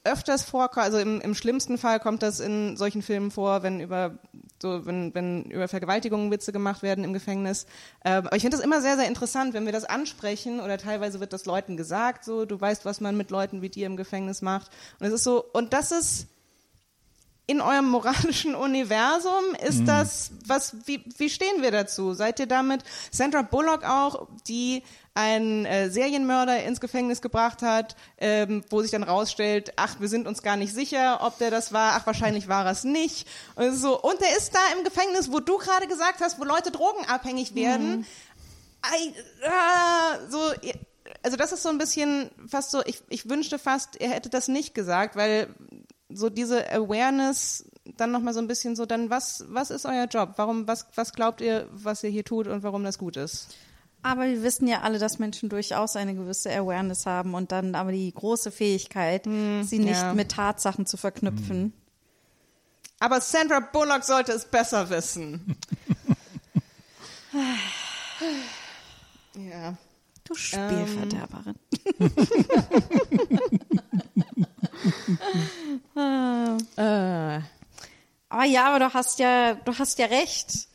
öfters vorkommt, also im, im schlimmsten Fall kommt das in solchen Filmen vor, wenn über so wenn, wenn über Vergewaltigungen Witze gemacht werden im Gefängnis. Ähm, aber ich finde das immer sehr, sehr interessant, wenn wir das ansprechen oder teilweise wird das Leuten gesagt, so du weißt, was man mit Leuten wie dir im Gefängnis macht. Und es ist so, und das ist in eurem moralischen Universum ist das, was, wie, wie stehen wir dazu? Seid ihr damit, Sandra Bullock auch, die einen äh, Serienmörder ins Gefängnis gebracht hat, ähm, wo sich dann rausstellt, ach, wir sind uns gar nicht sicher, ob der das war, ach, wahrscheinlich war es nicht. Und, so, und der ist da im Gefängnis, wo du gerade gesagt hast, wo Leute drogenabhängig werden. Ei, ah, so, also das ist so ein bisschen fast so, ich, ich wünschte fast, er hätte das nicht gesagt, weil so diese Awareness dann nochmal so ein bisschen so, dann was, was ist euer Job? Warum, was, was glaubt ihr, was ihr hier tut und warum das gut ist? Aber wir wissen ja alle, dass Menschen durchaus eine gewisse Awareness haben und dann aber die große Fähigkeit, sie nicht ja. mit Tatsachen zu verknüpfen. Aber Sandra Bullock sollte es besser wissen. *laughs* ja. Du Spielverderberin. *laughs* Äh, Aber ja, aber du hast ja, du hast ja recht.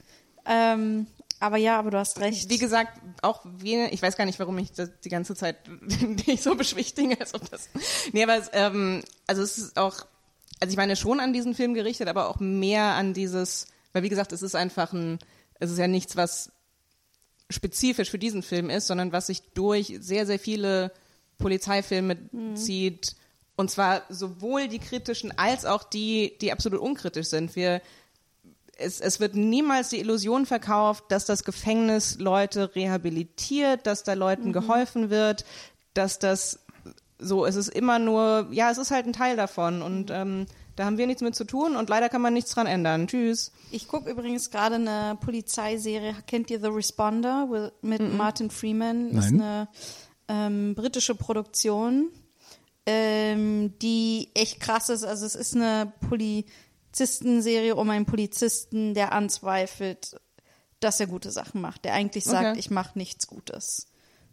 Ähm, aber ja, aber du hast recht. wie gesagt, auch wir, ich weiß gar nicht, warum ich das die ganze Zeit *laughs* dich so beschwichtige, als ob das. Nee, aber es, ähm, also es ist auch, also ich meine schon an diesen Film gerichtet, aber auch mehr an dieses, weil wie gesagt, es ist einfach ein, es ist ja nichts, was spezifisch für diesen Film ist, sondern was sich durch sehr, sehr viele Polizeifilme zieht. Und zwar sowohl die kritischen als auch die, die absolut unkritisch sind. Wir, es, es wird niemals die Illusion verkauft, dass das Gefängnis Leute rehabilitiert, dass da Leuten geholfen wird, dass das so, es ist immer nur, ja, es ist halt ein Teil davon und ähm, da haben wir nichts mit zu tun und leider kann man nichts dran ändern. Tschüss. Ich gucke übrigens gerade eine Polizeiserie. Kennt ihr The Responder with, mit Martin Freeman? Ist Nein. eine ähm, britische Produktion, ähm, die echt krass ist. Also es ist eine Polizistenserie um einen Polizisten, der anzweifelt, dass er gute Sachen macht. Der eigentlich sagt, Okay. ich mache nichts Gutes.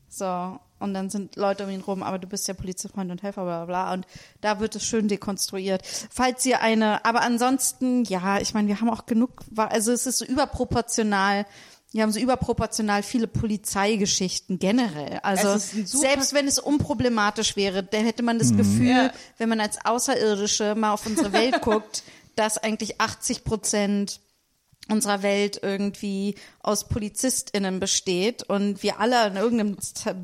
So, und dann sind Leute um ihn rum, aber du bist ja Polizistfreund und Helfer, bla bla bla. Und da wird es schön dekonstruiert. Falls ihr eine, aber ansonsten, ja, ich meine, wir haben auch genug, also es ist so überproportional, wir haben so überproportional viele Polizeigeschichten generell. Also selbst wenn es unproblematisch wäre, dann hätte man das Gefühl, Ja. wenn man als Außerirdische mal auf unsere Welt *laughs* guckt, dass eigentlich 80 Prozent unserer Welt irgendwie aus PolizistInnen besteht und wir alle an irgendeinem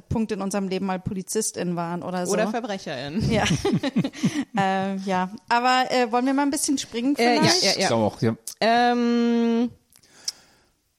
Punkt in unserem Leben mal PolizistInnen waren oder so. Oder VerbrecherIn. *laughs* ja. *laughs* äh, ja. Aber äh, wollen wir mal ein bisschen springen Äh, ja, vielleicht? ja, Ich auch, ja. Ähm,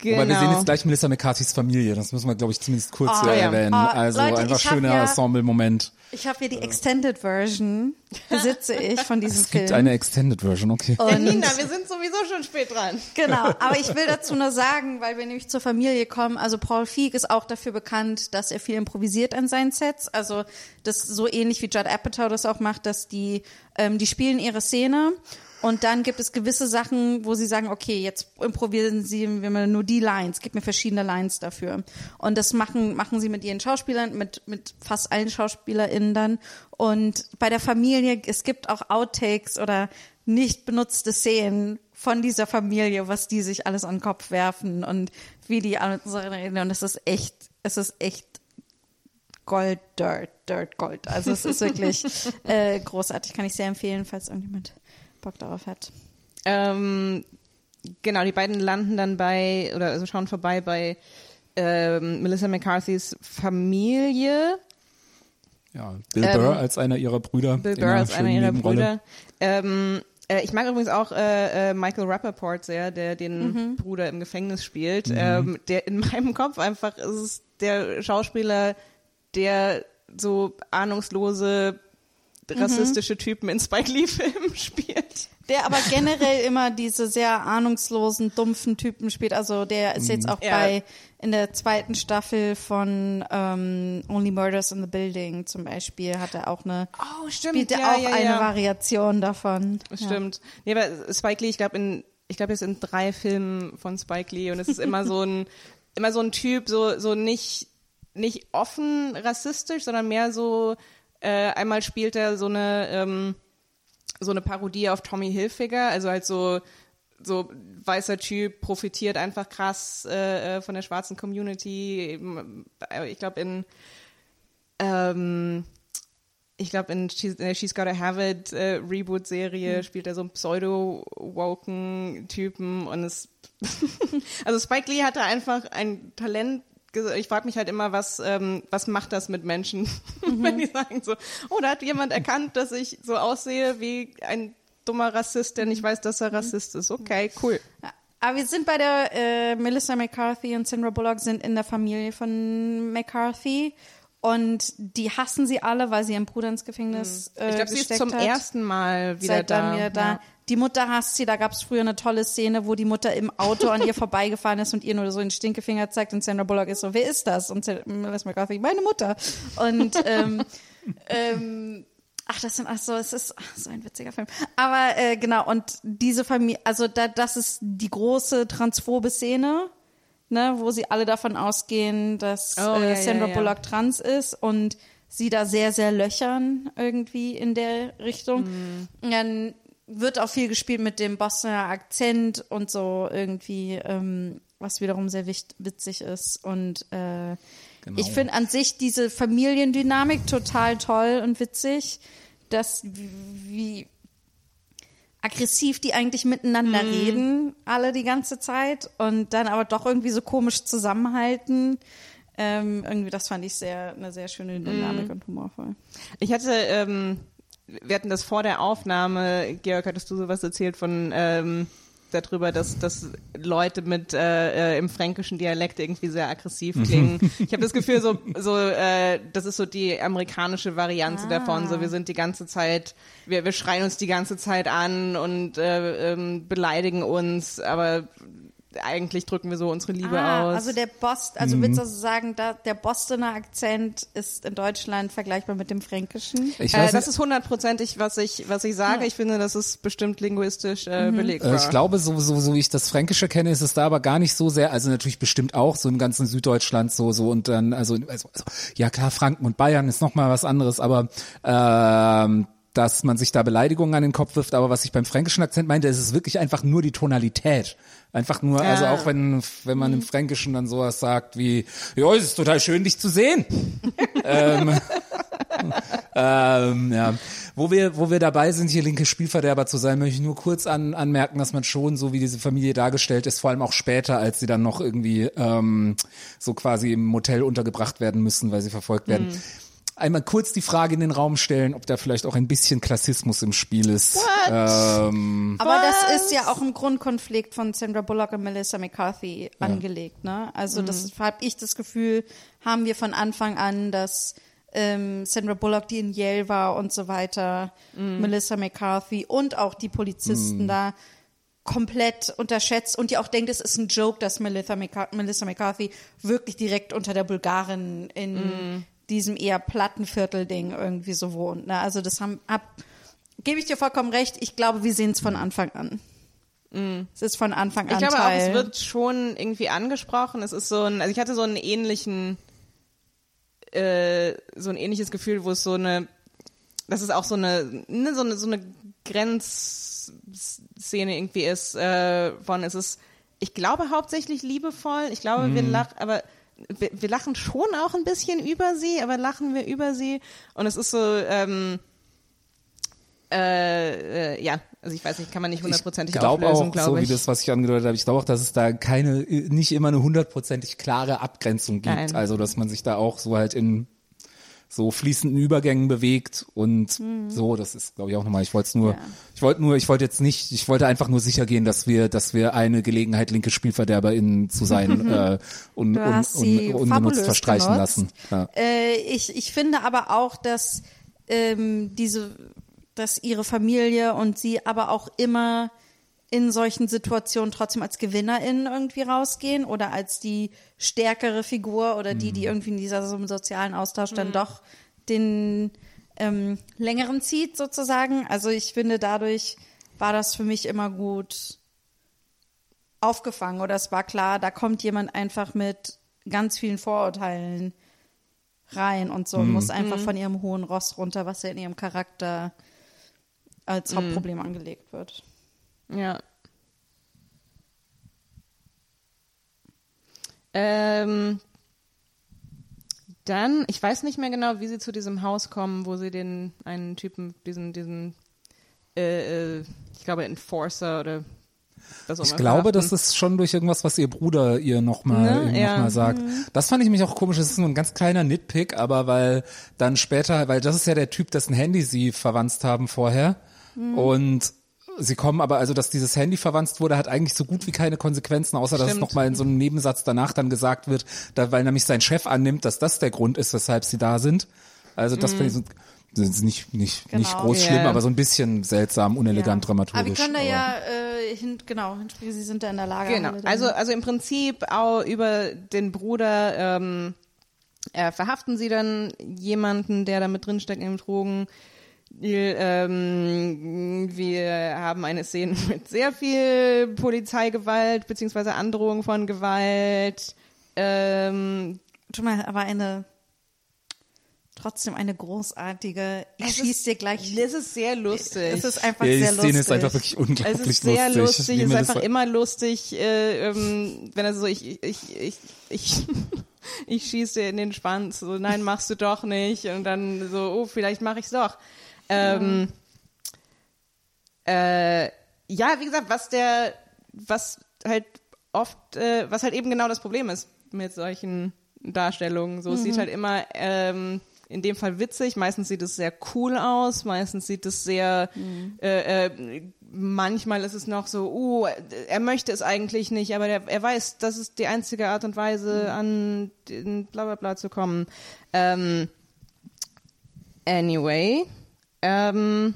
genau. Aber wir sehen jetzt gleich Melissa McCarthys Familie. Das müssen wir, glaube ich, zumindest kurz Oh, äh, ja. erwähnen. Oh, also Leute, einfach schöner ja- Ensemble-Moment. Ich habe hier die Extended Version, besitze ich von diesem Es gibt Film. eine Extended Version, okay. Und- Nina, wir sind sowieso schon spät dran. Genau, *laughs* aber ich will dazu nur sagen, weil wir nämlich zur Familie kommen, also Paul Feig ist auch dafür bekannt, dass er viel improvisiert an seinen Sets, also das so ähnlich wie Judd Apatow das auch macht, dass die, ähm, die spielen ihre Szene und dann gibt es gewisse Sachen, wo sie sagen, okay, jetzt improvisieren sie wir mal nur die Lines, gibt mir verschiedene Lines dafür. Und das machen, machen sie mit ihren Schauspielern, mit, mit fast allen SchauspielerInnen dann. Und bei der Familie, es gibt auch Outtakes oder nicht benutzte Szenen von dieser Familie, was die sich alles an den Kopf werfen und wie die alle miteinander reden. Und es ist echt, es ist echt Gold, Dirt, Dirt, Gold. Also es ist wirklich *laughs* äh, großartig. Kann ich sehr empfehlen, falls irgendjemand Bock darauf hat. Ähm, genau, die beiden landen dann bei, oder also schauen vorbei bei ähm, Melissa McCarthys Familie. Ja, Bill Burr als einer ihrer Brüder. Ähm, Bill in Burr als einer ihrer. Brüder. Ähm, äh, ich mag übrigens auch äh, äh, Michael Rappaport sehr, der den Bruder im Gefängnis spielt. Ähm, der in *laughs* meinem Kopf einfach ist es der Schauspieler, der so ahnungslose rassistische Typen in Spike Lee Filmen *laughs* spielt. Der aber generell immer diese sehr ahnungslosen, dumpfen Typen spielt. Also der ist jetzt auch Ja. bei in der zweiten Staffel von ähm, Only Murders in the Building zum Beispiel hat er auch eine Oh, stimmt. spielt er ja, auch ja, eine ja. Variation davon. Stimmt. Nee, aber Spike Lee, ich glaube in, ich glaube jetzt in drei Filmen von Spike Lee und es ist immer so ein, immer so ein Typ, so, so nicht, nicht offen rassistisch, sondern mehr so, äh, einmal spielt er so eine, ähm, so eine Parodie auf Tommy Hilfiger, also halt so, so weißer Typ profitiert einfach krass äh, äh, von der schwarzen Community. Eben, äh, Ich glaube in ähm, ich glaube, in in der She's Gotta Have It äh, Reboot-Serie spielt er so einen Pseudo-Woken-Typen und es. *laughs* also Spike Lee hatte einfach ein Talent. Ich frage mich halt immer, was, ähm, was macht das mit Menschen, *laughs* wenn die sagen so, oh, da hat jemand erkannt, dass ich so aussehe wie ein dummer Rassist, der nicht weiß, dass er Rassist ist. Okay, cool. Ja. Aber wir sind bei der äh, Melissa McCarthy und Sandra Bullock sind in der Familie von McCarthy und die hassen sie alle, weil sie ihren Bruder ins Gefängnis äh, Ich glaube, sie ist zum hat. ersten Mal wieder Seit da. wieder da. Ja. Die Mutter hasst sie. Da gab es früher eine tolle Szene, wo die Mutter im Auto an ihr *laughs* vorbeigefahren ist und ihr nur so den Stinkefinger zeigt und Sandra Bullock ist so, wer ist das? Und Sa- Melissa McCarthy, meine Mutter. Und ähm, *laughs* ähm, ach, das sind ach so, es ist ach, so ein witziger Film. Aber äh, genau und diese Familie, also da, das ist die große transphobe Szene. Ne, wo sie alle davon ausgehen, dass Oh, äh, ja, ja, Sandra ja. Bullock trans ist und sie da sehr, sehr löchern irgendwie in der Richtung. Mhm. Dann wird auch viel gespielt mit dem Bostoner Akzent und so irgendwie, ähm, was wiederum sehr witzig ist. Und äh, Genau. ich finde an sich diese Familiendynamik total toll und witzig, dass wie, aggressiv die eigentlich miteinander reden, alle die ganze Zeit und dann aber doch irgendwie so komisch zusammenhalten. Ähm, irgendwie, das fand ich sehr, eine sehr schöne Dynamik und humorvoll. Ich hatte, ähm, wir hatten das vor der Aufnahme, Georg, hattest du sowas erzählt von ähm, darüber, dass, dass Leute mit äh, äh, im fränkischen Dialekt irgendwie sehr aggressiv klingen. ich habe das Gefühl, so, so äh, das ist so die amerikanische Variante davon. So, wir sind die ganze Zeit, wir, wir schreien uns die ganze Zeit an und äh, ähm, beleidigen uns, aber eigentlich drücken wir so unsere Liebe Ah, aus. also der Bost, also willst du also sagen, da, der Bostoner Akzent ist in Deutschland vergleichbar mit dem Fränkischen? Ich äh, weiß das nicht, ist hundertprozentig, was ich, was ich sage. Ich finde, das ist bestimmt linguistisch äh, belegbar. Äh, Ich glaube, so, so, so wie ich das Fränkische kenne, ist es da aber gar nicht so sehr, also natürlich bestimmt auch so im ganzen Süddeutschland so, so und dann, also, also, also ja klar, Franken und Bayern ist nochmal was anderes, aber ähm, dass man sich da Beleidigungen an den Kopf wirft, aber was ich beim fränkischen Akzent meinte, ist es wirklich einfach nur die Tonalität. Einfach nur, also auch wenn, wenn man im Fränkischen dann sowas sagt wie, ja, es ist total schön, dich zu sehen. *laughs* ähm, ähm, ja. Wo wir, wo wir dabei sind, hier linke Spielverderber zu sein, möchte ich nur kurz an, anmerken, dass man schon, so wie diese Familie dargestellt ist, vor allem auch später, als sie dann noch irgendwie ähm, so quasi im Motel untergebracht werden müssen, weil sie verfolgt werden. Einmal kurz die Frage in den Raum stellen, ob da vielleicht auch ein bisschen Klassismus im Spiel ist. Ähm, Aber das ist ja auch ein Grundkonflikt von Sandra Bullock und Melissa McCarthy angelegt, ne? Also das habe ich das Gefühl, haben wir von Anfang an, dass ähm, Sandra Bullock, die in Yale war und so weiter, Melissa McCarthy und auch die Polizisten da komplett unterschätzt und die auch denkt, es ist ein Joke, dass Melissa, McCar Melissa McCarthy wirklich direkt unter der Bulgarin in diesem eher Plattenviertel-Ding irgendwie so wohnt. Ne? Also das haben, hab, gebe ich dir vollkommen recht. Ich glaube, wir sehen es von Anfang an. Es ist von Anfang Ich an glaube auch, Teil. es wird schon irgendwie angesprochen. Es ist so ein, also ich hatte so einen ähnlichen, äh, so ein ähnliches Gefühl, wo es so eine, das ist auch so eine, ne, so eine, so eine Grenzszene irgendwie ist, äh, von, es ist, ich glaube hauptsächlich liebevoll. Ich glaube, wir lachen, aber wir, wir lachen schon auch ein bisschen über sie, aber lachen wir über sie. Und es ist so, ähm, äh, äh, ja, also ich weiß nicht, kann man nicht hundertprozentig ich glaube auflösen, auch, glaube so ich. wie das, was ich angedeutet habe, ich glaube auch, dass es da keine, nicht immer eine hundertprozentig klare Abgrenzung gibt. Nein. Also, dass man sich da auch so halt in so fließenden Übergängen bewegt und so, das ist, glaube ich, auch nochmal, ich wollte es nur, Mhm. Ja. ich wollte nur, ich wollte jetzt nicht, ich wollte einfach nur sicher gehen, dass wir, dass wir eine Gelegenheit, linke SpielverderberInnen zu sein, *laughs* äh, un, Du un, hast un, sie ungenutzt verstreichen genutzt. lassen. Ja. Äh, ich, ich finde aber auch, dass ähm, diese, dass ihre Familie und sie aber auch immer in solchen Situationen trotzdem als Gewinnerin irgendwie rausgehen oder als die stärkere Figur oder die, die irgendwie in dieser so einem sozialen Austausch dann doch den ähm, längeren zieht sozusagen. Also ich finde, dadurch war das für mich immer gut aufgefangen oder es war klar, da kommt jemand einfach mit ganz vielen Vorurteilen rein und so und muss einfach von ihrem hohen Ross runter, was ja in ihrem Charakter als Hauptproblem angelegt wird. Ja. Ähm, dann, ich weiß nicht mehr genau, wie sie zu diesem Haus kommen, wo sie den einen Typen, diesen, diesen, äh, äh, ich glaube Enforcer oder was auch Ich immer glaube, verhaften. das ist schon durch irgendwas, was ihr Bruder ihr nochmal Ne? noch mal sagt. Das fand ich mich auch komisch. Das ist nur ein ganz kleiner Nitpick, aber weil dann später, weil das ist ja der Typ, dessen Handy sie verwanzt haben vorher. Und sie kommen aber, also dass dieses Handy verwanzt wurde, hat eigentlich so gut wie keine Konsequenzen, außer dass es Stimmt. nochmal in so einem Nebensatz danach dann gesagt wird, da, weil nämlich sein Chef annimmt, dass das der Grund ist, weshalb sie da sind. Also das finde ich so, das ist nicht, nicht, nicht Genau. groß Ja. schlimm, aber so ein bisschen seltsam, unelegant, dramaturgisch. Aber wir können da aber- ja, äh, hin, genau, hinspielen, sie sind da in der Lage. Genau. Also, also im Prinzip auch über den Bruder ähm, äh, verhaften sie dann jemanden, der da mit drinsteckt im Drogen. Ähm, wir haben eine Szene *laughs* mit sehr viel Polizeigewalt beziehungsweise Androhung von Gewalt. Ähm, Tu mal, aber eine, trotzdem eine großartige, ich Es schieß ist- dir gleich. es ist sehr lustig. Es ist einfach Ja, die sehr Szene lustig. ist einfach wirklich Es unglaublich ist sehr lustig. lustig, es ist einfach das- immer lustig, äh, ähm, wenn er so, ich, ich, ich, ich, *laughs* ich schieße dir in den Schwanz, so, nein, machst du doch nicht, und dann so, oh, vielleicht mache ich's doch. Ähm, äh, ja, wie gesagt, was der, was halt oft, äh, was halt eben genau das Problem ist mit solchen Darstellungen. So, es sieht halt immer, ähm, in dem Fall witzig, meistens sieht es sehr cool aus, meistens sieht es sehr, äh, äh, manchmal ist es noch so, uh, er möchte es eigentlich nicht, aber der, er weiß, das ist die einzige Art und Weise, an den bla bla bla zu kommen. Ähm, anyway, ähm,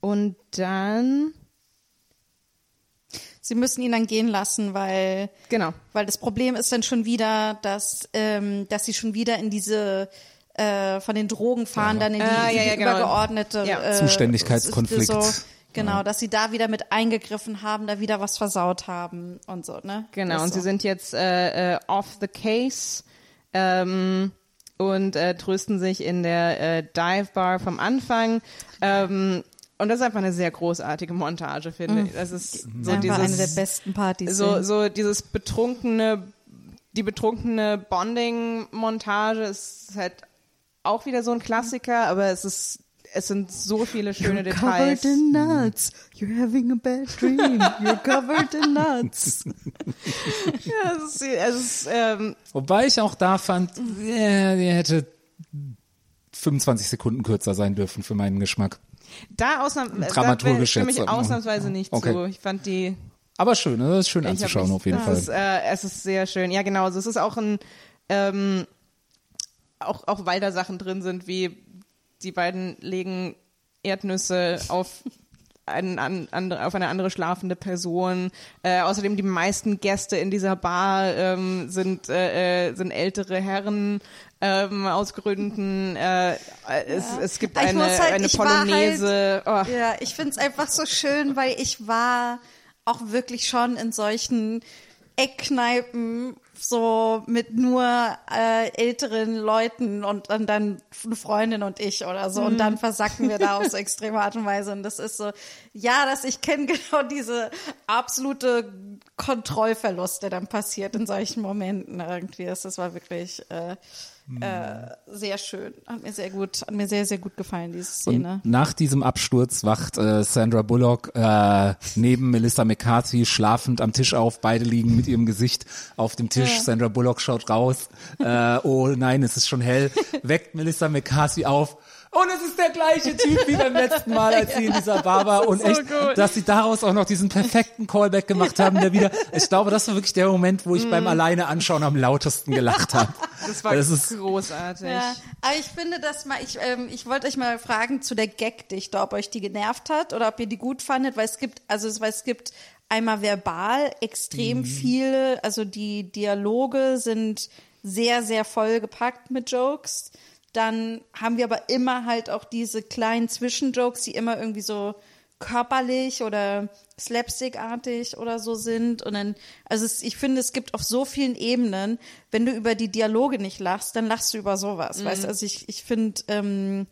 und dann, Sie müssen ihn dann gehen lassen, weil genau, Weil das Problem ist dann schon wieder, dass, ähm, dass sie schon wieder in diese äh, von den Drogen fahren, dann in die, Ah, ja, die ja, genau. übergeordnete Ja. äh, Zuständigkeitskonflikt. So, genau, dass sie da wieder mit eingegriffen haben, da wieder was versaut haben und so, ne? Genau, Das und so. sie sind jetzt äh, äh, off the case ähm, und äh, trösten sich in der äh, Dive Bar vom Anfang. Ähm, und das ist einfach eine sehr großartige Montage, finde ich. Das ist so dieses, eine der besten Partys. so, so dieses betrunkene, die betrunkene Bonding-Montage ist halt auch wieder so ein Klassiker, aber es ist, es sind so viele schöne Details. Covered in nuts. You're having a bad dream. You're covered in nuts. *laughs* Ja, es ist, es ist ähm, Wobei ich auch da fand, äh, die hätte 25 Sekunden kürzer sein dürfen für meinen Geschmack. Da, ausnahms da Dramaturgisch stimme ich jetzt. ausnahmsweise nicht Okay. zu. Ich fand die Aber schön, ne? das ist schön anzuschauen mich- auf jeden Fall. Ist, äh, es ist sehr schön. Ja, genau. Also es ist auch ein ähm, auch auch weil da Sachen drin sind, wie die beiden legen Erdnüsse auf einen, an, andere, auf eine andere schlafende Person. Äh, außerdem die meisten Gäste in dieser Bar ähm, sind äh, äh, sind ältere Herren ähm, aus Gründen. Äh, es, es gibt Ich eine, halt- eine halt- Polonaise. oh. Ja, ich find's einfach so schön, weil ich war auch wirklich schon in solchen Eckkneipen so mit nur äh, älteren Leuten und, und dann eine Freundin und ich oder so. Und dann versacken wir da auf so *laughs* extreme Art und Weise. Und das ist so, ja, dass ich kenne *laughs* genau diese absolute Kontrollverlust, der dann passiert in solchen Momenten irgendwie. Das, das war wirklich, äh, Äh, sehr schön. Hat mir sehr gut, hat mir sehr, sehr gut gefallen, diese Szene. Und nach diesem Absturz wacht äh, Sandra Bullock äh, neben Melissa McCarthy schlafend am Tisch auf. Beide liegen mit ihrem Gesicht auf dem Tisch. Ja. Sandra Bullock schaut raus. Äh, oh nein, es ist schon hell. Weckt Melissa McCarthy auf. Und es ist der gleiche Typ wie beim letzten Mal, als sie in dieser Bar war. Und so echt, gut. dass sie daraus auch noch diesen perfekten Callback gemacht haben, der wieder, ich glaube, das war wirklich der Moment, wo ich beim Alleine anschauen am lautesten gelacht habe. Das war Das ist- großartig. Ja, aber ich finde das mal, ich, ähm, ich wollte euch mal fragen zu der Gagdichte, ob euch die genervt hat oder ob ihr die gut fandet, weil es gibt, also es- weil es gibt einmal verbal extrem viele, also die Dialoge sind sehr, sehr vollgepackt mit Jokes. Dann haben wir aber immer halt auch diese kleinen Zwischenjokes, die immer irgendwie so körperlich oder slapstickartig oder so sind. Und dann, also es, ich finde, es gibt auf so vielen Ebenen, wenn du über die Dialoge nicht lachst, dann lachst du über sowas. Weißt du, also ich, ich finde, ähm,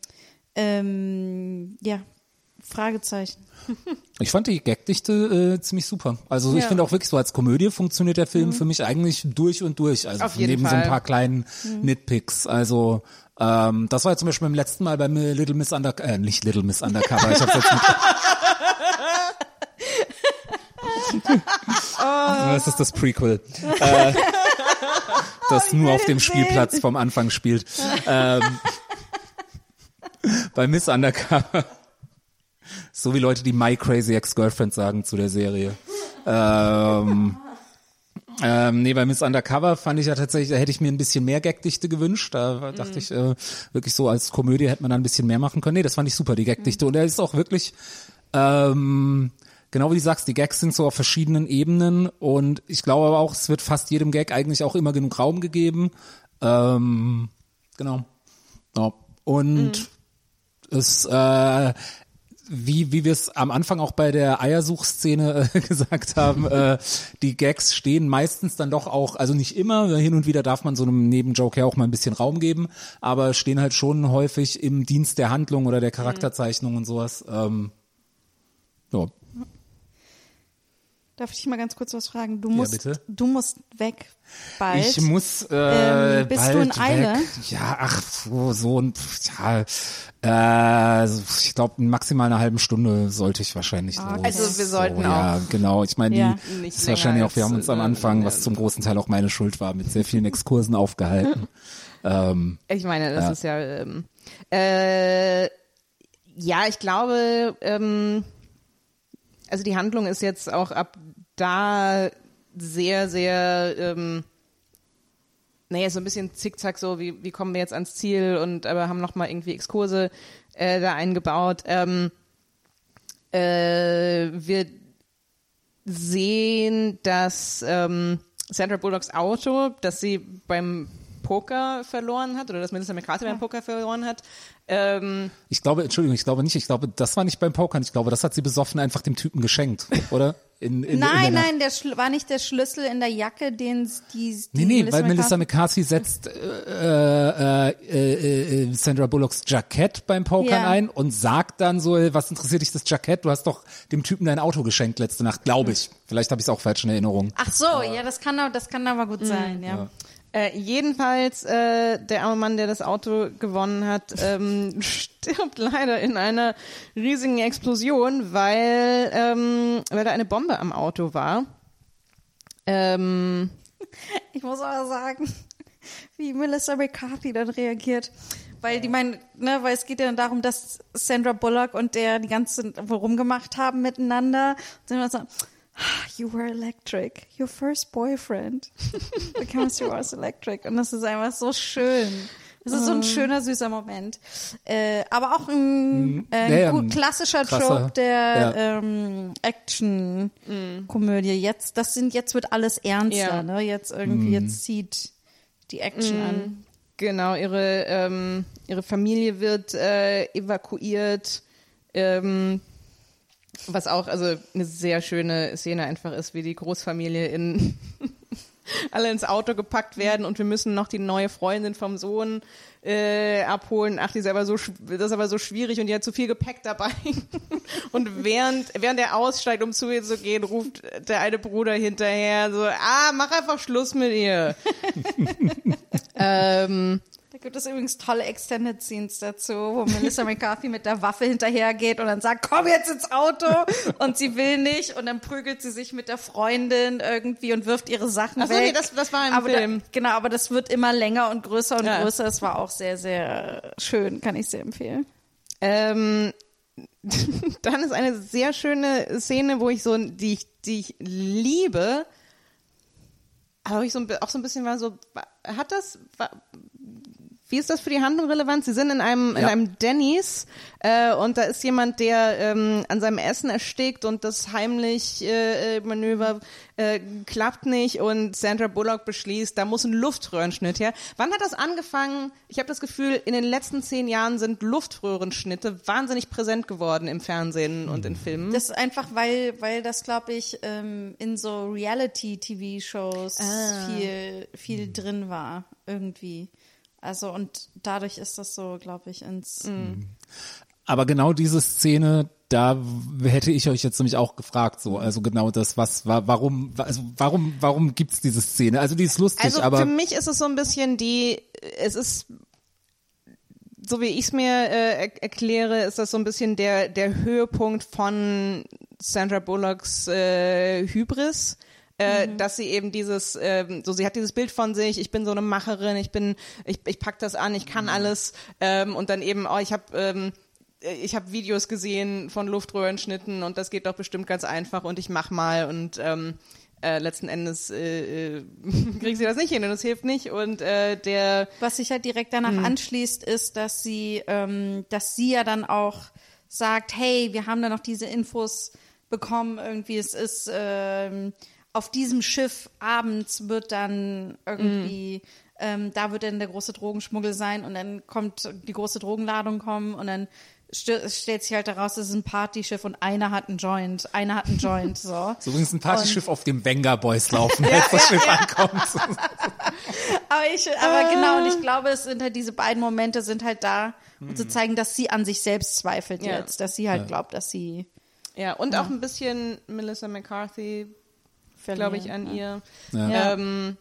ähm, ja, Fragezeichen. Ich fand die Gagdichte äh, ziemlich super. Also ich Ja. finde auch wirklich so als Komödie funktioniert der Film für mich eigentlich durch und durch. Also Auf jeden neben so ein Fall. paar kleinen Nitpicks. Also ähm, das war ja zum Beispiel beim letzten Mal beim äh, Little Miss Undercover, äh, nicht Little Miss Undercover, ich hab's jetzt mit *laughs* Das ist das Prequel. Äh, das nur auf dem Spielplatz vom Anfang spielt. Ähm, bei Miss Undercover. So wie Leute, die My Crazy Ex-Girlfriend sagen zu der Serie. Ähm, ähm, nee, bei Miss Undercover fand ich ja tatsächlich, da hätte ich mir ein bisschen mehr Gagdichte gewünscht. Da dachte ich, äh, wirklich so als Komödie hätte man da ein bisschen mehr machen können. Nee, das fand ich super, die Gagdichte. Und er ist auch wirklich, ähm, genau wie du sagst, die Gags sind so auf verschiedenen Ebenen. Und ich glaube aber auch, es wird fast jedem Gag eigentlich auch immer genug Raum gegeben. Ähm, genau. Ja. Und es, äh, wie, wie wir es am Anfang auch bei der Eiersuchszene äh, *laughs* gesagt haben, äh, die Gags stehen meistens dann doch auch, also nicht immer, hin und wieder darf man so einem Nebenjoke ja auch mal ein bisschen Raum geben, aber stehen halt schon häufig im Dienst der Handlung oder der Charakterzeichnung und sowas. Ähm, ja. Darf ich dich mal ganz kurz was fragen? Du musst, bitte. du musst weg bald. Ich muss äh, Ähm, bist bald du in Eile? Weg. Ja, ach so, so ein ja, äh, ich glaube maximal eine halbe Stunde sollte ich wahrscheinlich los. Also wir sollten so, ja, genau. Ich meine, Ja. die ist wahrscheinlich auch. Wir haben uns am äh, Anfang, was zum großen Teil auch meine Schuld war, mit sehr vielen Exkursen aufgehalten. *laughs* ähm, Ich meine, das Ja. ist ja, ähm, äh, ja, ich glaube, ähm, also die Handlung ist jetzt auch ab da sehr, sehr, ähm, naja, so ein bisschen zickzack, so wie, wie kommen wir jetzt ans Ziel und aber haben nochmal irgendwie Exkurse äh, da eingebaut. Ähm, äh, wir sehen, dass ähm, Sandra Bullocks Auto, das sie beim Poker verloren hat oder dass Melissa McCarthy beim Poker verloren hat, ähm, ich glaube, Entschuldigung, ich glaube nicht. Ich glaube, das war nicht beim Pokern. Ich glaube, das hat sie besoffen einfach dem Typen geschenkt, oder? In, in, in nein, der nein, der Schl war nicht der Schlüssel in der Jacke, den die, die Nee, nee, weil Melissa McCarthy- setzt äh, äh, äh, äh, Sandra Bullocks Jackett beim Pokern Ja. ein und sagt dann so, was interessiert dich das Jackett? Du hast doch dem Typen dein Auto geschenkt letzte Nacht, glaube ich. Vielleicht habe ich es auch falsch in Erinnerung. Ach so, ja, das kann, das kann aber gut sein, ja. Äh, jedenfalls, äh, der arme Mann, der das Auto gewonnen hat, ähm, *laughs* stirbt leider in einer riesigen Explosion, weil, ähm, weil da eine Bombe am Auto war. Ähm, *laughs* Ich muss aber sagen, *laughs* wie Melissa McCarthy dann reagiert. Weil die meinen, ne, weil es geht ja dann darum, dass Sandra Bullock und der die ganze rumgemacht haben miteinander. Und dann so, "Ah, *sighs* you were electric. Your first boyfriend. *laughs* The chemistry was electric. Und das ist einfach so schön. Das ist so ein schöner, süßer Moment. Äh, aber auch ein, äh, Ja, ja, gut, ein klassischer krasser- Trope der ja. ähm, Action-Komödie. Jetzt, das sind, jetzt wird alles ernster, Ja. ne? Jetzt irgendwie, jetzt zieht die Action an. Genau, ihre, ähm, ihre Familie wird äh, evakuiert, ähm, was auch also eine sehr schöne Szene einfach ist, wie die Großfamilie in *laughs* alle ins Auto gepackt werden und wir müssen noch die neue Freundin vom Sohn äh, abholen. Ach, die ist aber so, das ist aber so schwierig und die hat zu viel Gepäck dabei. *laughs* und während, während er aussteigt, um zu ihr zu gehen, ruft der eine Bruder hinterher so, ah, mach einfach Schluss mit ihr. *laughs* ähm, Gibt es übrigens tolle Extended Scenes dazu, wo Melissa *laughs* McCarthy mit der Waffe hinterhergeht und dann sagt, komm jetzt ins Auto und sie will nicht und dann prügelt sie sich mit der Freundin irgendwie und wirft ihre Sachen Ach so, weg. nee, das- das war im aber Film. Da, genau, aber das wird immer länger und größer und Ja. größer. Es war auch sehr, sehr schön, kann ich sehr empfehlen. Ähm, *laughs* dann ist eine sehr schöne Szene, wo ich so, die ich, die ich liebe, aber ich so ein, auch so ein bisschen war so, hat das, wie ist das für die Handlung relevant? Sie sind in einem, in Ja. einem Denny's äh, und da ist jemand, der ähm, an seinem Essen erstickt und das heimlich äh, äh, Manöver äh, klappt nicht und Sandra Bullock beschließt, da muss ein Luftröhrenschnitt her. Wann hat das angefangen? Ich habe das Gefühl, in den letzten zehn Jahren sind Luftröhrenschnitte wahnsinnig präsent geworden im Fernsehen und in Filmen. Das ist einfach, weil, weil das, glaube ich, ähm, in so Reality-TV-Shows Ah. viel, viel drin war, irgendwie. Also, und dadurch ist das so, glaube ich, ins. Mm. Aber genau diese Szene, da hätte ich euch jetzt nämlich auch gefragt, so, also genau das, was war, warum, also warum, warum gibt's diese Szene? Also die ist lustig, Also aber für mich ist es so ein bisschen die, es ist, so wie ich es mir äh, er erkläre, ist das so ein bisschen der, der Höhepunkt von Sandra Bullocks äh, Hybris. Äh, dass sie eben dieses, ähm, so sie hat dieses Bild von sich, ich bin so eine Macherin, ich bin, ich, ich pack das an, ich kann alles. Ähm, und dann eben, oh, ich habe ähm, ich habe Videos gesehen von Luftröhrenschnitten und das geht doch bestimmt ganz einfach und ich mach mal und ähm, äh, letzten Endes äh, äh, *laughs* kriegen sie das nicht hin und es hilft nicht und äh, der Was sich halt direkt danach Mhm. anschließt, ist, dass sie, ähm, dass sie ja dann auch sagt, hey, wir haben da noch diese Infos bekommen, irgendwie, es ist ähm, auf diesem Schiff abends wird dann irgendwie, ähm, da wird dann der große Drogenschmuggel sein und dann kommt die große Drogenladung kommen und dann st stellt sich halt daraus, es ist ein Partyschiff und einer hat einen Joint, einer hat einen Joint, so. *laughs* so übrigens ein Partyschiff, auf dem Venga Boys laufen, *laughs* als das Schiff ankommt. *laughs* Aber ich, aber genau, und ich glaube, es sind halt diese beiden Momente sind halt da, um zu zeigen, dass sie an sich selbst zweifelt Ja. jetzt, dass sie halt glaubt, dass sie ja und auch ein bisschen Melissa McCarthy glaube ich an ihr. Ähm,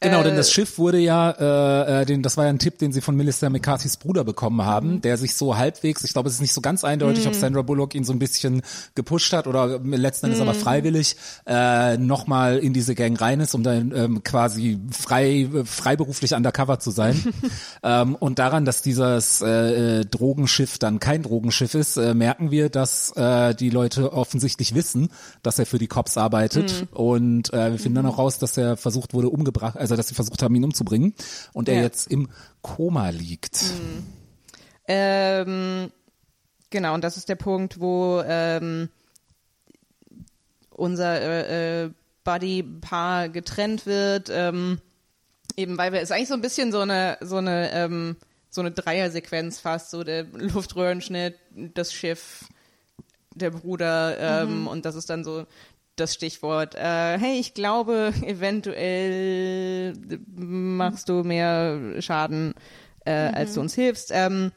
Genau, denn Äh, das Schiff wurde ja, äh, äh, den, das war ja ein Tipp, den sie von Melissa McCarthys Bruder bekommen haben, Mhm. der sich so halbwegs, ich glaube, es ist nicht so ganz eindeutig, ob Sandra Bullock ihn so ein bisschen gepusht hat oder letzten Endes Mhm. aber freiwillig äh, nochmal in diese Gang rein ist, um dann ähm, quasi frei, äh, freiberuflich undercover zu sein. *laughs* ähm, und daran, dass dieses äh, äh, Drogenschiff dann kein Drogenschiff ist, äh, merken wir, dass äh, die Leute offensichtlich wissen, dass er für die Cops arbeitet. Mhm. Und äh, wir finden dann auch raus, dass er versucht wurde, umgebracht, also dass sie versucht haben, ihn umzubringen. Und er Ja. jetzt im Koma liegt. Ähm, genau, und das ist der Punkt, wo ähm, unser äh, äh, Buddy-Paar getrennt wird, ähm, eben weil wir, ist eigentlich so ein bisschen so eine, so eine, ähm, so eine Dreiersequenz fast, so der Luftröhrenschnitt, das Schiff, der Bruder, ähm, und das ist dann so das Stichwort, äh, hey, ich glaube, eventuell machst du mehr Schaden, äh, als du uns hilfst. Ähm,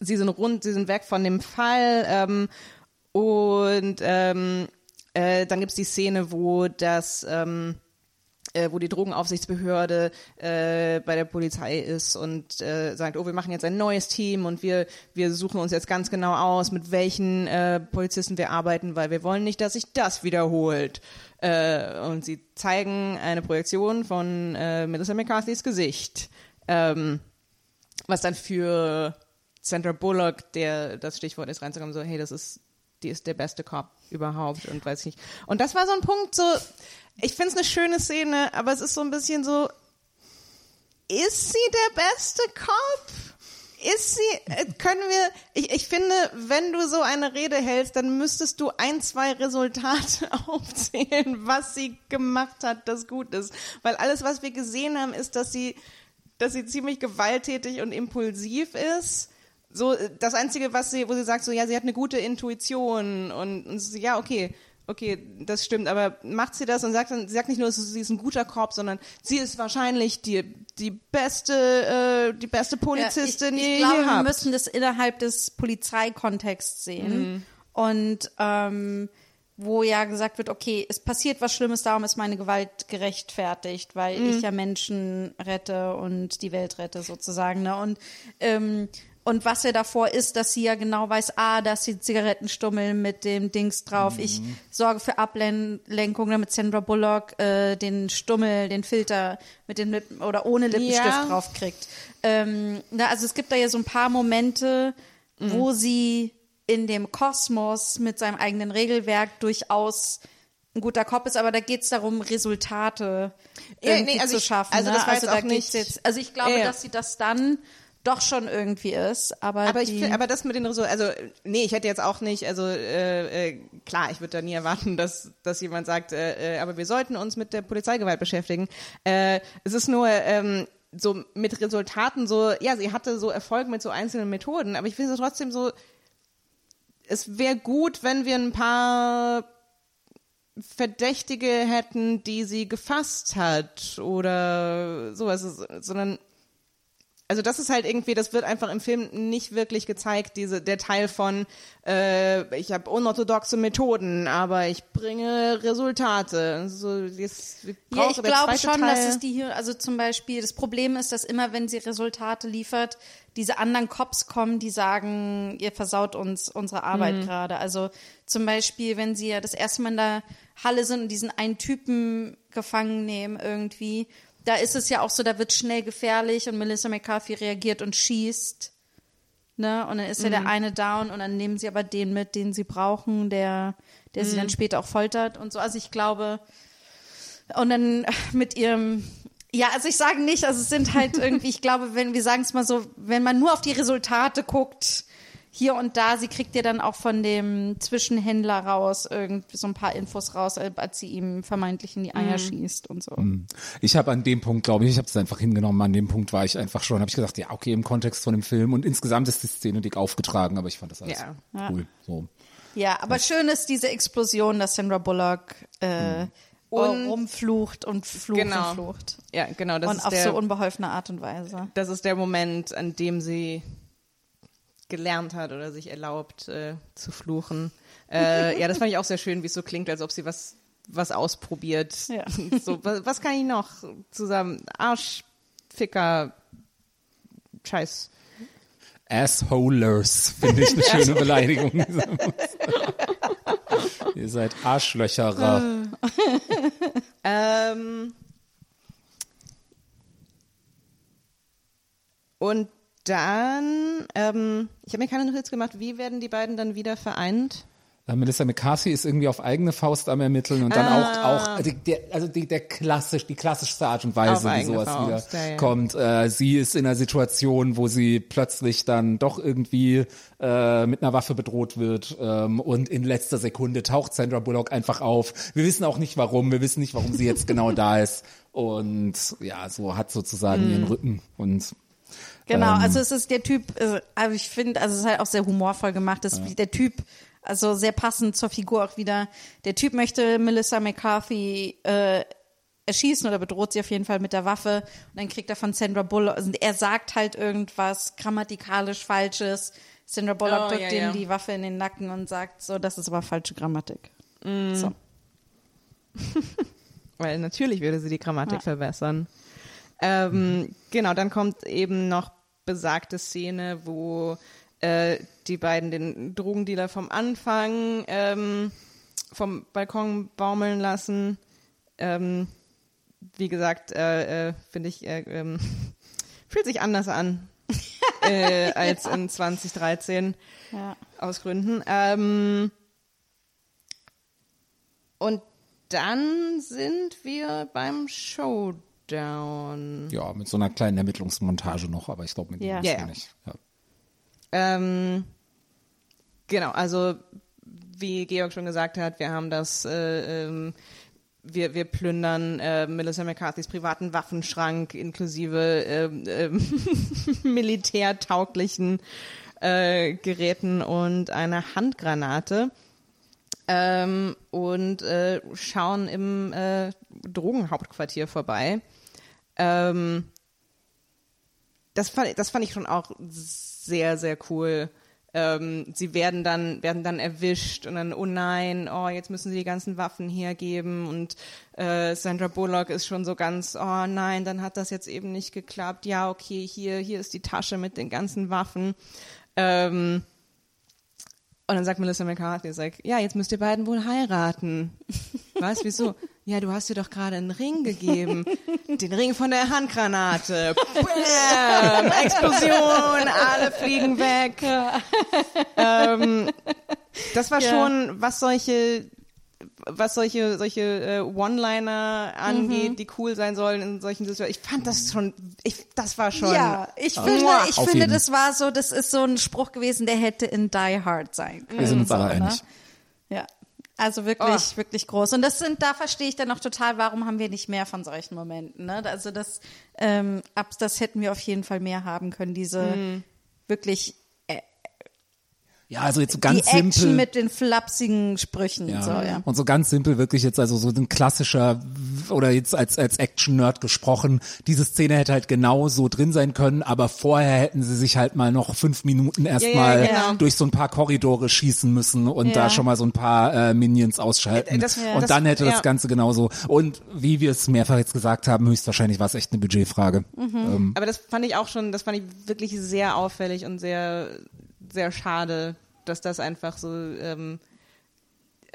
sie sind rund, sie sind weg von dem Fall ähm, und ähm, äh, dann gibt's die Szene, wo das ähm, äh, wo die Drogenaufsichtsbehörde äh, bei der Polizei ist und äh, sagt, oh, wir machen jetzt ein neues Team und wir wir suchen uns jetzt ganz genau aus, mit welchen äh, Polizisten wir arbeiten, weil wir wollen nicht, dass sich das wiederholt. Äh, und sie zeigen eine Projektion von äh, Melissa McCarthy's Gesicht, ähm, was dann für Sandra Bullock, der das Stichwort ist, reinzukommen, so, hey, das ist, die ist der beste Cop überhaupt und weiß ich nicht. Und das war so ein Punkt, so, ich finde es eine schöne Szene, aber es ist so ein bisschen so, ist sie der beste Cop? Ist sie, äh, können wir, ich, ich finde, wenn du so eine Rede hältst, dann müsstest du ein, zwei Resultate *laughs* aufzählen, was sie gemacht hat, das gut ist. Weil alles, was wir gesehen haben, ist, dass sie, dass sie ziemlich gewalttätig und impulsiv ist. So, äh, das Einzige, was sie, wo sie sagt, so, ja, sie hat eine gute Intuition und, und so, ja, okay, okay, das stimmt, aber macht sie das und sagt dann, sie sagt nicht nur, sie ist ein guter Korb, sondern sie ist wahrscheinlich die, die beste, äh, die beste Polizistin, ja, ich, die ich ihr glaube, je wir habt. müssen das innerhalb des Polizeikontexts sehen. Mhm. Und ähm, wo ja gesagt wird, okay, es passiert was Schlimmes, darum ist meine Gewalt gerechtfertigt, weil ich ja Menschen rette und die Welt rette sozusagen. Ne? Und ähm, und was ja davor ist, dass sie ja genau weiß, ah, da ist die Zigarettenstummel mit dem Dings drauf. Ich sorge für Ablenkung, damit Sandra Bullock äh, den Stummel, den Filter mit den Lippen oder ohne Lippenstift Ja. draufkriegt. Ähm, na, also es gibt da ja so ein paar Momente, wo sie in dem Kosmos mit seinem eigenen Regelwerk durchaus ein guter Kopf ist, aber da geht es darum, Resultate Ja, irgendwie nee, also zu ich- schaffen. also ne? also jetzt da auch geht's nicht- jetzt, also ich glaube, Ja, ja. dass sie das dann doch schon irgendwie ist, aber, Aber ich find, aber das mit den Resultaten, also nee, ich hätte jetzt auch nicht, also äh, äh, klar, ich würde da nie erwarten, dass dass jemand sagt, äh, äh, aber wir sollten uns mit der Polizeigewalt beschäftigen. Äh, es ist nur ähm, so mit Resultaten so, ja, sie hatte so Erfolg mit so einzelnen Methoden, aber ich finde es trotzdem so, es wäre gut, wenn wir ein paar Verdächtige hätten, die sie gefasst hat oder sowas, sondern also das ist halt irgendwie, das wird einfach im Film nicht wirklich gezeigt, diese der Teil von äh, ich habe unorthodoxe Methoden, aber ich bringe Resultate. So, das, Ja, ich glaube schon, Teil, dass es die hier, also zum Beispiel, das Problem ist, dass immer, wenn sie Resultate liefert, diese anderen Cops kommen, die sagen, ihr versaut uns unsere Arbeit Mhm. gerade. Also zum Beispiel, wenn sie ja das erste Mal in der Halle sind und diesen einen Typen gefangen nehmen irgendwie, da ist es ja auch so, da wird schnell gefährlich und Melissa McCarthy reagiert und schießt. Ne? Und dann ist ja der eine down und dann nehmen sie aber den mit, den sie brauchen, der, der sie dann später auch foltert und so. Also ich glaube, und dann mit ihrem, ja, also ich sage nicht, also es sind halt *laughs* irgendwie, ich glaube, wenn wir sagen es mal so, wenn man nur auf die Resultate guckt, hier und da, sie kriegt ja dann auch von dem Zwischenhändler raus irgendwie so ein paar Infos raus, äh, als sie ihm vermeintlich in die Eier schießt und so. Ich habe an dem Punkt, glaube ich, ich habe es einfach hingenommen. An dem Punkt war ich einfach schon, habe ich gesagt, ja, okay, im Kontext von dem Film und insgesamt ist die Szene dick aufgetragen, aber ich fand das alles Ja. cool. So. Ja, aber schön ist diese Explosion, dass Sandra Bullock äh, Und- rumflucht und flucht Genau. und flucht. ja, genau, das und ist auf der, so unbeholfene Art und Weise. das ist der Moment, an dem sie gelernt hat oder sich erlaubt äh, zu fluchen. Äh, ja, das fand ich auch sehr schön, wie es so klingt, als ob sie was was ausprobiert. Ja. *laughs* So, was, was kann ich noch zusammen? Arsch, Ficker, Scheiß. Assholers finde ich eine schöne Beleidigung. *laughs* Ihr seid Arschlöcherer. *laughs* Ähm, und dann, ähm, ich habe mir keine Notiz gemacht, wie werden die beiden dann wieder vereint? Äh, Melissa McCarthy ist irgendwie auf eigene Faust am Ermitteln und dann Ah. auch, auch die, der, also die, der klassisch, die klassischste Art und Weise, wie sowas Faust, wieder ja, ja. kommt. Äh, sie ist in einer Situation, wo sie plötzlich dann doch irgendwie äh, mit einer Waffe bedroht wird ähm, und in letzter Sekunde taucht Sandra Bullock einfach auf. Wir wissen auch nicht warum, wir wissen nicht, warum sie jetzt genau da ist und ja, so hat sozusagen Mhm. ihren Rücken und Genau, Ähm. also es ist der Typ, äh, aber ich finde, also es ist halt auch sehr humorvoll gemacht, das, der Typ, also sehr passend zur Figur auch wieder, der Typ möchte Melissa McCarthy äh, erschießen oder bedroht sie auf jeden Fall mit der Waffe und dann kriegt er von Sandra Bullock, also er sagt halt irgendwas grammatikalisch Falsches, Sandra Bullock Oh, drückt ja, ihm ja. die Waffe in den Nacken und sagt so, das ist aber falsche Grammatik. So. *laughs* Weil natürlich würde sie die Grammatik Ja. verbessern. Ähm, genau, dann kommt eben noch besagte Szene, wo äh, die beiden den Drogendealer vom Anfang ähm, vom Balkon baumeln lassen. Ähm, wie gesagt, äh, äh, finde ich, äh, ähm, *laughs* fühlt sich anders an äh, *laughs* als in 2013 Ja. aus Gründen. Ähm, und dann sind wir beim Showdown. Ja, mit so einer kleinen Ermittlungsmontage noch, aber ich glaube mit Ja. dem Ja, ist ja. nicht. Ja. Ähm, genau, also wie Georg schon gesagt hat, wir haben das, äh, ähm, wir, wir plündern äh, Melissa McCarthys privaten Waffenschrank inklusive ähm, ähm, *laughs* militärtauglichen äh, Geräten und einer Handgranate ähm, und äh, schauen im äh, Drogenhauptquartier vorbei. Ähm, das fand, das fand ich schon auch sehr, sehr cool, ähm, sie werden dann, werden dann erwischt und dann, oh nein, oh, jetzt müssen sie die ganzen Waffen hergeben und äh, Sandra Bullock ist schon so ganz, oh nein, dann hat das jetzt eben nicht geklappt. Ja, okay, hier, hier ist die Tasche mit den ganzen Waffen. Ähm, und dann sagt Melissa McCarthy, sagt, ja, jetzt müsst ihr beiden wohl heiraten. *laughs* Was, wieso? Ja, du hast dir doch gerade einen Ring gegeben. Den Ring von der Handgranate. Bam! *laughs* Explosion, alle fliegen weg. Ähm, das war Ja. schon, was solche was solche solche äh, One-Liner angeht, die cool sein sollen in solchen Situationen. Ich fand das schon, ich, das war schon. Ja, ich finde, Muah. ich finde, jeden. das war so, das ist so ein Spruch gewesen, der hätte in Die Hard sein können. Wir sind uns so, alle ne? einig. Ja. Also wirklich, Oh. wirklich groß. Und das sind, da verstehe ich dann noch total, warum haben wir nicht mehr von solchen Momenten. Ne? Also das, ähm, ab, das hätten wir auf jeden Fall mehr haben können. Diese Mhm. wirklich Ja, also jetzt so die ganz Action simpel. mit den flapsigen Sprüchen. Ja. So, ja. Und so ganz simpel wirklich jetzt also so ein klassischer oder jetzt als als Action Nerd gesprochen, diese Szene hätte halt genau so drin sein können, aber vorher hätten sie sich halt mal noch fünf Minuten erstmal ja, genau. durch so ein paar Korridore schießen müssen und Ja. da schon mal so ein paar äh, Minions ausschalten. Äh, das- Ja. und das- dann hätte ja. das Ganze genauso. Und wie wir es mehrfach jetzt gesagt haben, höchstwahrscheinlich war es echt eine Budgetfrage. Mhm. Ähm, Aber das fand ich auch schon, das fand ich wirklich sehr auffällig und sehr, sehr schade, dass das einfach so, ähm,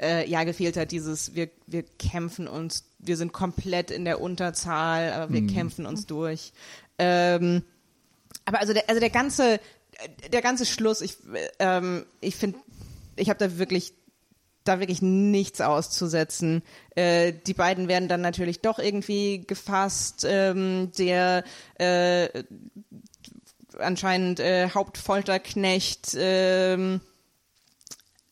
äh, ja, gefehlt hat, dieses, wir, wir kämpfen uns, wir sind komplett in der Unterzahl, aber wir kämpfen uns durch. Ähm, aber also der, also der ganze, der ganze Schluss, ich, ähm, ich finde, ich habe da wirklich da wirklich nichts auszusetzen. Äh, die beiden werden dann natürlich doch irgendwie gefasst. Ähm, der äh, anscheinend äh, Hauptfolterknecht ähm,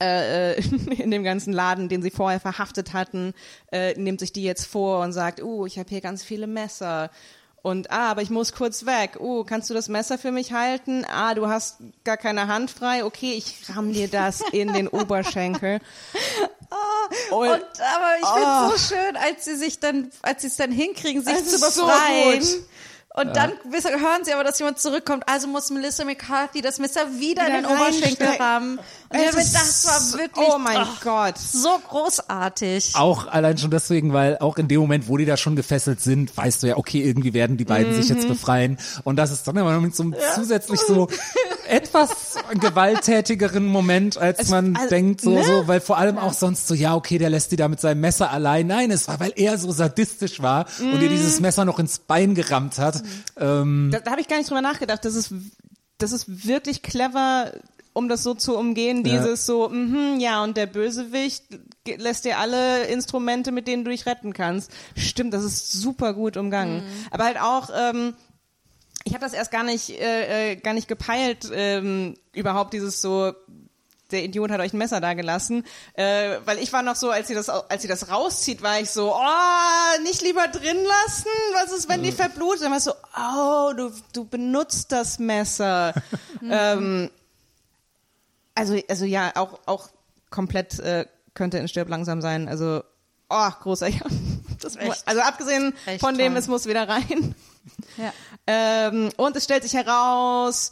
äh, äh, *laughs* in dem ganzen Laden, den sie vorher verhaftet hatten, äh, nimmt sich die jetzt vor und sagt, uh, ich habe hier ganz viele Messer. Und ah, aber ich muss kurz weg. Uh, kannst du das Messer für mich halten? Ah, du hast gar keine Hand frei. Okay, ich ramm dir das in den *laughs* Oberschenkel. Und- Und aber ich finde Oh. es so schön, als sie sich dann, als sie es dann hinkriegen, sich Es zu ist so und dann wissen- hören sie aber, dass jemand zurückkommt. Also muss Melissa McCarthy das Messer wieder, in Wieder den Oberschenkel reinstecken. rammen. Und Es ist das war wirklich Oh mein ach, Gott. so großartig. Auch allein schon deswegen, weil auch in dem Moment, wo die da schon gefesselt sind, weißt du ja, okay, irgendwie werden die beiden sich Mhm. jetzt befreien. Und das ist dann aber noch mit so einem zusätzlich so *laughs* etwas gewalttätigeren Moment, als man also, denkt, so, ne? so, weil vor allem auch sonst so, ja, okay, der lässt die da mit seinem Messer allein. Nein, es war, weil er so sadistisch war und Mhm. ihr dieses Messer noch ins Bein gerammt hat. Ähm, Da, da habe ich gar nicht drüber nachgedacht. Das ist, das ist wirklich clever, um das so zu umgehen. Ja. Dieses so, mhm, ja, und der Bösewicht lässt dir alle Instrumente, mit denen du dich retten kannst. Stimmt, das ist super gut umgangen. Aber halt auch, ähm, ich habe das erst gar nicht, äh, äh, gar nicht gepeilt, ähm, überhaupt dieses so, der Idiot hat euch ein Messer da gelassen, äh, weil ich war noch so, als sie das, als sie das rauszieht, war ich so, oh, nicht lieber drin lassen, was ist, wenn die verblutet? Dann war ich so, oh, du, du benutzt das Messer. *laughs* ähm, also, also ja, auch, auch komplett äh, könnte in Stirb langsam sein. Also, oh, großer, ja. *laughs* Das, Echt. also abgesehen Echt von dem, toll. es muss wieder rein. Ja. Ähm, und es stellt sich heraus,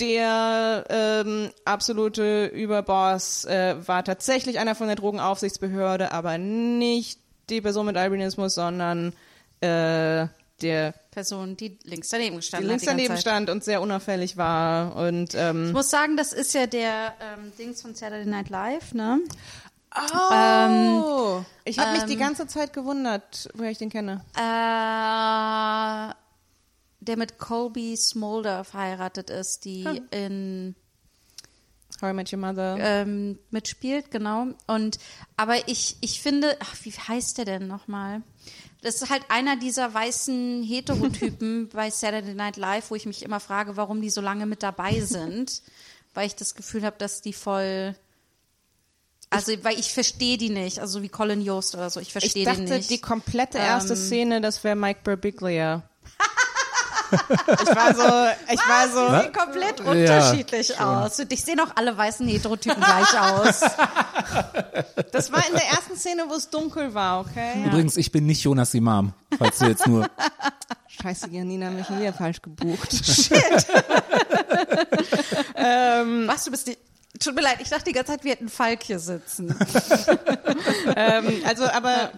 der ähm, absolute Überboss äh, war tatsächlich einer von der Drogenaufsichtsbehörde, aber nicht die Person mit Albinismus, sondern äh, der Person, die links daneben die gestanden links hat. die daneben stand und sehr unauffällig war. Und Ich ähm, muss sagen, das ist ja der ähm, Dings von Saturday Night Live, ne? oh, ich habe mich die ähm, ganze Zeit gewundert, woher ich den kenne. Äh, der mit Colby Smolder verheiratet ist, die Hm. in How I Met Your Mother. ähm, mitspielt, genau. Und aber ich, ich finde, ach, wie heißt der denn nochmal? Das ist halt einer dieser weißen Heterotypen *laughs* bei Saturday Night Live, wo ich mich immer frage, warum die so lange mit dabei *laughs* sind, weil ich das Gefühl habe, dass die voll also, weil ich verstehe die nicht, also wie Colin Jost oder so, ich ich verstehe dachte, den nicht. die komplette erste Ähm. Szene, das wäre Mike Birbiglia. *laughs* ich war so, ich war so, sehen komplett Ja, unterschiedlich aus. Und ich sehen auch alle weißen Heterotypen gleich aus. das war in der ersten Szene, wo es dunkel war, okay? Übrigens, ich bin nicht Jonas Imam, falls du jetzt nur Scheiße, Janina hat mich schon wieder falsch gebucht. *laughs* Was, du bist die. Tut mir leid, ich dachte die ganze Zeit, wir hätten Falk hier sitzen. *laughs* ähm, also, aber,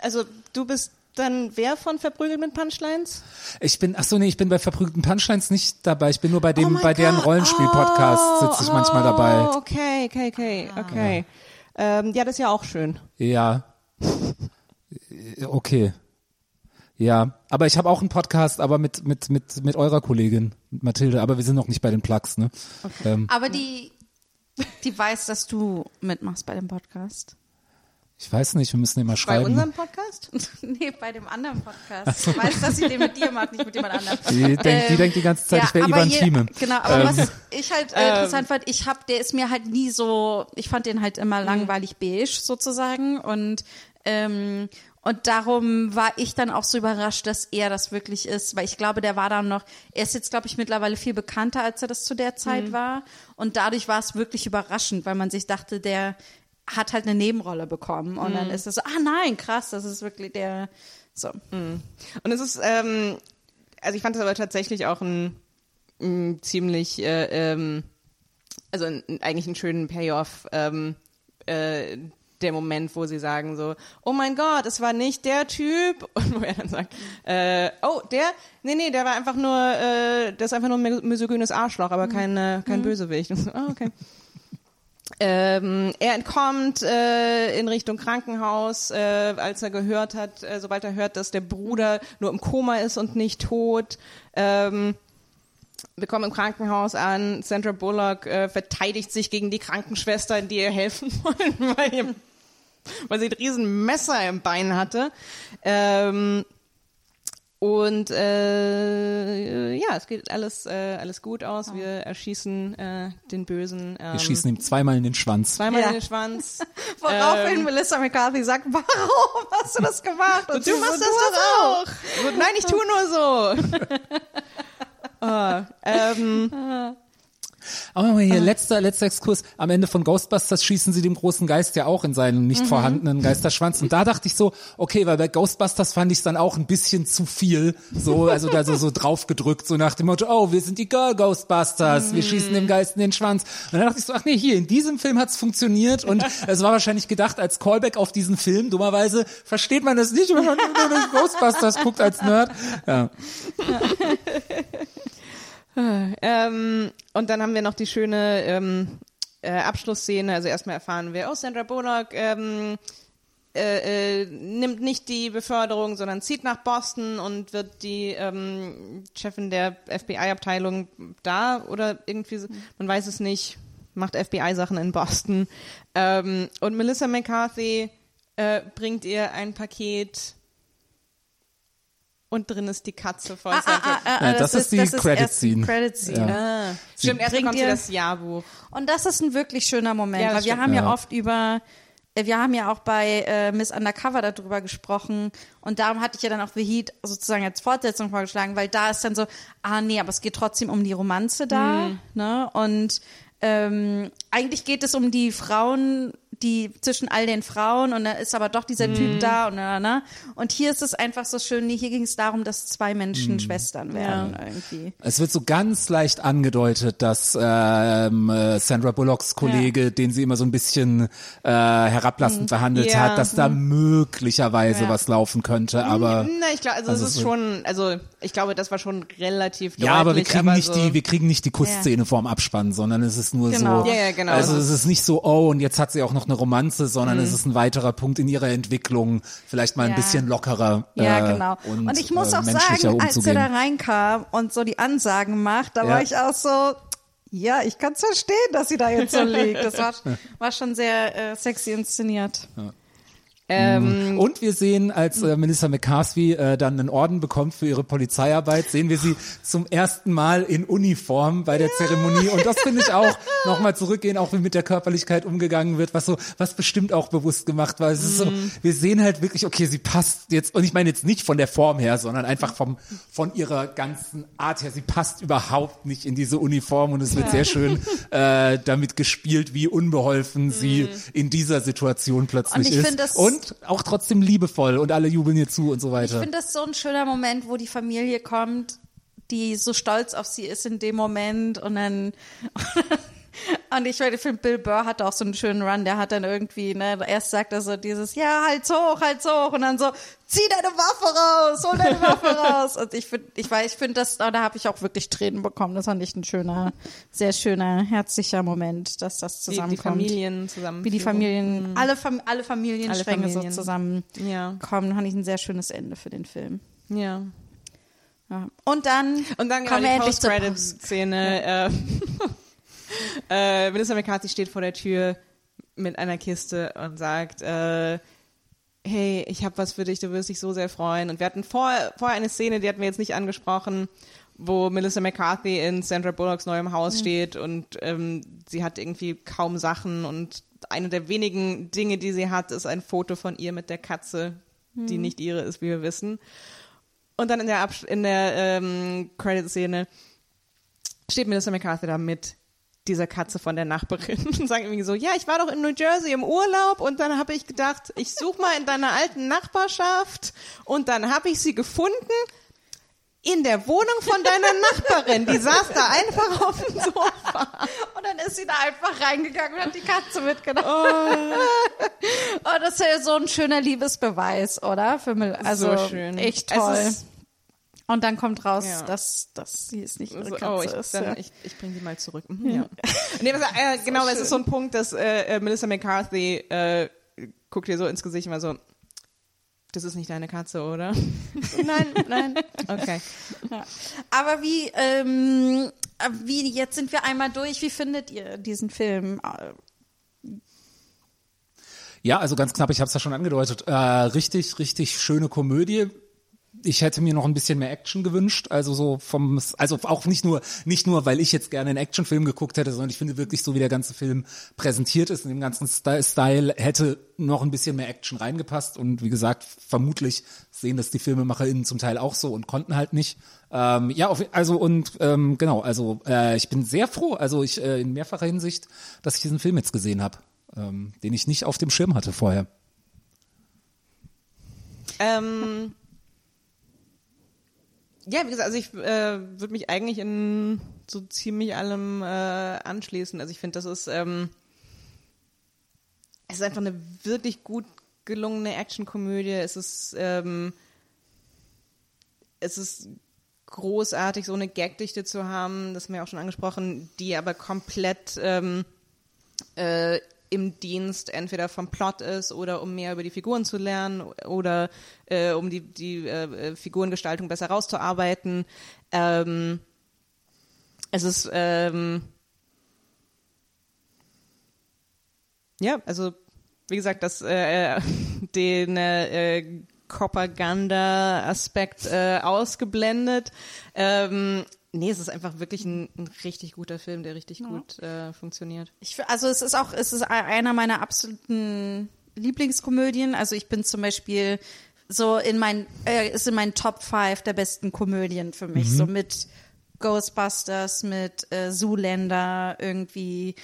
also, du bist dann wer von Verprügelt mit Punchlines? Ich bin, ach so, nee, ich bin bei verprügelten Punchlines nicht dabei. Ich bin nur bei dem, Oh bei deren Gott. Rollenspiel-Podcast sitze ich manchmal dabei. Oh, okay, okay, okay, okay. Ähm, ja, das ist ja auch schön. Ja. Äh, Okay. Ja, aber ich habe auch einen Podcast, aber mit mit mit mit eurer Kollegin mit Mathilde, aber wir sind noch nicht bei den Plugs, ne? Ähm, Aber die, die weiß, dass du mitmachst bei dem Podcast. Ich weiß nicht, wir müssen immer Bei schreiben. unserem Podcast? *laughs* nee, bei dem anderen Podcast. Du weißt, dass sie den mit dir macht, nicht mit jemand anderem. Die denkt, die denkt die ganze Zeit, ich wäre Ivan Thieme. Genau, aber Ähm. was ich halt äh, interessant fand, ich hab, der ist mir halt nie so, ich fand den halt immer langweilig beige sozusagen und ähm, und darum war ich dann auch so überrascht, dass er das wirklich ist, weil ich glaube, der war dann noch, er ist jetzt, glaube ich, mittlerweile viel bekannter, als er das zu der Zeit war. Und dadurch war es wirklich überraschend, weil man sich dachte, der hat halt eine Nebenrolle bekommen. Und dann ist es so, ah nein, krass, das ist wirklich der, so. Und es ist, ähm, also ich fand es aber tatsächlich auch ein, ein ziemlich, äh, ähm, also ein, eigentlich einen schönen Payoff, ähm, äh, der Moment, wo sie sagen so, oh mein Gott, es war nicht der Typ, *laughs* und wo er dann sagt, äh, oh, der, nee, nee, der war einfach nur, äh, der ist einfach nur ein mis- misogynes Arschloch, aber kein, äh, kein Bösewicht. Und so, oh, okay. Ähm, er entkommt äh, in Richtung Krankenhaus, äh, als er gehört hat, äh, sobald er hört, dass der Bruder nur im Koma ist und nicht tot. Ähm, wir kommen im Krankenhaus an. Sandra Bullock äh, verteidigt sich gegen die Krankenschwestern, die ihr helfen *laughs* wollen, weil, ihr, weil sie ein riesen Messer im Bein hatte. Ähm, und äh, ja, es geht alles, äh, alles gut aus. Wir erschießen äh, den Bösen. Ähm, Wir schießen ihm zweimal in den Schwanz. zweimal Ja. in den Schwanz. *laughs* Woraufhin Ähm, Melissa McCarthy sagt, warum hast du das gemacht? Und du sie machst so, das doch auch. So, nein, ich tu nur so. *laughs* *laughs* Ah, ähm, Aber hier, letzter, letzter Exkurs. Am Ende von Ghostbusters schießen sie dem großen Geist ja auch in seinen nicht vorhandenen Geisterschwanz. Und da dachte ich so, okay, weil bei Ghostbusters fand ich es dann auch ein bisschen zu viel. So, also da so, so draufgedrückt, so nach dem Motto, oh, wir sind die Girl Ghostbusters, wir schießen dem Geist in den Schwanz. Und dann dachte ich so, ach nee, hier, in diesem Film hat's funktioniert. Und *laughs* es war wahrscheinlich gedacht als Callback auf diesen Film. Dummerweise versteht man das nicht, wenn man nur Ghostbusters guckt als Nerd. Ja. *laughs* *laughs* ähm, und dann haben wir noch die schöne ähm, äh, Abschlussszene. Also erstmal erfahren wir, oh, Sandra Bullock ähm, äh, äh, nimmt nicht die Beförderung, sondern zieht nach Boston und wird die ähm, Chefin der FBI-Abteilung da oder irgendwie, so, man weiß es nicht, macht FBI-Sachen in Boston. Ähm, und Melissa McCarthy äh, bringt ihr ein Paket und drin ist die Katze von Ah, ah, ah, ah, Ja, das ist die das Credit ein Scene. Credit Scene. Ja. Ah, stimmt, erst sie ihr- das Jahrbuch. Und das ist ein wirklich schöner Moment, Ja, das weil wir haben ja. Ja. oft über, äh, wir haben ja auch bei äh, Miss Undercover darüber gesprochen und darum hatte ich ja dann auch The Heat sozusagen als Fortsetzung vorgeschlagen, weil da ist dann so, ah nee, aber es geht trotzdem um die Romanze da, Mhm. ne? Und ähm, eigentlich geht es um die Frauen, die zwischen all den Frauen und da ist aber doch dieser Mhm. Typ da und na, na. Und hier ist es einfach so schön, hier ging es darum, dass zwei Menschen Schwestern werden irgendwie. Es wird so ganz leicht angedeutet, dass ähm, äh, Sandra Bullocks Kollege, den sie immer so ein bisschen äh, herablassend behandelt Ja. hat, dass da möglicherweise Ja. was laufen könnte. Aber Na, ich glaube, also, Also es ist schon, also ich glaube, das war schon relativ ja, aber wir deutlich, kriegen nicht so, die, wir kriegen nicht die Kussszene vorm Abspann, sondern es ist nur Genau. so. Ja, ja, genau. Also es ist nicht so, oh, und jetzt hat sie auch noch eine Romanze, sondern Mhm. es ist ein weiterer Punkt in ihrer Entwicklung, vielleicht mal ein Ja. bisschen lockerer. Ja, äh, genau. Und, Und, ich muss äh, auch sagen, als er umzugehen. da reinkam und so die Ansagen macht, da Ja. war ich auch so, ja, ich kann es verstehen, dass sie da jetzt so *laughs* liegt. Das war, *laughs* war schon sehr äh, sexy inszeniert. Ähm, Und wir sehen, als äh, Melissa McCarthy äh, dann einen Orden bekommt für ihre Polizeiarbeit, sehen wir sie zum ersten Mal in Uniform bei der Zeremonie. Und das finde ich auch *laughs* nochmal zurückgehen, auch wie mit der Körperlichkeit umgegangen wird, was so, was bestimmt auch bewusst gemacht war. Es ist so, wir sehen halt wirklich, okay, sie passt jetzt, und ich meine jetzt nicht von der Form her, sondern einfach vom, von ihrer ganzen Art her. Sie passt überhaupt nicht in diese Uniform und es wird sehr schön *laughs* äh, damit gespielt, wie unbeholfen sie in dieser Situation plötzlich ist. Und auch trotzdem liebevoll und alle jubeln ihr zu und so Ich weiter. finde das so ein schöner Moment, wo die Familie kommt, die so stolz auf sie ist in dem Moment und dann *laughs* und *laughs* ich finde, Bill Burr hat auch so einen schönen Run, der hat dann irgendwie, ne, erst sagt er so dieses, ja, halt's hoch, halt's hoch und dann so, zieh deine Waffe raus, hol deine Waffe *laughs* raus und ich finde, ich weiß, ich finde das, da habe ich auch wirklich Tränen bekommen, das fand ich ein schöner, sehr schöner, herzlicher Moment, dass das zusammenkommt. die Familien zusammen. Wie die Familien, alle, Fam alle Familienstränge Alle Familien. so zusammenkommen, Ja. fand ich ein sehr schönes Ende für den Film. Ja. Ja. Und dann, Und dann kommen genau wir die endlich zur Post-Credit-Szene. Äh, *laughs* äh, Melissa McCarthy steht vor der Tür mit einer Kiste und sagt, äh, hey, ich habe was für dich, du wirst dich so sehr freuen. Und wir hatten vorher, vorher eine Szene, die hatten wir jetzt nicht angesprochen, wo Melissa McCarthy in Sandra Bullocks neuem Haus steht und ähm, sie hat irgendwie kaum Sachen und eine der wenigen Dinge, die sie hat, ist ein Foto von ihr mit der Katze, die nicht ihre ist, wie wir wissen. Und dann in der, Abs in der ähm, Credit-Szene steht Melissa McCarthy da mit dieser Katze von der Nachbarin *laughs* und sagt irgendwie so, ja, ich war doch in New Jersey im Urlaub und dann habe ich gedacht, ich suche mal in deiner alten Nachbarschaft und dann habe ich sie gefunden in der Wohnung von deiner Nachbarin. Die saß da einfach auf dem Sofa. Und dann ist sie da einfach reingegangen und hat die Katze mitgenommen. Oh, das ist ja so ein schöner Liebesbeweis, oder? Für Mil also so schön. echt toll. Und dann kommt raus, Ja. dass, dass sie es nicht ihre So, Katze oh, ich, ist. dann, ja. ich, ich bringe die mal zurück. Mhm, ja. *laughs* nee, was, äh, genau, es ist so ein Punkt, dass äh, äh, Melissa McCarthy äh, guckt ihr so ins Gesicht und war so, das ist nicht deine Katze, oder? *laughs* nein, nein. Okay. Ja. Aber wie, ähm, wie, jetzt sind wir einmal durch. Wie findet ihr diesen Film? Ja, also ganz knapp, ich habe es ja schon angedeutet. Äh, richtig, richtig schöne Komödie. Ich hätte mir noch ein bisschen mehr Action gewünscht, also so vom, also auch nicht nur, nicht nur, weil ich jetzt gerne einen Actionfilm geguckt hätte, sondern ich finde wirklich so, wie der ganze Film präsentiert ist in dem ganzen Sty- Style, hätte noch ein bisschen mehr Action reingepasst und wie gesagt, vermutlich sehen das die FilmemacherInnen zum Teil auch so und konnten halt nicht. Ähm, ja, auf, also und ähm, genau, also äh, ich bin sehr froh, also ich äh, in mehrfacher Hinsicht, dass ich diesen Film jetzt gesehen habe, ähm, den ich nicht auf dem Schirm hatte vorher. Ähm, ja, wie gesagt, also ich äh, würde mich eigentlich in so ziemlich allem äh, anschließen. Also ich finde, das ist, ähm, es ist einfach eine wirklich gut gelungene Actionkomödie. Es ist, ähm, es ist großartig, so eine Gagdichte zu haben, das haben wir auch schon angesprochen, die aber komplett ähm, äh, im Dienst entweder vom Plot ist oder um mehr über die Figuren zu lernen oder äh, um die, die äh, Figurengestaltung besser rauszuarbeiten. Ähm, es ist ähm, ja, also wie gesagt, das äh, *laughs* den äh, Propaganda-Aspekt äh, ausgeblendet. Ähm, nee, es ist einfach wirklich ein, ein richtig guter Film, der richtig gut äh, funktioniert. Ich, also es ist auch, es ist einer meiner absoluten Lieblingskomödien. Also ich bin zum Beispiel so in mein, äh, ist in meinen Top 5 der besten Komödien für mich. So mit Ghostbusters, mit äh, Zoolander, irgendwie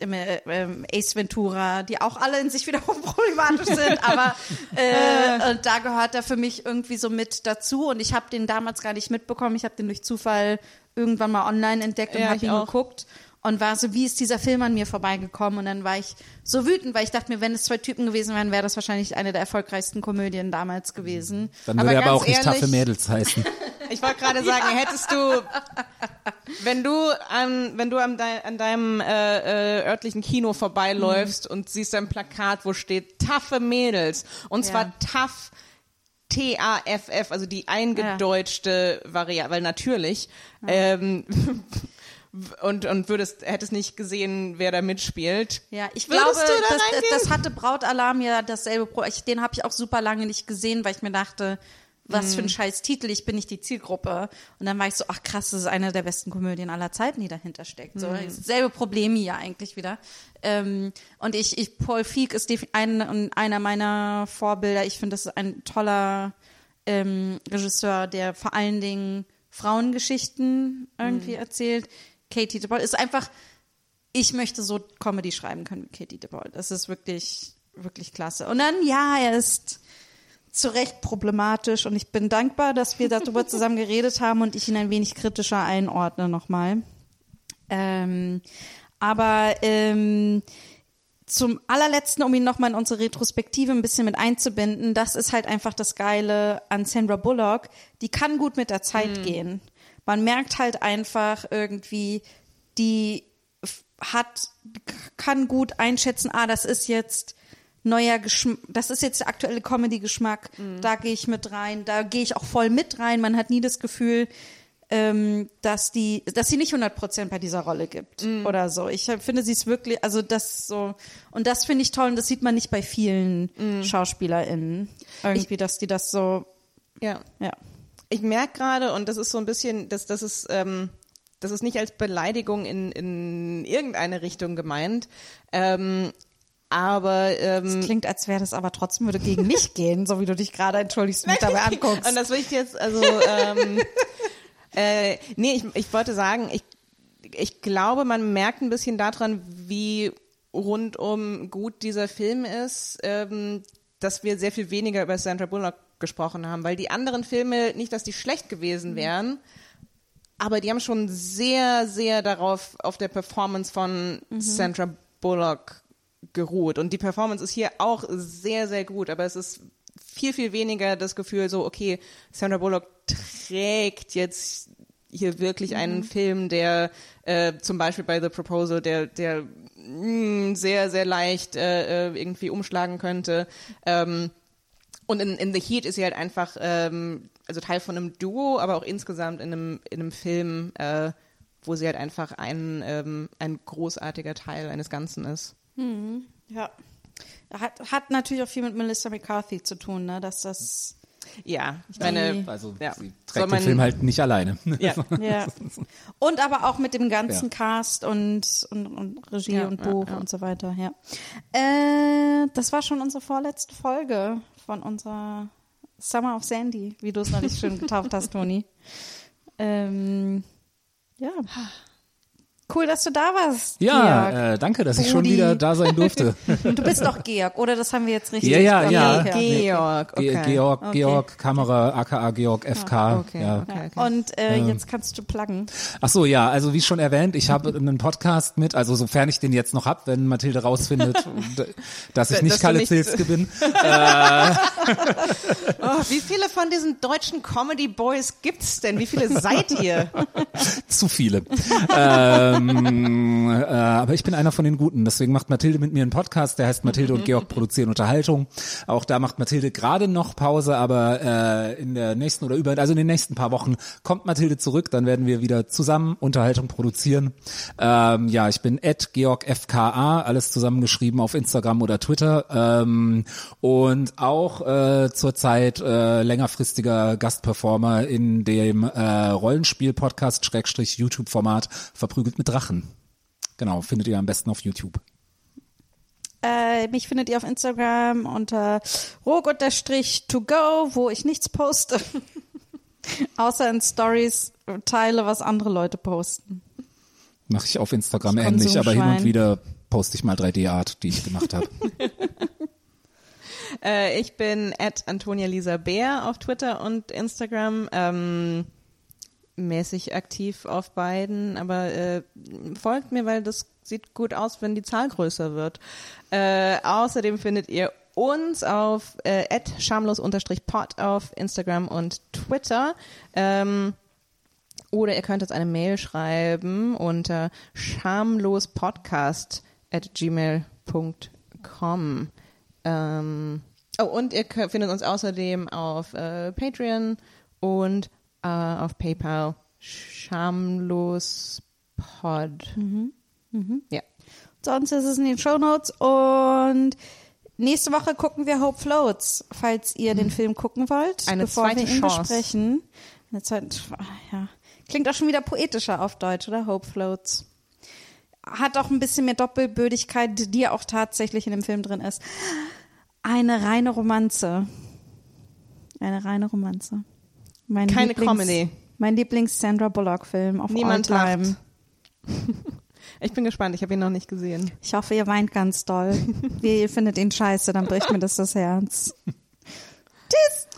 ähm, äh, ähm, Ace Ventura, die auch alle in sich wiederum *laughs* problematisch sind, aber äh, und da gehört er für mich irgendwie so mit dazu und ich habe den damals gar nicht mitbekommen, ich habe den durch Zufall irgendwann mal online entdeckt und Ja, habe ihn auch. geguckt und war so, wie ist dieser Film an mir vorbeigekommen und dann war ich so wütend, weil ich dachte mir, wenn es zwei Typen gewesen wären, wäre das wahrscheinlich eine der erfolgreichsten Komödien damals gewesen. Dann Aber würde er aber ganz auch nicht ehrlich- taffe Mädels heißen. *laughs* Ich wollte gerade sagen, hättest du, wenn du an, wenn du an, dei, an deinem äh, äh, örtlichen Kino vorbeiläufst und siehst ein Plakat, wo steht taffe Mädels und zwar Ja. taff T-A-F-F, also die eingedeutschte Variante, weil natürlich ähm, *laughs* und und würdest hättest nicht gesehen, wer da mitspielt. Ja, ich Würdest glaube, da das, das hatte Brautalarm ja dasselbe Pro. Ich, den habe ich auch super lange nicht gesehen, weil ich mir dachte, was Mhm. für ein scheiß Titel, ich bin nicht die Zielgruppe. Und dann war ich so, ach krass, das ist eine der besten Komödien aller Zeiten, die dahinter steckt. So, Mhm. dasselbe Problem hier eigentlich wieder. Ähm, und ich, ich, Paul Feig ist ein, einer meiner Vorbilder. Ich finde, das ist ein toller ähm, Regisseur, der vor allen Dingen Frauengeschichten irgendwie Mhm. erzählt. Katie DePaul ist einfach, ich möchte so Comedy schreiben können wie Katie DePaul. Das ist wirklich wirklich klasse. Und dann, ja, er ist zu Recht problematisch und ich bin dankbar, dass wir darüber *laughs* zusammen geredet haben und ich ihn ein wenig kritischer einordne nochmal. Ähm, aber ähm, zum allerletzten, um ihn nochmal in unsere Retrospektive ein bisschen mit einzubinden, das ist halt einfach das Geile an Sandra Bullock. Die kann gut mit der Zeit gehen. Man merkt halt einfach irgendwie, die hat, kann gut einschätzen, ah, das ist jetzt neuer Geschmack, das ist jetzt der aktuelle Comedy-Geschmack, da gehe ich mit rein, da gehe ich auch voll mit rein. Man hat nie das Gefühl, ähm, dass die, dass sie nicht 100 Prozent bei dieser Rolle gibt oder so. Ich finde, sie ist wirklich, also das so, und das finde ich toll und das sieht man nicht bei vielen SchauspielerInnen. Irgendwie, dass die das so, Ja. ja. Ich merke gerade, und das ist so ein bisschen, das, das ist, ähm, das ist nicht als Beleidigung in, in irgendeine Richtung gemeint, ähm, aber ähm, Klingt, als wäre das aber trotzdem würde gegen mich *laughs* gehen, so wie du dich gerade entschuldigst mich dabei *laughs* anguckst. Und das will ich jetzt, also, ähm, *laughs* äh, nee, ich, ich wollte sagen, ich, ich glaube, man merkt ein bisschen daran, wie rundum gut dieser Film ist, ähm, dass wir sehr viel weniger über Sandra Bullock gesprochen haben, weil die anderen Filme, nicht, dass die schlecht gewesen wären, aber die haben schon sehr, sehr darauf, auf der Performance von Sandra Bullock geruht. Und die Performance ist hier auch sehr, sehr gut, aber es ist viel, viel weniger das Gefühl so, okay, Sandra Bullock trägt jetzt hier wirklich einen Film, der äh, zum Beispiel bei The Proposal, der, der mh, sehr, sehr leicht äh, äh, irgendwie umschlagen könnte. Ähm, und in, in The Heat ist sie halt einfach, ähm, also Teil von einem Duo, aber auch insgesamt in einem, in einem Film, äh, wo sie halt einfach ein, ähm, ein großartiger Teil eines Ganzen ist. Ja. Hat, hat natürlich auch viel mit Melissa McCarthy zu tun, ne? dass das Ja, ich meine, Also Ja. sie trägt man- den Film halt nicht alleine. *laughs* ja. Ja. Und aber auch mit dem ganzen Ja. Cast und, und, und Regie Ja, und ja, Buch ja. und so weiter, ja. Äh, das war schon unsere vorletzte Folge von unserer Summer of Sandy, wie du es neulich schön getauft hast, Toni. Ähm, ja. Cool, dass du da warst. Ja, Georg. äh, danke, dass ich schon wieder da sein durfte. *laughs* Du bist doch Georg, oder? Das haben wir jetzt richtig. Ja, ja, ja. Okay. Georg, Ge okay. Georg, Okay. Georg, Kamera, aka Georg FK. okay, ja. okay. Und äh, jetzt kannst du pluggen. Ach so, ja, also wie schon erwähnt, ich habe einen Podcast mit, also sofern ich den jetzt noch hab, wenn Mathilde rausfindet, *laughs* dass ich Dass nicht du Kalle Zilske bin. *laughs* Oh, wie viele von diesen deutschen Comedy Boys gibt's denn? Wie viele seid ihr? Zu viele. Ähm, äh, aber ich bin einer von den Guten. Deswegen macht Mathilde mit mir einen Podcast, der heißt Mathilde und Georg produzieren Unterhaltung. Auch da macht Mathilde gerade noch Pause, aber äh, in der nächsten oder über, also in den nächsten paar Wochen kommt Mathilde zurück. Dann werden wir wieder zusammen Unterhaltung produzieren. Ähm, ja, ich bin at GeorgFKA, alles zusammengeschrieben auf Instagram oder Twitter. Ähm, und auch äh, zurzeit äh, längerfristiger Gastperformer in dem äh, Rollenspiel-Podcast Schrägstrich YouTube-Format Verprügelt mit Drachen. Genau, findet ihr am besten auf YouTube. Äh, mich findet ihr auf Instagram unter rog-to-go, wo ich nichts poste. *laughs* Außer in Stories teile, was andere Leute posten. Mache ich auf Instagram Das ähnlich, aber hin und wieder poste ich mal 3D-Art, die ich gemacht habe. *laughs* Äh, ich bin at Antonia Lisa Bär auf Twitter und Instagram. Ähm, mäßig aktiv auf beiden, aber äh, folgt mir, weil das sieht gut aus, wenn die Zahl größer wird. Äh, außerdem findet ihr uns auf äh, schamlos-pod auf Instagram und Twitter. Ähm, oder ihr könnt uns eine Mail schreiben unter schamlospodcast at gmail.com. Ähm, oh, und ihr findet uns außerdem auf äh, Patreon und äh, auf PayPal schamlospod. Ja. Sonst ist es in den Shownotes und nächste Woche gucken wir Hope Floats, falls ihr den Film gucken wollt, Eine bevor zweite wir ihn Chance. besprechen. Eine zweite, ja. Klingt auch schon wieder poetischer auf Deutsch, oder? Hope Floats. Hat auch ein bisschen mehr Doppelbödigkeit, die auch tatsächlich in dem Film drin ist. Eine reine Romanze. Eine reine Romanze. Mein Keine Lieblings- Comedy. Mein Lieblings-Sandra Bullock-Film auf Niemand all time. lacht. *laughs* Ich bin gespannt, ich habe ihn noch nicht gesehen. Ich hoffe, ihr weint ganz doll. *laughs* ihr findet ihn scheiße, dann bricht mir das das Herz. *laughs* Tschüss!